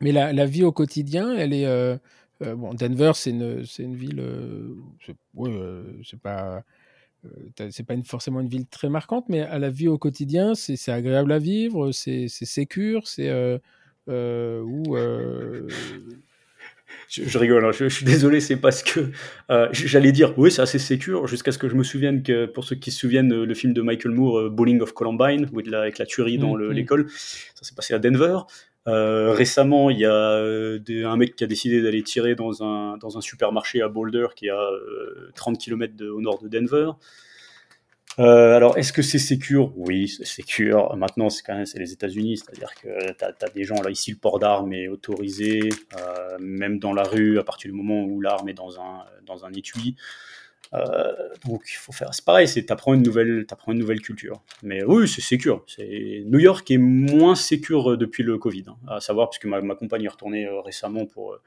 [SPEAKER 1] Mais la, la, vie au quotidien, elle est. Euh, bon, Denver, c'est une, une ville. c'est, c'est pas. c'est pas une, forcément une ville très marquante, mais à la vie au quotidien, c'est, agréable à vivre, c'est, sécure, c'est euh, ou euh,
[SPEAKER 2] je, rigole, hein, je, suis désolé, c'est parce que euh, j'allais dire, oui, c'est assez sécure, jusqu'à ce que je me souvienne que, pour ceux qui se souviennent, le film de Michael Moore, Bowling of Columbine, avec la tuerie dans mm, mm. l'école, ça s'est passé à Denver. Récemment, il y a un mec qui a décidé d'aller tirer dans un, dans un supermarché à Boulder, qui est à 30 km au nord de Denver. Euh, alors, est-ce que c'est sécure? Oui, c'est sécure. Maintenant, c'est quand même les États-Unis, c'est-à-dire que tu as, des gens là ici, le port d'armes est autorisé, euh, même dans la rue, à partir du moment où l'arme est dans un dans un étui. Euh, donc, il faut faire. C'est pareil, c'est t'apprends une nouvelle, apprends une nouvelle culture. Mais oui, c'est sécure. C'est New York est moins sécure depuis le Covid, hein, à savoir puisque ma, ma compagne est retournée récemment pour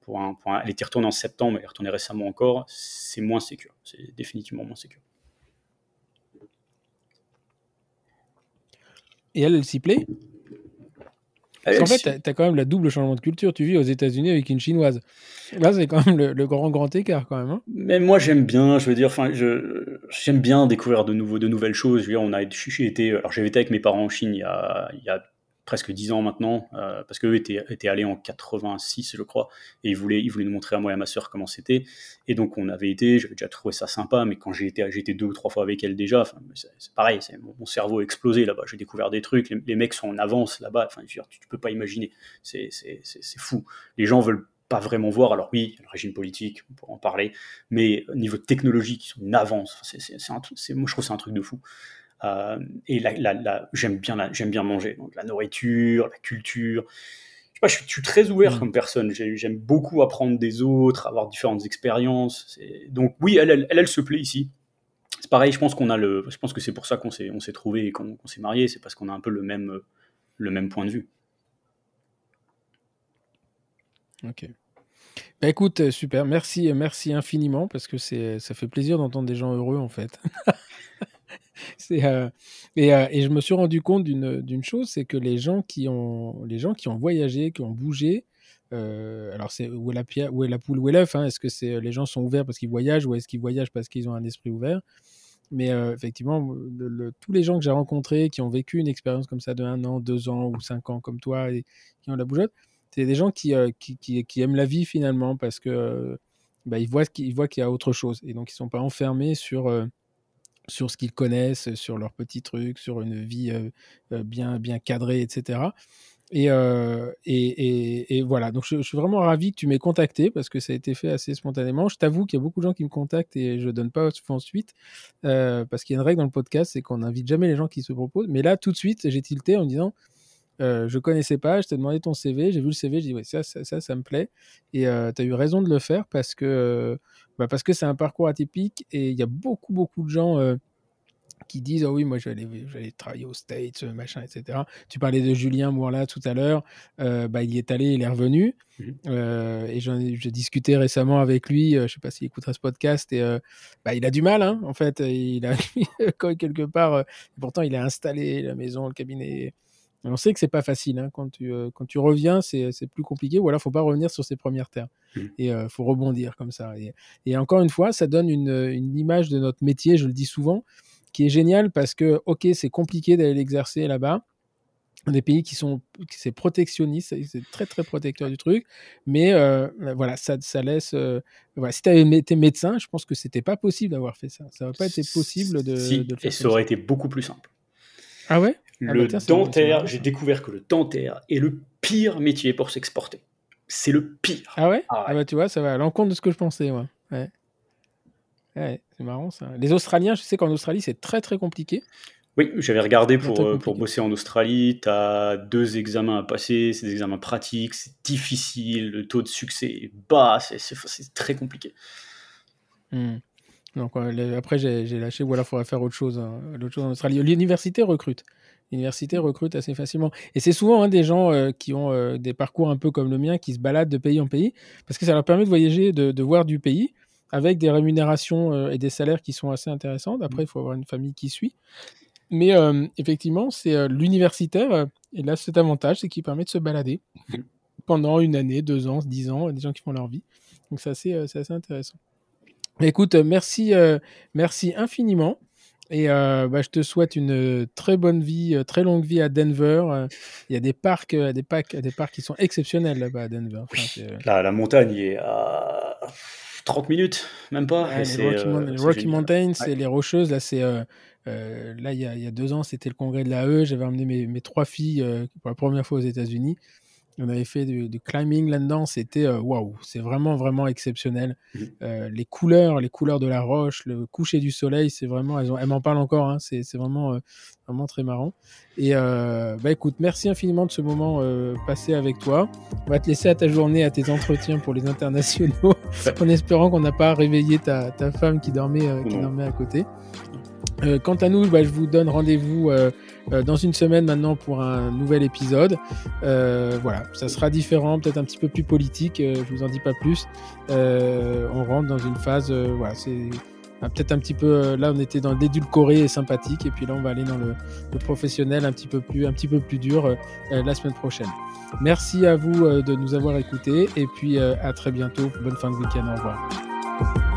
[SPEAKER 2] pour un, pour elle était retournée en septembre, elle est retournée récemment encore. C'est moins sécure. C'est définitivement moins sécure.
[SPEAKER 1] Et elle, elle s'y plaît? Parce en fait, tu as, quand même la double changement de culture. Tu vis aux États-Unis avec une chinoise. Là, c'est quand même le, grand, grand écart, quand même. Hein.
[SPEAKER 2] Mais moi, j'aime bien, je veux dire, enfin, j'aime bien découvrir de, nouveaux, de nouvelles choses. Je veux dire, on a, été, alors j'avais été avec mes parents en Chine il y a, il y a presque 10 ans maintenant, euh, parce qu'eux étaient, allés en 86, je crois, et ils voulaient, ils voulaient nous montrer à moi et à ma sœur comment c'était. Et donc on avait été, j'avais déjà trouvé ça sympa, mais quand j'ai été, été deux ou trois fois avec elle déjà, c'est pareil, mon, cerveau a explosé là-bas, j'ai découvert des trucs, les, mecs sont en avance là-bas, enfin, tu, tu peux pas imaginer, c'est fou. Les gens veulent pas vraiment voir. Alors oui, le régime politique, on pourra en parler, mais au niveau technologique, ils sont en avance. C'est, moi, je trouve c'est un truc de fou. Euh, et la, j'aime bien, j'aime bien manger, donc la nourriture, la culture. Je, sais pas, je, suis, très ouvert mm. comme personne. J'aime beaucoup apprendre des autres, avoir différentes expériences. Donc oui, elle, elle, elle, se plaît ici. C'est pareil, je pense qu'on a le, je pense que c'est pour ça qu'on s'est, on s'est trouvé et qu'on, s'est marié, c'est parce qu'on a un peu le même, le même point de vue.
[SPEAKER 1] Ok. Bah écoute, super, merci, merci infiniment parce que c'est, ça fait plaisir d'entendre des gens heureux en fait. c'est, et, et, je me suis rendu compte d'une chose, c'est que les gens qui ont les gens qui ont voyagé, qui ont bougé, alors c'est où est la pierre, où est la poule, où est l'œuf hein, Est-ce que c'est les gens sont ouverts parce qu'ils voyagent ou est-ce qu'ils voyagent parce qu'ils ont un esprit ouvert? Mais effectivement, tous les gens que j'ai rencontrés qui ont vécu une expérience comme ça de un an, deux ans ou cinq ans comme toi et qui ont la bougeotte, c'est des gens qui, qui, qui, aiment la vie finalement parce que bah, ils voient qu'il y a autre chose et donc ils sont pas enfermés sur sur ce qu'ils connaissent, sur leurs petits trucs, sur une vie bien bien cadrée, etc. Et, et, et, voilà, donc je, suis vraiment ravi que tu m'aies contacté parce que ça a été fait assez spontanément. Je t'avoue qu'il y a beaucoup de gens qui me contactent et je donne pas souvent suite parce qu'il y a une règle dans le podcast, c'est qu'on n'invite jamais les gens qui se proposent. Mais là, tout de suite, j'ai tilté en disant euh, je connaissais pas, je t'ai demandé ton CV, j'ai vu le CV, j'ai dit ouais, ça, ça, ça, ça, me plaît. Et tu as eu raison de le faire parce que bah parce que c'est un parcours atypique et il y a beaucoup, beaucoup de gens qui disent ah oui moi je vais aller travailler aux States machin etc tu parlais de Julien Mourla tout à l'heure euh, bah, il y est allé il est revenu mmh. euh, et j'ai discuté récemment avec lui euh, je sais pas s'il écoutera ce podcast et bah, il a du mal hein, en fait il a quelque part pourtant il a installé la maison le cabinet on sait que c'est pas facile hein, quand tu quand tu reviens c'est plus compliqué ou alors faut pas revenir sur ses premières terres mmh. et il faut rebondir comme ça et, et, encore une fois ça donne une, une image de notre métier je le dis souvent qui est génial parce que, ok, c'est compliqué d'aller l'exercer là-bas. Des pays qui sont c'est protectionniste, c'est très très protecteur du truc, mais euh, voilà, ça, ça laisse. Euh, voilà, si tu avais été médecin, je pense que c'était pas possible d'avoir fait ça. Ça n'aurait pas été possible de,
[SPEAKER 2] si, Et ça aurait été beaucoup plus simple.
[SPEAKER 1] Ah ouais?
[SPEAKER 2] Le bah dentaire, j'ai découvert que le dentaire est le pire métier pour s'exporter. C'est le pire.
[SPEAKER 1] Ah ouais, ah, ah bah tu vois, ça va à l'encontre de ce que je pensais, ouais. ouais c'est marrant ça. Les Australiens, je sais qu'en Australie, c'est très très compliqué.
[SPEAKER 2] Oui, j'avais regardé pour, euh, pour bosser en Australie. Tu as deux examens à passer, c'est des examens pratiques, c'est difficile, le taux de succès est bas, c'est très compliqué.
[SPEAKER 1] Hmm. Donc, après, j'ai lâché, voilà, il faudrait faire autre chose, hein, autre chose en Australie. L'université recrute. L'université recrute assez facilement. Et c'est souvent hein, des gens euh, qui ont euh, des parcours un peu comme le mien, qui se baladent de pays en pays, parce que ça leur permet de voyager, de, de voir du pays avec des rémunérations euh, et des salaires qui sont assez intéressantes. Après, il faut avoir une famille qui suit. Mais effectivement, c'est l'universitaire, et là, cet avantage, c'est qu'il permet de se balader pendant une année, deux ans, dix ans, des gens qui font leur vie. Donc, c'est assez, assez, intéressant. Écoute, merci, merci infiniment. Et bah, je te souhaite une très bonne vie, très longue vie à Denver. Il y a des parcs, des parcs, des parcs qui sont exceptionnels là-bas à Denver.
[SPEAKER 2] la, la montagne est à 30 minutes, même pas.
[SPEAKER 1] les Rocky, euh, Mountains, c'est les Rocheuses. Là, c'est euh, euh, là il y, a, il y, a, deux ans, c'était le congrès de l'AE. J'avais emmené mes, mes, trois filles pour la première fois aux États-Unis. On avait fait du, climbing là-dedans, c'était waouh, c'est vraiment vraiment exceptionnel. Mmh. les couleurs, les couleurs de la roche, le coucher du soleil, c'est vraiment, elles, elles m'en parlent encore, hein, c'est vraiment vraiment très marrant. Et bah écoute, merci infiniment de ce moment passé avec toi. On va te laisser à ta journée, à tes entretiens pour les internationaux, en espérant qu'on n'a pas réveillé ta, ta, femme qui dormait qui dormait à côté. Euh, quant à nous, bah, je vous donne rendez-vous euh, euh, dans une semaine maintenant pour un nouvel épisode. voilà, ça sera différent, peut-être un petit peu plus politique, je vous en dis pas plus. on rentre dans une phase, voilà, c'est peut-être un petit peu, là on était dans l'édulcoré et sympathique, et puis là on va aller dans le, le, professionnel un petit peu plus, un petit peu plus dur la semaine prochaine. Merci à vous de nous avoir écoutés, et puis à très bientôt. Bonne fin de week-end, au revoir.